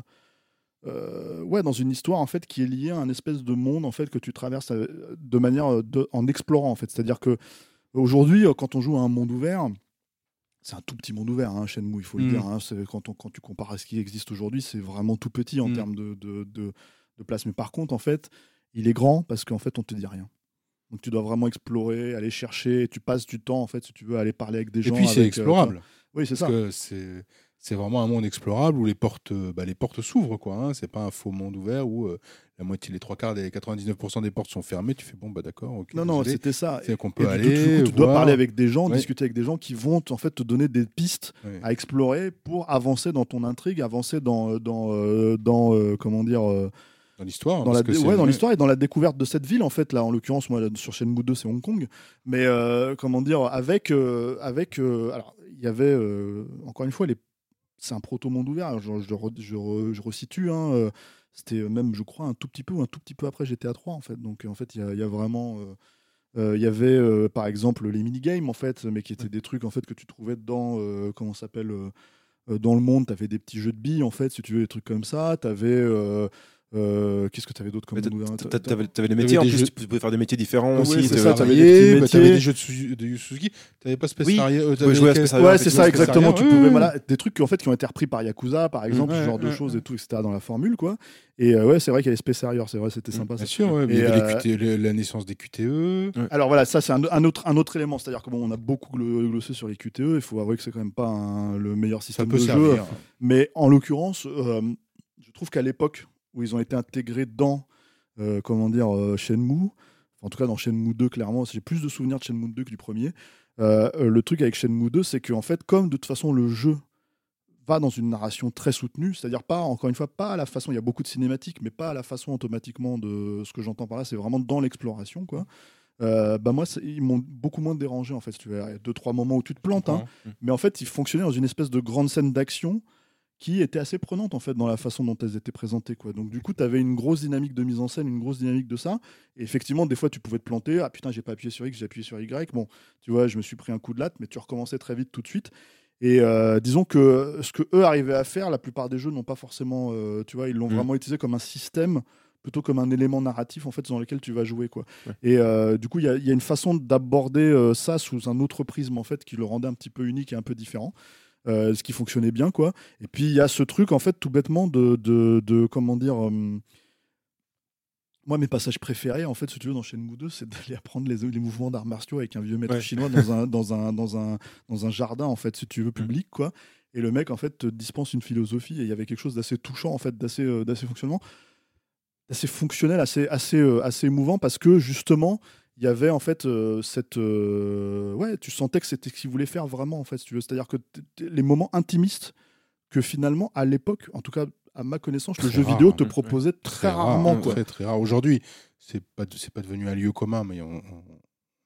euh, ouais, dans une histoire, en fait, qui est liée à un espèce de monde, en fait, que tu traverses euh, de manière, euh, de- en explorant, en fait. C'est-à-dire que aujourd'hui, euh, quand on joue à un monde ouvert, c'est un tout petit monde ouvert, hein, Shenmue, il faut le Mm. dire. hein. Quand, on- quand tu compares à ce qui existe aujourd'hui, c'est vraiment tout petit en Mm. termes de, de, de- de place. Mais par contre, en fait, il est grand parce qu'en fait, on te dit rien. Donc tu dois vraiment explorer, aller chercher. Tu passes du temps, en fait, si tu veux, aller parler avec des Et gens. puis, c'est avec, euh, explorable. oui, c'est ça. Parce que c'est c'est vraiment un monde explorable où les portes, euh, bah, les portes s'ouvrent, quoi. Hein. C'est pas un faux monde ouvert où euh, la moitié, les trois quarts, des 99% des portes sont fermées. Tu fais bon, bah d'accord, ok. Non, non, c'était ça. C'est qu'on Et peut du- aller. coup, tu dois voir. parler avec des gens, Ouais. discuter avec des gens qui vont en fait te donner des pistes Ouais. à explorer pour avancer dans ton intrigue, avancer dans dans euh, dans euh, comment dire dans l'histoire. hein, dans la que ouais, dans l'histoire et dans la découverte de cette ville en fait là en l'occurrence moi là, sur Shenmue 2 c'est Hong Kong mais euh, comment dire avec euh, avec euh, alors il y avait encore une fois les c'est un proto monde ouvert je, je, re- je, re- je resitue hein, euh, c'était même je crois un tout petit peu ou un tout petit peu après GTA 3 en fait. Donc en fait il y a, il y a vraiment euh, euh, il y avait euh, par exemple les minigames en fait mais qui étaient des trucs en fait que tu trouvais dans comment s'appelle dans le monde. Tu avais des petits jeux de billes en fait si tu veux des trucs comme ça. Tu avais qu'est-ce que tu avais d'autre comme t'a- T'avais t'avais les métiers, en des plus, jeux- tu pouvais faire des métiers différents Ouais, aussi. t'avais- ça, t'avais des bah, jeux de, de Yu Suzuki. T'avais pas Space Oui, euh, pouvais t'avais jouer à Space Harrier, Ouais, c'est ça, exactement. Tu pouvais, voilà, des trucs qui, en fait, qui ont été repris par Yakuza, par exemple, Ouais, ce genre de ouais, choses ouais. et tout, etc. dans la formule, quoi. Et euh, ouais, c'est vrai qu'il y a les Space Harrier, c'est vrai, c'était sympa. Bien ça. sûr, ouais, mais il y avait euh, la naissance des QTE. Alors voilà, ça c'est un, autre, un autre élément, c'est-à-dire que bon, on a beaucoup glo- glossé sur les QTE, il faut avouer que c'est quand même pas le meilleur système de jeu, mais en l'occurrence, euh, je trouve qu'à l'époque où ils ont été intégrés dans, euh, comment dire, euh, Shenmue, en tout cas dans Shenmue 2, clairement, j'ai plus de souvenirs de Shenmue 2 que du premier. Euh, le truc avec Shenmue 2, c'est qu'en fait, comme de toute façon le jeu va dans une narration très soutenue, c'est-à-dire pas, encore une fois, pas à la façon, il y a beaucoup de cinématiques, mais pas à la façon automatiquement de ce que j'entends par là, c'est vraiment dans l'exploration, quoi. Euh, bah moi, ils m'ont beaucoup moins dérangé en fait. Il y a deux trois moments où tu te plantes, hein, mais en fait, ils fonctionnaient dans une espèce de grande scène d'action qui était assez prenante en fait dans la façon dont elles étaient présentées quoi. Donc du coup, tu avais une grosse dynamique de mise en scène, une grosse dynamique de ça et effectivement, des fois tu pouvais te planter, ah putain, j'ai pas appuyé sur X, j'ai appuyé sur Y. Bon, tu vois, je me suis pris un coup de latte mais tu recommençais très vite tout de suite. Et euh, disons que ce que eux arrivaient à faire, la plupart des jeux n'ont pas forcément euh, tu vois, ils l'ont Mm. vraiment utilisé comme un système plutôt comme un élément narratif en fait dans lequel tu vas jouer quoi. Ouais. Et euh, du coup, il y, a- il y a une façon d'aborder ça sous un autre prisme en fait qui le rendait un petit peu unique et un peu différent. Euh, ce qui fonctionnait bien, quoi. Et puis il y a ce truc, en fait, tout bêtement, de, de, de- comment dire. euh, moi, mes passages préférés, en fait, si tu veux, dans Shenmue 2, c'est d'aller apprendre les, les mouvements d'arts martiaux avec un vieux maître Ouais. chinois dans un, dans, un, dans, un, dans un jardin, en fait, si tu veux, public, quoi. Et le mec, en fait, te dispense une philosophie et il y avait quelque chose d'assez touchant, en fait, d'assez euh, d'assez fonctionnement, d'assez fonctionnel, assez, assez, euh, assez émouvant parce que, justement, il y avait, en fait, euh, cette. euh, ouais, tu sentais que c'était ce qu'il voulait faire vraiment, en fait, si tu veux. C'est-à-dire que les moments intimistes que, finalement, à l'époque, en tout cas, à ma connaissance, le jeu rare, vidéo hein. te Ouais. proposait très, Très rare, rarement, quoi. Très, très rare. Aujourd'hui, c'est pas, c'est pas devenu un lieu commun, mais on, on-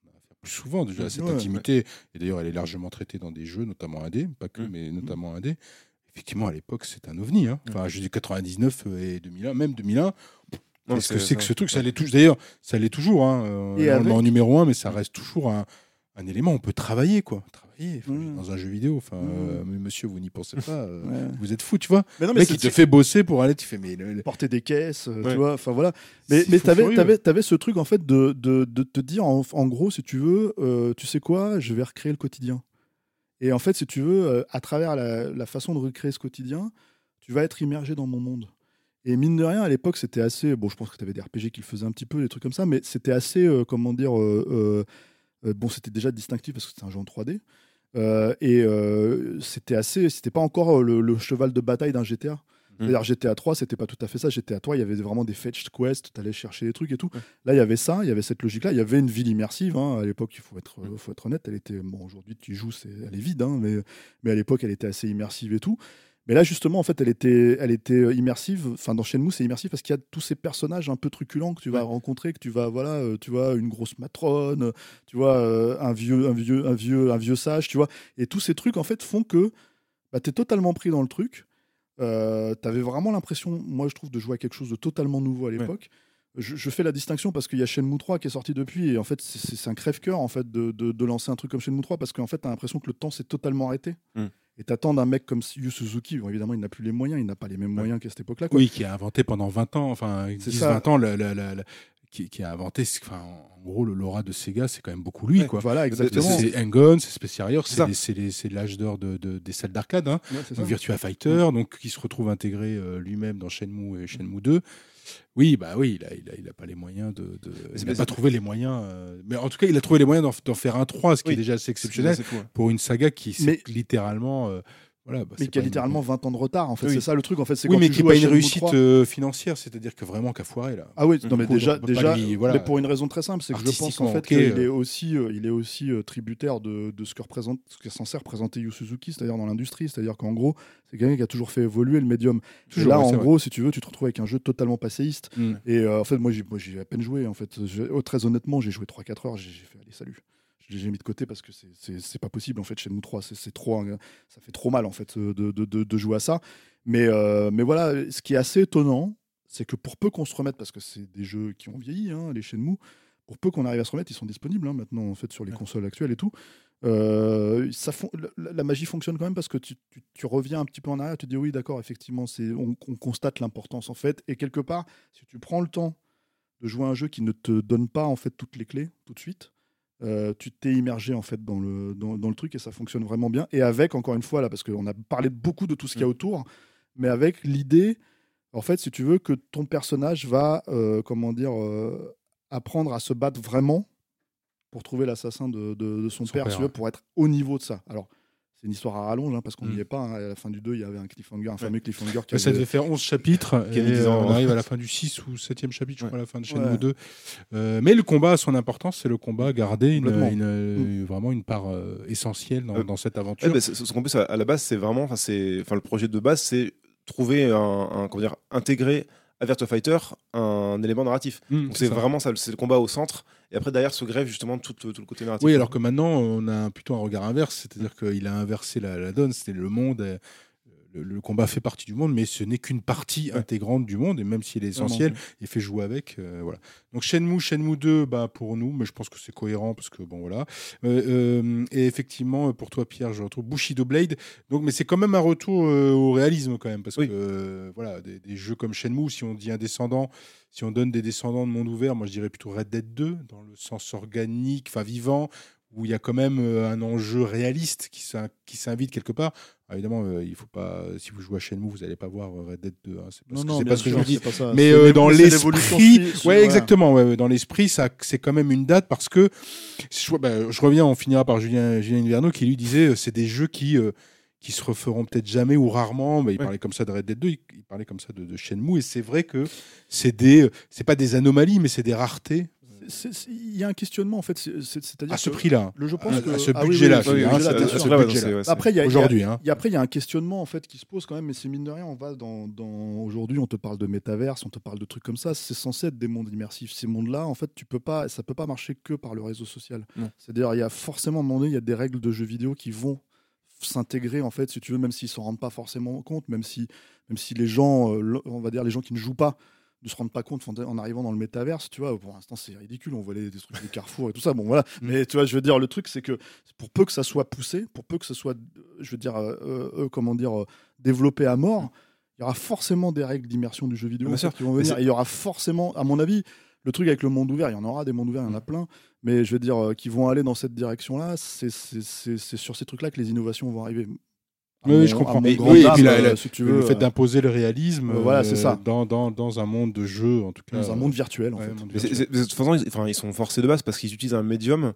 on a fait plus souvent déjà cette Ouais, intimité. Et d'ailleurs, elle est largement traitée dans des jeux, notamment indé, pas que, Mm. mais notamment indé. Effectivement, à l'époque, c'est un ovni. Hein. Enfin, je dis 99 et 2001, même 2001. Qu'est-ce que c'est- que ce truc Ça l'est toujours. D'ailleurs, ça l'est toujours. Hein. euh, Et on le met avec- en numéro un, mais ça reste toujours un, un élément. On peut travailler, quoi. Travailler Mm. dans un jeu vidéo. Enfin, Mm. euh, mais monsieur, vous n'y pensez pas. euh, Ouais. Vous êtes fou, tu vois. Mais non, Le mais mec, il te fait bosser pour aller. Tu fais, mais le- le- porter des caisses, euh, Ouais. tu vois, enfin voilà. Mais, mais t'avais, t'avais, t'avais ce truc en fait de, de, de te dire en, en gros, si tu veux, euh, tu sais quoi, je vais recréer le quotidien. Et en fait, si tu veux, euh, à travers la, la façon de recréer ce quotidien, tu vas être immergé dans mon monde. Et mine de rien, à l'époque, c'était assez. Bon, je pense que tu avais des RPG qui le faisaient un petit peu, des trucs comme ça, mais c'était assez, euh, comment dire, euh, euh, bon, c'était déjà distinctif parce que c'était un jeu en 3D. Euh, et c'était assez. C'était pas encore le, le cheval de bataille d'un GTA. C'est-à-dire GTA 3, c'était pas tout à fait ça. GTA 3, il y avait vraiment des fetched quests, tu allais chercher des trucs et tout. Là, il y avait ça, il y avait cette logique-là. Il y avait une ville immersive. hein. À l'époque, il faut être, faut être honnête, elle était. Bon, aujourd'hui, tu y joues, c'est, elle est vide, hein, mais, mais à l'époque, elle était assez immersive et tout. Mais là, justement, en fait, elle était, elle était euh, immersive. Enfin, dans Shenmue, c'est immersif parce qu'il y a tous ces personnages un peu truculents que tu vas rencontrer, que tu vas, voilà, euh, tu vois, une grosse matrone, tu vois, euh, un vieux, un vieux, un vieux, un vieux sage, tu vois. Et tous ces trucs, en fait, font que bah, tu es totalement pris dans le truc. Euh, tu avais vraiment l'impression, moi, je trouve, de jouer à quelque chose de totalement nouveau à l'époque. Je, je fais la distinction parce qu'il y a Shenmue 3 qui est sorti depuis et en fait c'est- un crève-cœur en fait de, de- de lancer un truc comme Shenmue 3 parce qu'en fait tu as l'impression que le temps s'est totalement arrêté Mm. Et t'attends d'un mec comme Yu Suzuki bon, évidemment il n'a plus les moyens il n'a pas les mêmes moyens qu'à cette époque là Oui, qui a inventé pendant 20 ans, enfin C'est 10, ça. 20 ans, la- qui, qui a inventé, enfin, en gros, le Laura de Sega, c'est quand même beaucoup lui, Ouais, quoi. voilà exactement C'est Hang-On, c'est Space Harrier, C'est l'âge d'or de, de- des salles d'arcade, hein. Ouais, donc Virtua Fighter, donc qui se retrouve intégré euh, lui-même dans Shenmue et Shenmue 2. Oui, bah oui, il a, il a, il a pas les moyens de. il n'a pas- trouvé les moyens. euh, mais en tout cas, il a trouvé les moyens d'en- faire un 3, ce qui Oui. est déjà assez exceptionnel pour une saga qui, Mais- littéralement. euh, voilà, bah, mais qui a pas une- littéralement 20 ans de retard en fait Oui. c'est ça le truc en fait c'est Oui, quand mais qui n'est pas une réussite 3. euh, financière, c'est-à-dire que vraiment qu'à foirer là. Ah oui, non, mais déjà, déjà lui- voilà. mais pour une raison très simple, c'est que je pense en fait qu'il est aussi, euh, il est aussi euh, tributaire de, de ce que représente, ce qu'est censé représenter Yu Suzuki, c'est-à-dire dans l'industrie, c'est-à-dire qu'en gros, c'est quelqu'un qui a toujours fait évoluer le médium. Et là, en gros, si tu veux, tu te retrouves avec un jeu totalement passéiste. Mm. Et en fait, moi, j'ai à peine joué. En fait, oh, très honnêtement, j'ai joué 3-4 heures. J'ai fait allez, salut. Je l'ai mis de côté parce que c'est- pas possible en fait. Shenmue 3, c'est c'est trop, hein, ça fait trop mal en fait de, de, de- jouer à ça. Mais, euh, mais voilà, ce qui est assez étonnant, c'est que pour peu qu'on se remette, parce que c'est des jeux qui ont vieilli, hein, les Shenmue, pour peu qu'on arrive à se remettre, ils sont disponibles hein, maintenant en fait sur les Ouais. consoles actuelles et tout. Euh, ça la, la magie fonctionne quand même parce que tu, tu- tu reviens un petit peu en arrière, tu te dis oui d'accord effectivement c'est on, on constate l'importance en fait et quelque part si tu prends le temps de jouer à un jeu qui ne te donne pas en fait toutes les clés tout de suite euh, tu t'es immergé en fait dans le, dans, dans le truc et ça fonctionne vraiment bien et avec encore une fois là parce qu'on a parlé beaucoup de tout ce qu'il y a Mm. autour mais avec l'idée en fait si tu veux que ton personnage va euh, comment dire euh, apprendre à se battre vraiment pour trouver l'assassin de, de- de son, Son père, père, si tu veux, pour être au niveau de ça. Alors, c'est une histoire à rallonge, hein, parce qu'on n'y Mm. est pas. hein. À la fin du 2, il y avait un cliffhanger, un fameux cliffhanger qui Mais ça avait- devait faire 11 chapitres. Et avait 10 euh, on arrive à la fin du 6 ou 7e chapitre, je Ouais. crois, à la fin de Shenmue Ouais. 2. Euh, mais le combat a son importance, c'est le combat, garder une, euh, vraiment une part euh, essentielle dans, Euh, dans cette Ouais, aventure. bah, ce qu'en plus, à la base, c'est vraiment, enfin, le projet de base, c'est trouver un, un- comment dire, intégrer à Virtua Fighter un élément narratif. Mm, Donc c'est vraiment ça, c'est le combat au centre, et après derrière se grève justement tout, tout le côté narratif. Oui, alors que maintenant, on a plutôt un regard inverse, c'est-à-dire qu'il a inversé la, la donne, c'était le monde. Le, le combat fait partie du monde, mais ce n'est qu'une partie intégrante du monde, et même s'il est essentiel, il fait jouer avec. euh, voilà. Donc Shenmue, Shenmue 2, bah, pour nous, mais je pense que c'est cohérent parce que bon voilà. Euh, euh, et effectivement, pour toi, Pierre, je retrouve Bushido Blade. Donc, mais c'est quand même un retour au réalisme quand même, parce Oui. que voilà, des, des jeux comme Shenmue, si on dit un descendant, si on donne des descendants de monde ouvert, moi je dirais plutôt Red Dead 2 dans le sens organique, enfin vivant où il y a quand même euh, un enjeu réaliste qui s'in- qui s'invite quelque part. Alors, évidemment, euh, il faut pas. Si vous jouez à Shenmue, vous n'allez pas voir euh, Red Dead 2. hein, c'est pas, ce que- c'est pas ce que je vous dis. Mais euh, dans l'esprit, ouais, exactement. Ouais, ouais, dans l'esprit, ça, c'est quand même une date parce que je, bah, je reviens, on finira par Julien, Julien Inverno qui lui disait, euh, c'est des jeux qui qui se referont peut-être jamais ou rarement. Bah, il Ouais. parlait comme ça de Red Dead 2, il, parlait comme ça de, de Shenmue, et c'est vrai que c'est des, c'est pas des anomalies, mais c'est des raretés Il y a un questionnement en fait, c'est- c'est- c'est-à-dire à ce prix-là, le- je pense à, que à ce budget-là. Après, il y a, Aujourd'hui, hein. après, il y a un questionnement en fait qui se pose quand même, mais c'est mine de rien, on va dans, dans aujourd'hui, on te parle de métaverse, on te parle de trucs comme ça. C'est censé être des mondes immersifs. Ces mondes-là, en fait, tu peux pas, ça peut pas marcher que par le réseau social. C'est-à-dire, il y a forcément à un moment donné, il y a des règles de jeux vidéo qui vont s'intégrer en fait, si tu veux, même s'ils s'en rendent pas forcément compte, même si, même si les gens, euh, on va dire les gens qui ne jouent pas ne se rendent pas compte en- arrivant dans le métaverse, tu vois, pour l'instant c'est ridicule, on voit les, des trucs des carrefours et tout ça, bon voilà, Mm. mais tu vois, je veux dire, le truc c'est que pour peu que ça soit poussé, pour peu que ce soit, je veux dire, euh, euh, comment dire, euh, développé à mort, il y aura forcément des règles d'immersion du jeu vidéo Bien en fait, sûr. qui vont Mais venir, c'est- et il y aura forcément, à mon avis, le truc avec le monde ouvert, il y en aura des mondes ouverts, il y en a plein, mais je veux dire, euh, qui vont aller dans cette direction-là, c'est sur ces trucs-là que les innovations vont arriver. À Oui, je comprends. Mais oui, puis la- euh, la- si tu le fait euh, d'imposer le réalisme euh, voilà, c'est ça. dans, dans, dans un monde de jeu, en tout cas. dans un monde virtuel, en Ouais, fait. de toute façon, ils, sont forcés de base parce qu'ils utilisent un médium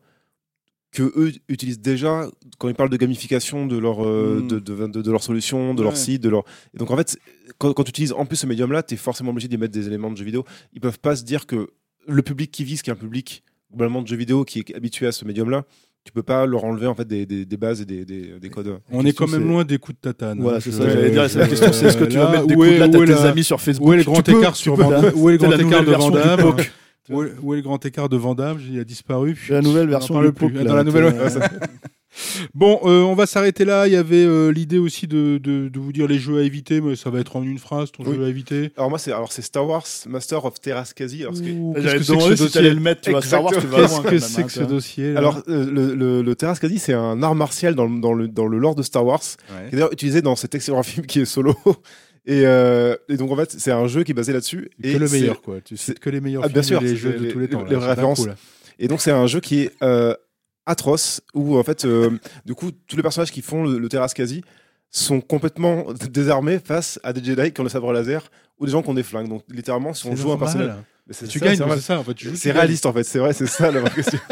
que eux utilisent déjà quand ils parlent de gamification de leur, euh, Mm. de, de, de- de leur solution, de leur site, de leur. Et donc en fait, quand tu utilises en plus ce médium-là, tu es forcément obligé d'y mettre des éléments de jeux vidéo. Ils peuvent pas se dire que le public qui vise, qui est un public globalement de jeux vidéo, qui est habitué à ce médium-là, tu peux pas leur enlever en fait des, des, des bases et des, des, des codes. On est quand même loin des coups de tatane. Voilà, hein. c'est ça, j'allais dire. C'est la question, c'est est-ce que tu vas mettre des coups de où à est tes la- amis sur Facebook Où est le grand écart sur Où est le grand écart de Van. Où est, où est le grand écart de Van Damme? Il a disparu. C'est la nouvelle On version du plus. Dans la nouvelle, tu- ouais, Bon, euh, on va s'arrêter là. Il y avait euh, l'idée aussi de, de, de vous dire les jeux à éviter, mais ça va être en une phrase ton Oui. jeu à éviter. Alors moi, c'est alors c'est Star Wars Master of Terraskazi. Alors, ce demander ce si t'allais dossier? le mettre, tu Star Wars, tu vas Qu'est-ce que c'est que ce hein, tu vois. dossier là Alors, euh, le, le, le Terraskazi, c'est un art martial dans, le- dans, le, dans le lore de Star Wars, Ouais. qui est d'ailleurs utilisé dans cet excellent film qui est Solo. Et, euh, et donc, en fait, c'est un jeu qui est basé là-dessus. que Et le meilleur, quoi. Tu cites que les meilleurs Ah, bien films sûr, et les jeux de les- tous les temps. les là. D'un références. coup. Et donc, c'est un jeu qui est euh, atroce, où, en fait, euh, du coup, tous les personnages qui font le, le Terraskazi sont complètement désarmés face à des Jedi qui ont le sabre laser ou des gens qui ont des flingues. Donc, littéralement, si on joue un normal. personnage. C'est Tu ça, gagnes, c'est ça en fait. C'est gagnes. réaliste en fait, c'est vrai, c'est ça la vraie question.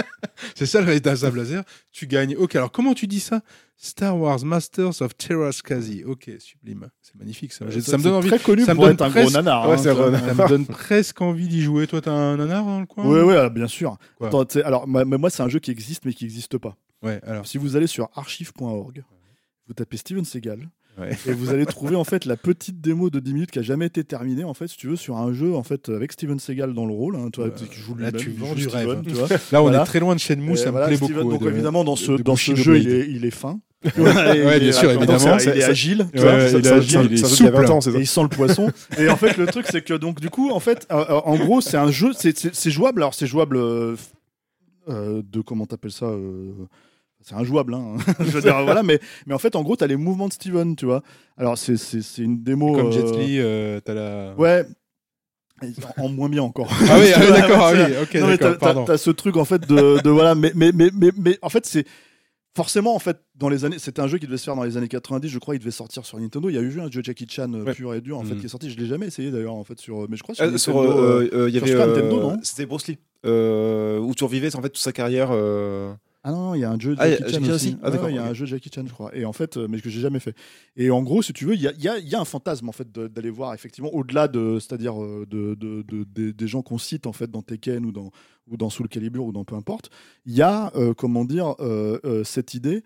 C'est ça le résultat d'un laser. Tu gagnes. Ok, alors comment tu dis ça? Star Wars Masters of Terraskazi. Ok, sublime. C'est magnifique ça. J'ai- Ça, me donne envie. Très connu ça me pour donne être un presque- gros nanar. Ouais, hein. Ça me donne presque envie d'y jouer. Toi, t'as un nanar dans le coin? Oui, oui, bien sûr. Quoi? Attends, alors, moi, moi, c'est un jeu qui existe, mais qui n'existe pas. Ouais, alors. Si vous allez sur archive.org, vous tapez Steven Seagal, Ouais. et vous allez trouver en fait la petite démo de 10 minutes qui a jamais été terminée, en fait, si tu veux, sur un jeu en fait avec Steven Seagal dans le rôle. Hein, tu vois, Euh, qui joue là, tu vends du Steven, rêve. tu vois. Là, on Voilà. est très loin de Shenmue. Ça Et me voilà, plaît Steven- beaucoup. Donc de- évidemment, dans ce, dans ce jeu, il est, il est fin. Ouais, bien sûr, évidemment. il est agile. il est agile, il souple. 20 ans, c'est ça Et il sent le poisson. Et en fait, le truc, c'est que donc du coup, en fait, euh, euh, en gros, c'est un jeu, c'est- jouable. Alors, c'est jouable de comment t'appelles ça C'est injouable, hein. je veux dire, voilà. Mais, mais en fait, en gros, t'as les mouvements de Steven, tu vois. Alors, c'est c'est- c'est une démo. Comme euh, Jet Li, euh, t'as la. Ouais. En moins bien encore. Ah oui, ah d'accord. ah oui, ok, non, mais t'as-. Pardon. t'as t'as ce truc en fait de, de voilà, mais, mais, mais, mais, mais en fait, c'est forcément en fait dans les années. C'était un jeu qui devait se faire dans les années 90, je crois. Il devait sortir sur Nintendo. Il y a eu un jeu Jackie Chan euh, Ouais. pur et dur en fait Mm. qui est sorti. Je l'ai jamais essayé d'ailleurs en fait sur, mais je crois sur, Euh, sur, Nintendo, euh, euh, euh, il y sur avait euh, Nintendo, non? c'était Bruce Lee euh, où tu revivais en fait toute sa carrière euh, Ah non, il y a un jeu Ah, il y a Jackie Chan aussi. aussi Ah, ouais, il y a un jeu Jackie Chan, je crois. Et en fait, euh, mais que j'ai jamais fait. Et en gros, si tu veux, il y a, il y a- il y a un fantasme en fait de- d'aller voir effectivement au-delà de, c'est-à-dire euh, de, de- de- des- des gens qu'on cite en fait dans Tekken ou dans ou dans Soul Calibur ou dans peu importe. Il y a euh, comment dire euh, euh, cette idée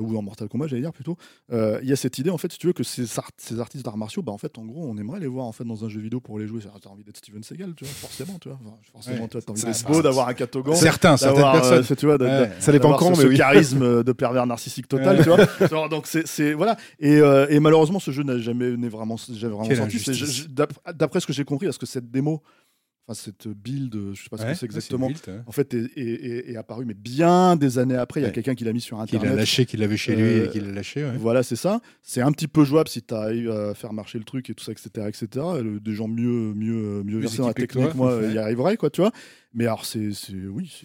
ou dans Mortal Kombat, j'allais dire plutôt. euh, Il y a cette idée en fait, si tu veux, que ces, art- ces artistes d'arts martiaux, bah en fait, en gros, on aimerait les voir en fait dans un jeu vidéo pour les jouer. T'as envie d'être Steven Seagal, tu vois, forcément, tu vois. Enfin, forcément, Ouais. tu t'as envie C'est- d'être beau, d'avoir un catogan. Certains, certaines d'avoir, euh, personnes. tu vois, Ouais. ça dépend quand ce, mais ce oui charisme de pervers narcissique total, tu vois. Genre, donc c'est voilà. Et, euh, et malheureusement, ce jeu n'a jamais vraiment jamais vraiment sorti. D'après ce que j'ai compris, parce que cette démo, enfin cette build, je sais pas ce que c'est exactement. En fait, est, est- est- est apparu, mais bien des années après, il y a quelqu'un qui l'a mis sur Qu'il a internet. lâché, qu'il avait chez lui Euh, et qu'il l'a lâché. Voilà, c'est ça. C'est un petit peu jouable si tu arrives à faire marcher le truc et tout ça, etc. etc. Des gens mieux, mieux, mieux versés dans la technique, toi, moi, y arriveraient, quoi, tu vois. Mais alors, c'est, c'est oui,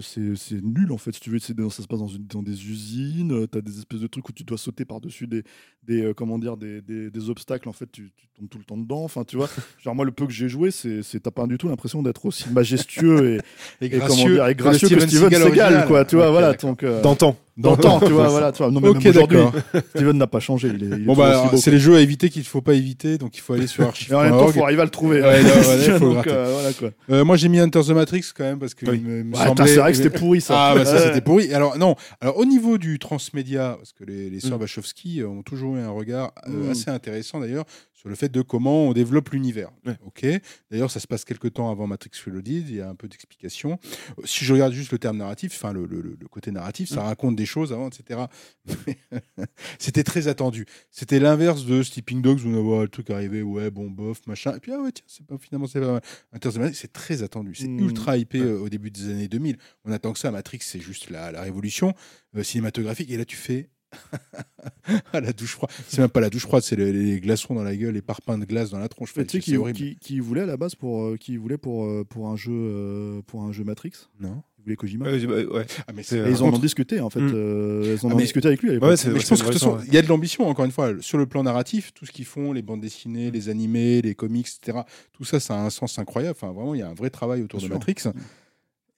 c'est- c'est nul en fait. Si tu veux, dans- ça se passe dans, une- dans des usines. Tu as des espèces de trucs où tu dois sauter par-dessus des, des euh, comment dire, des, des, des obstacles. En fait, tu, tu tombes tout le temps dedans. Enfin, tu vois. Genre moi, le peu que j'ai joué, c'est, c'est t'as pas du tout l'impression d'être aussi majestueux et, et comment dire, et gracieux que Steven Seagal, quoi. Tu vois, voilà. Donc, euh, D'antan. D'antan, tu vois, voilà. Tu vois. Non, mais Ok, même aujourd'hui, d'accord. Steven n'a pas changé. Il est, il est Bon, toujours bah, aussi alors, beau, c'est les jeux à éviter qu'il ne faut pas éviter, donc il faut aller sur Et en même temps, archive.org. faut arriver à le trouver. Ouais, non, ouais, il faut le Donc, gratter. euh, voilà quoi. Euh, moi, j'ai mis Enter the Matrix quand même parce que Oui. il me, me Ouais, attends, semblait. c'est vrai que c'était pourri ça. Ah, bah ça Ouais. c'était pourri. Alors, non. Alors, au niveau du transmédia, parce que les, les sœurs Mm. Wachowski euh, ont toujours eu un regard euh, Mm. assez intéressant d'ailleurs sur le fait de comment on développe l'univers. Ouais. Ok. D'ailleurs, ça se passe quelques temps avant Matrix Reloaded. Il y a un peu d'explication. Si je regarde juste le terme narratif, enfin le, le- le côté narratif, ça raconte des choses avant, etc. c'était très attendu. C'était l'inverse de Sleeping Dogs où on voit le truc arriver, ouais, bon, bof, machin. Et puis, ah ouais, tiens, c'est pas, finalement, c'est pas mal. C'est très attendu. C'est Mm. ultra hypé euh, au début des années 2000. On attend que ça. Matrix, c'est juste la, la révolution euh, cinématographique. Et là, tu fais. ah, la douche froide. C'est même pas la douche froide, c'est les, les glaçons dans la gueule, les parpaings de glace dans la tronche. Mais tu sais c'est qui, horrible. qui, qui voulait à la base pour euh, qui voulait pour euh, pour un jeu euh, pour un jeu Matrix? Non. Il voulait Kojima? Ouais, ouais. Ah, mais ils en ont contre- discuté en fait. Mm. euh, ils en Ah, ont mais- discuté avec lui. à l'époque. Ouais, c'est- Mais je pense que de toute intéressant, façon, il y a de l'ambition, encore une fois, sur le plan narratif, tout ce qu'ils font, les bandes dessinées, les animés, les comics, etc. Tout ça, ça a un sens incroyable. Enfin, vraiment, il y a un vrai travail autour Bien de sûr. Matrix.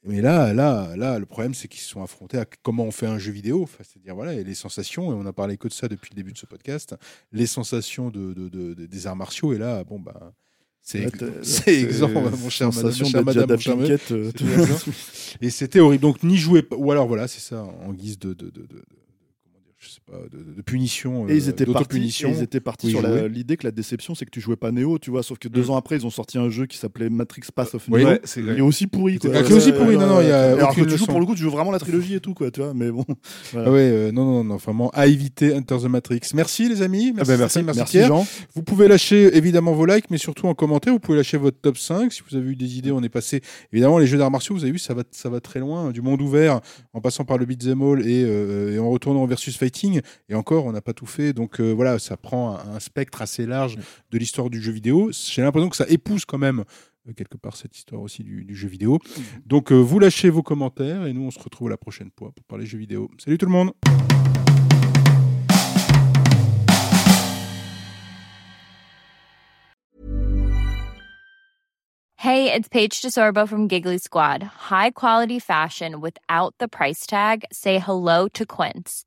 Mais là, là, là, le problème, c'est qu'ils se sont affrontés à comment on fait un jeu vidéo. Enfin, C'est-à-dire, voilà, et les sensations, et on a parlé que de ça depuis le début de ce podcast, les sensations de, de- de- de- des arts martiaux. Et là, bon, bah, c'est exempt, mon cher madame, cher madame, mon cher. Pinkett, euh. Et c'était horrible. Donc, n'y jouez pas. Ou alors, voilà, c'est ça, en guise de. de, je sais pas, de, de punition. Et ils euh, étaient partis, ils étaient partis Oui, sur l'idée que la déception, c'est que tu jouais pas Neo, tu vois. Sauf que deux Mm. ans après, ils ont sorti un jeu qui s'appelait Matrix Path of Oui. Neo. Ouais, c'est Il est aussi pourri. Quoi. Ah, est aussi pourri, non, non, il y a Alors que tu joues pour le coup, tu joues vraiment la trilogie et tout, quoi, tu vois. Mais bon. Ah ouais, euh, non, non, non, vraiment, à éviter Enter the Matrix. Merci les amis, merci, Ah ben, merci. Merci, Merci. Jean. Vous pouvez lâcher évidemment vos likes, mais surtout en commentaire, vous pouvez lâcher votre top 5. Si vous avez eu des idées, on est passé. Évidemment, les jeux d'arts martiaux, vous avez vu, ça va, ça va très loin, du monde ouvert, en passant par le beat'em all et, euh, et en retournant versus Et encore, on n'a pas tout fait. Donc euh, voilà, ça prend un, un spectre assez large de l'histoire du jeu vidéo. J'ai l'impression que ça épouse quand même euh, quelque part cette histoire aussi du, du jeu vidéo. Donc euh, vous lâchez vos commentaires et nous on se retrouve la prochaine fois pour parler jeux vidéo. Salut tout le monde Hey, it's Paige DeSorbo from Giggly Squad. High quality fashion without the price tag. Say hello to Quince.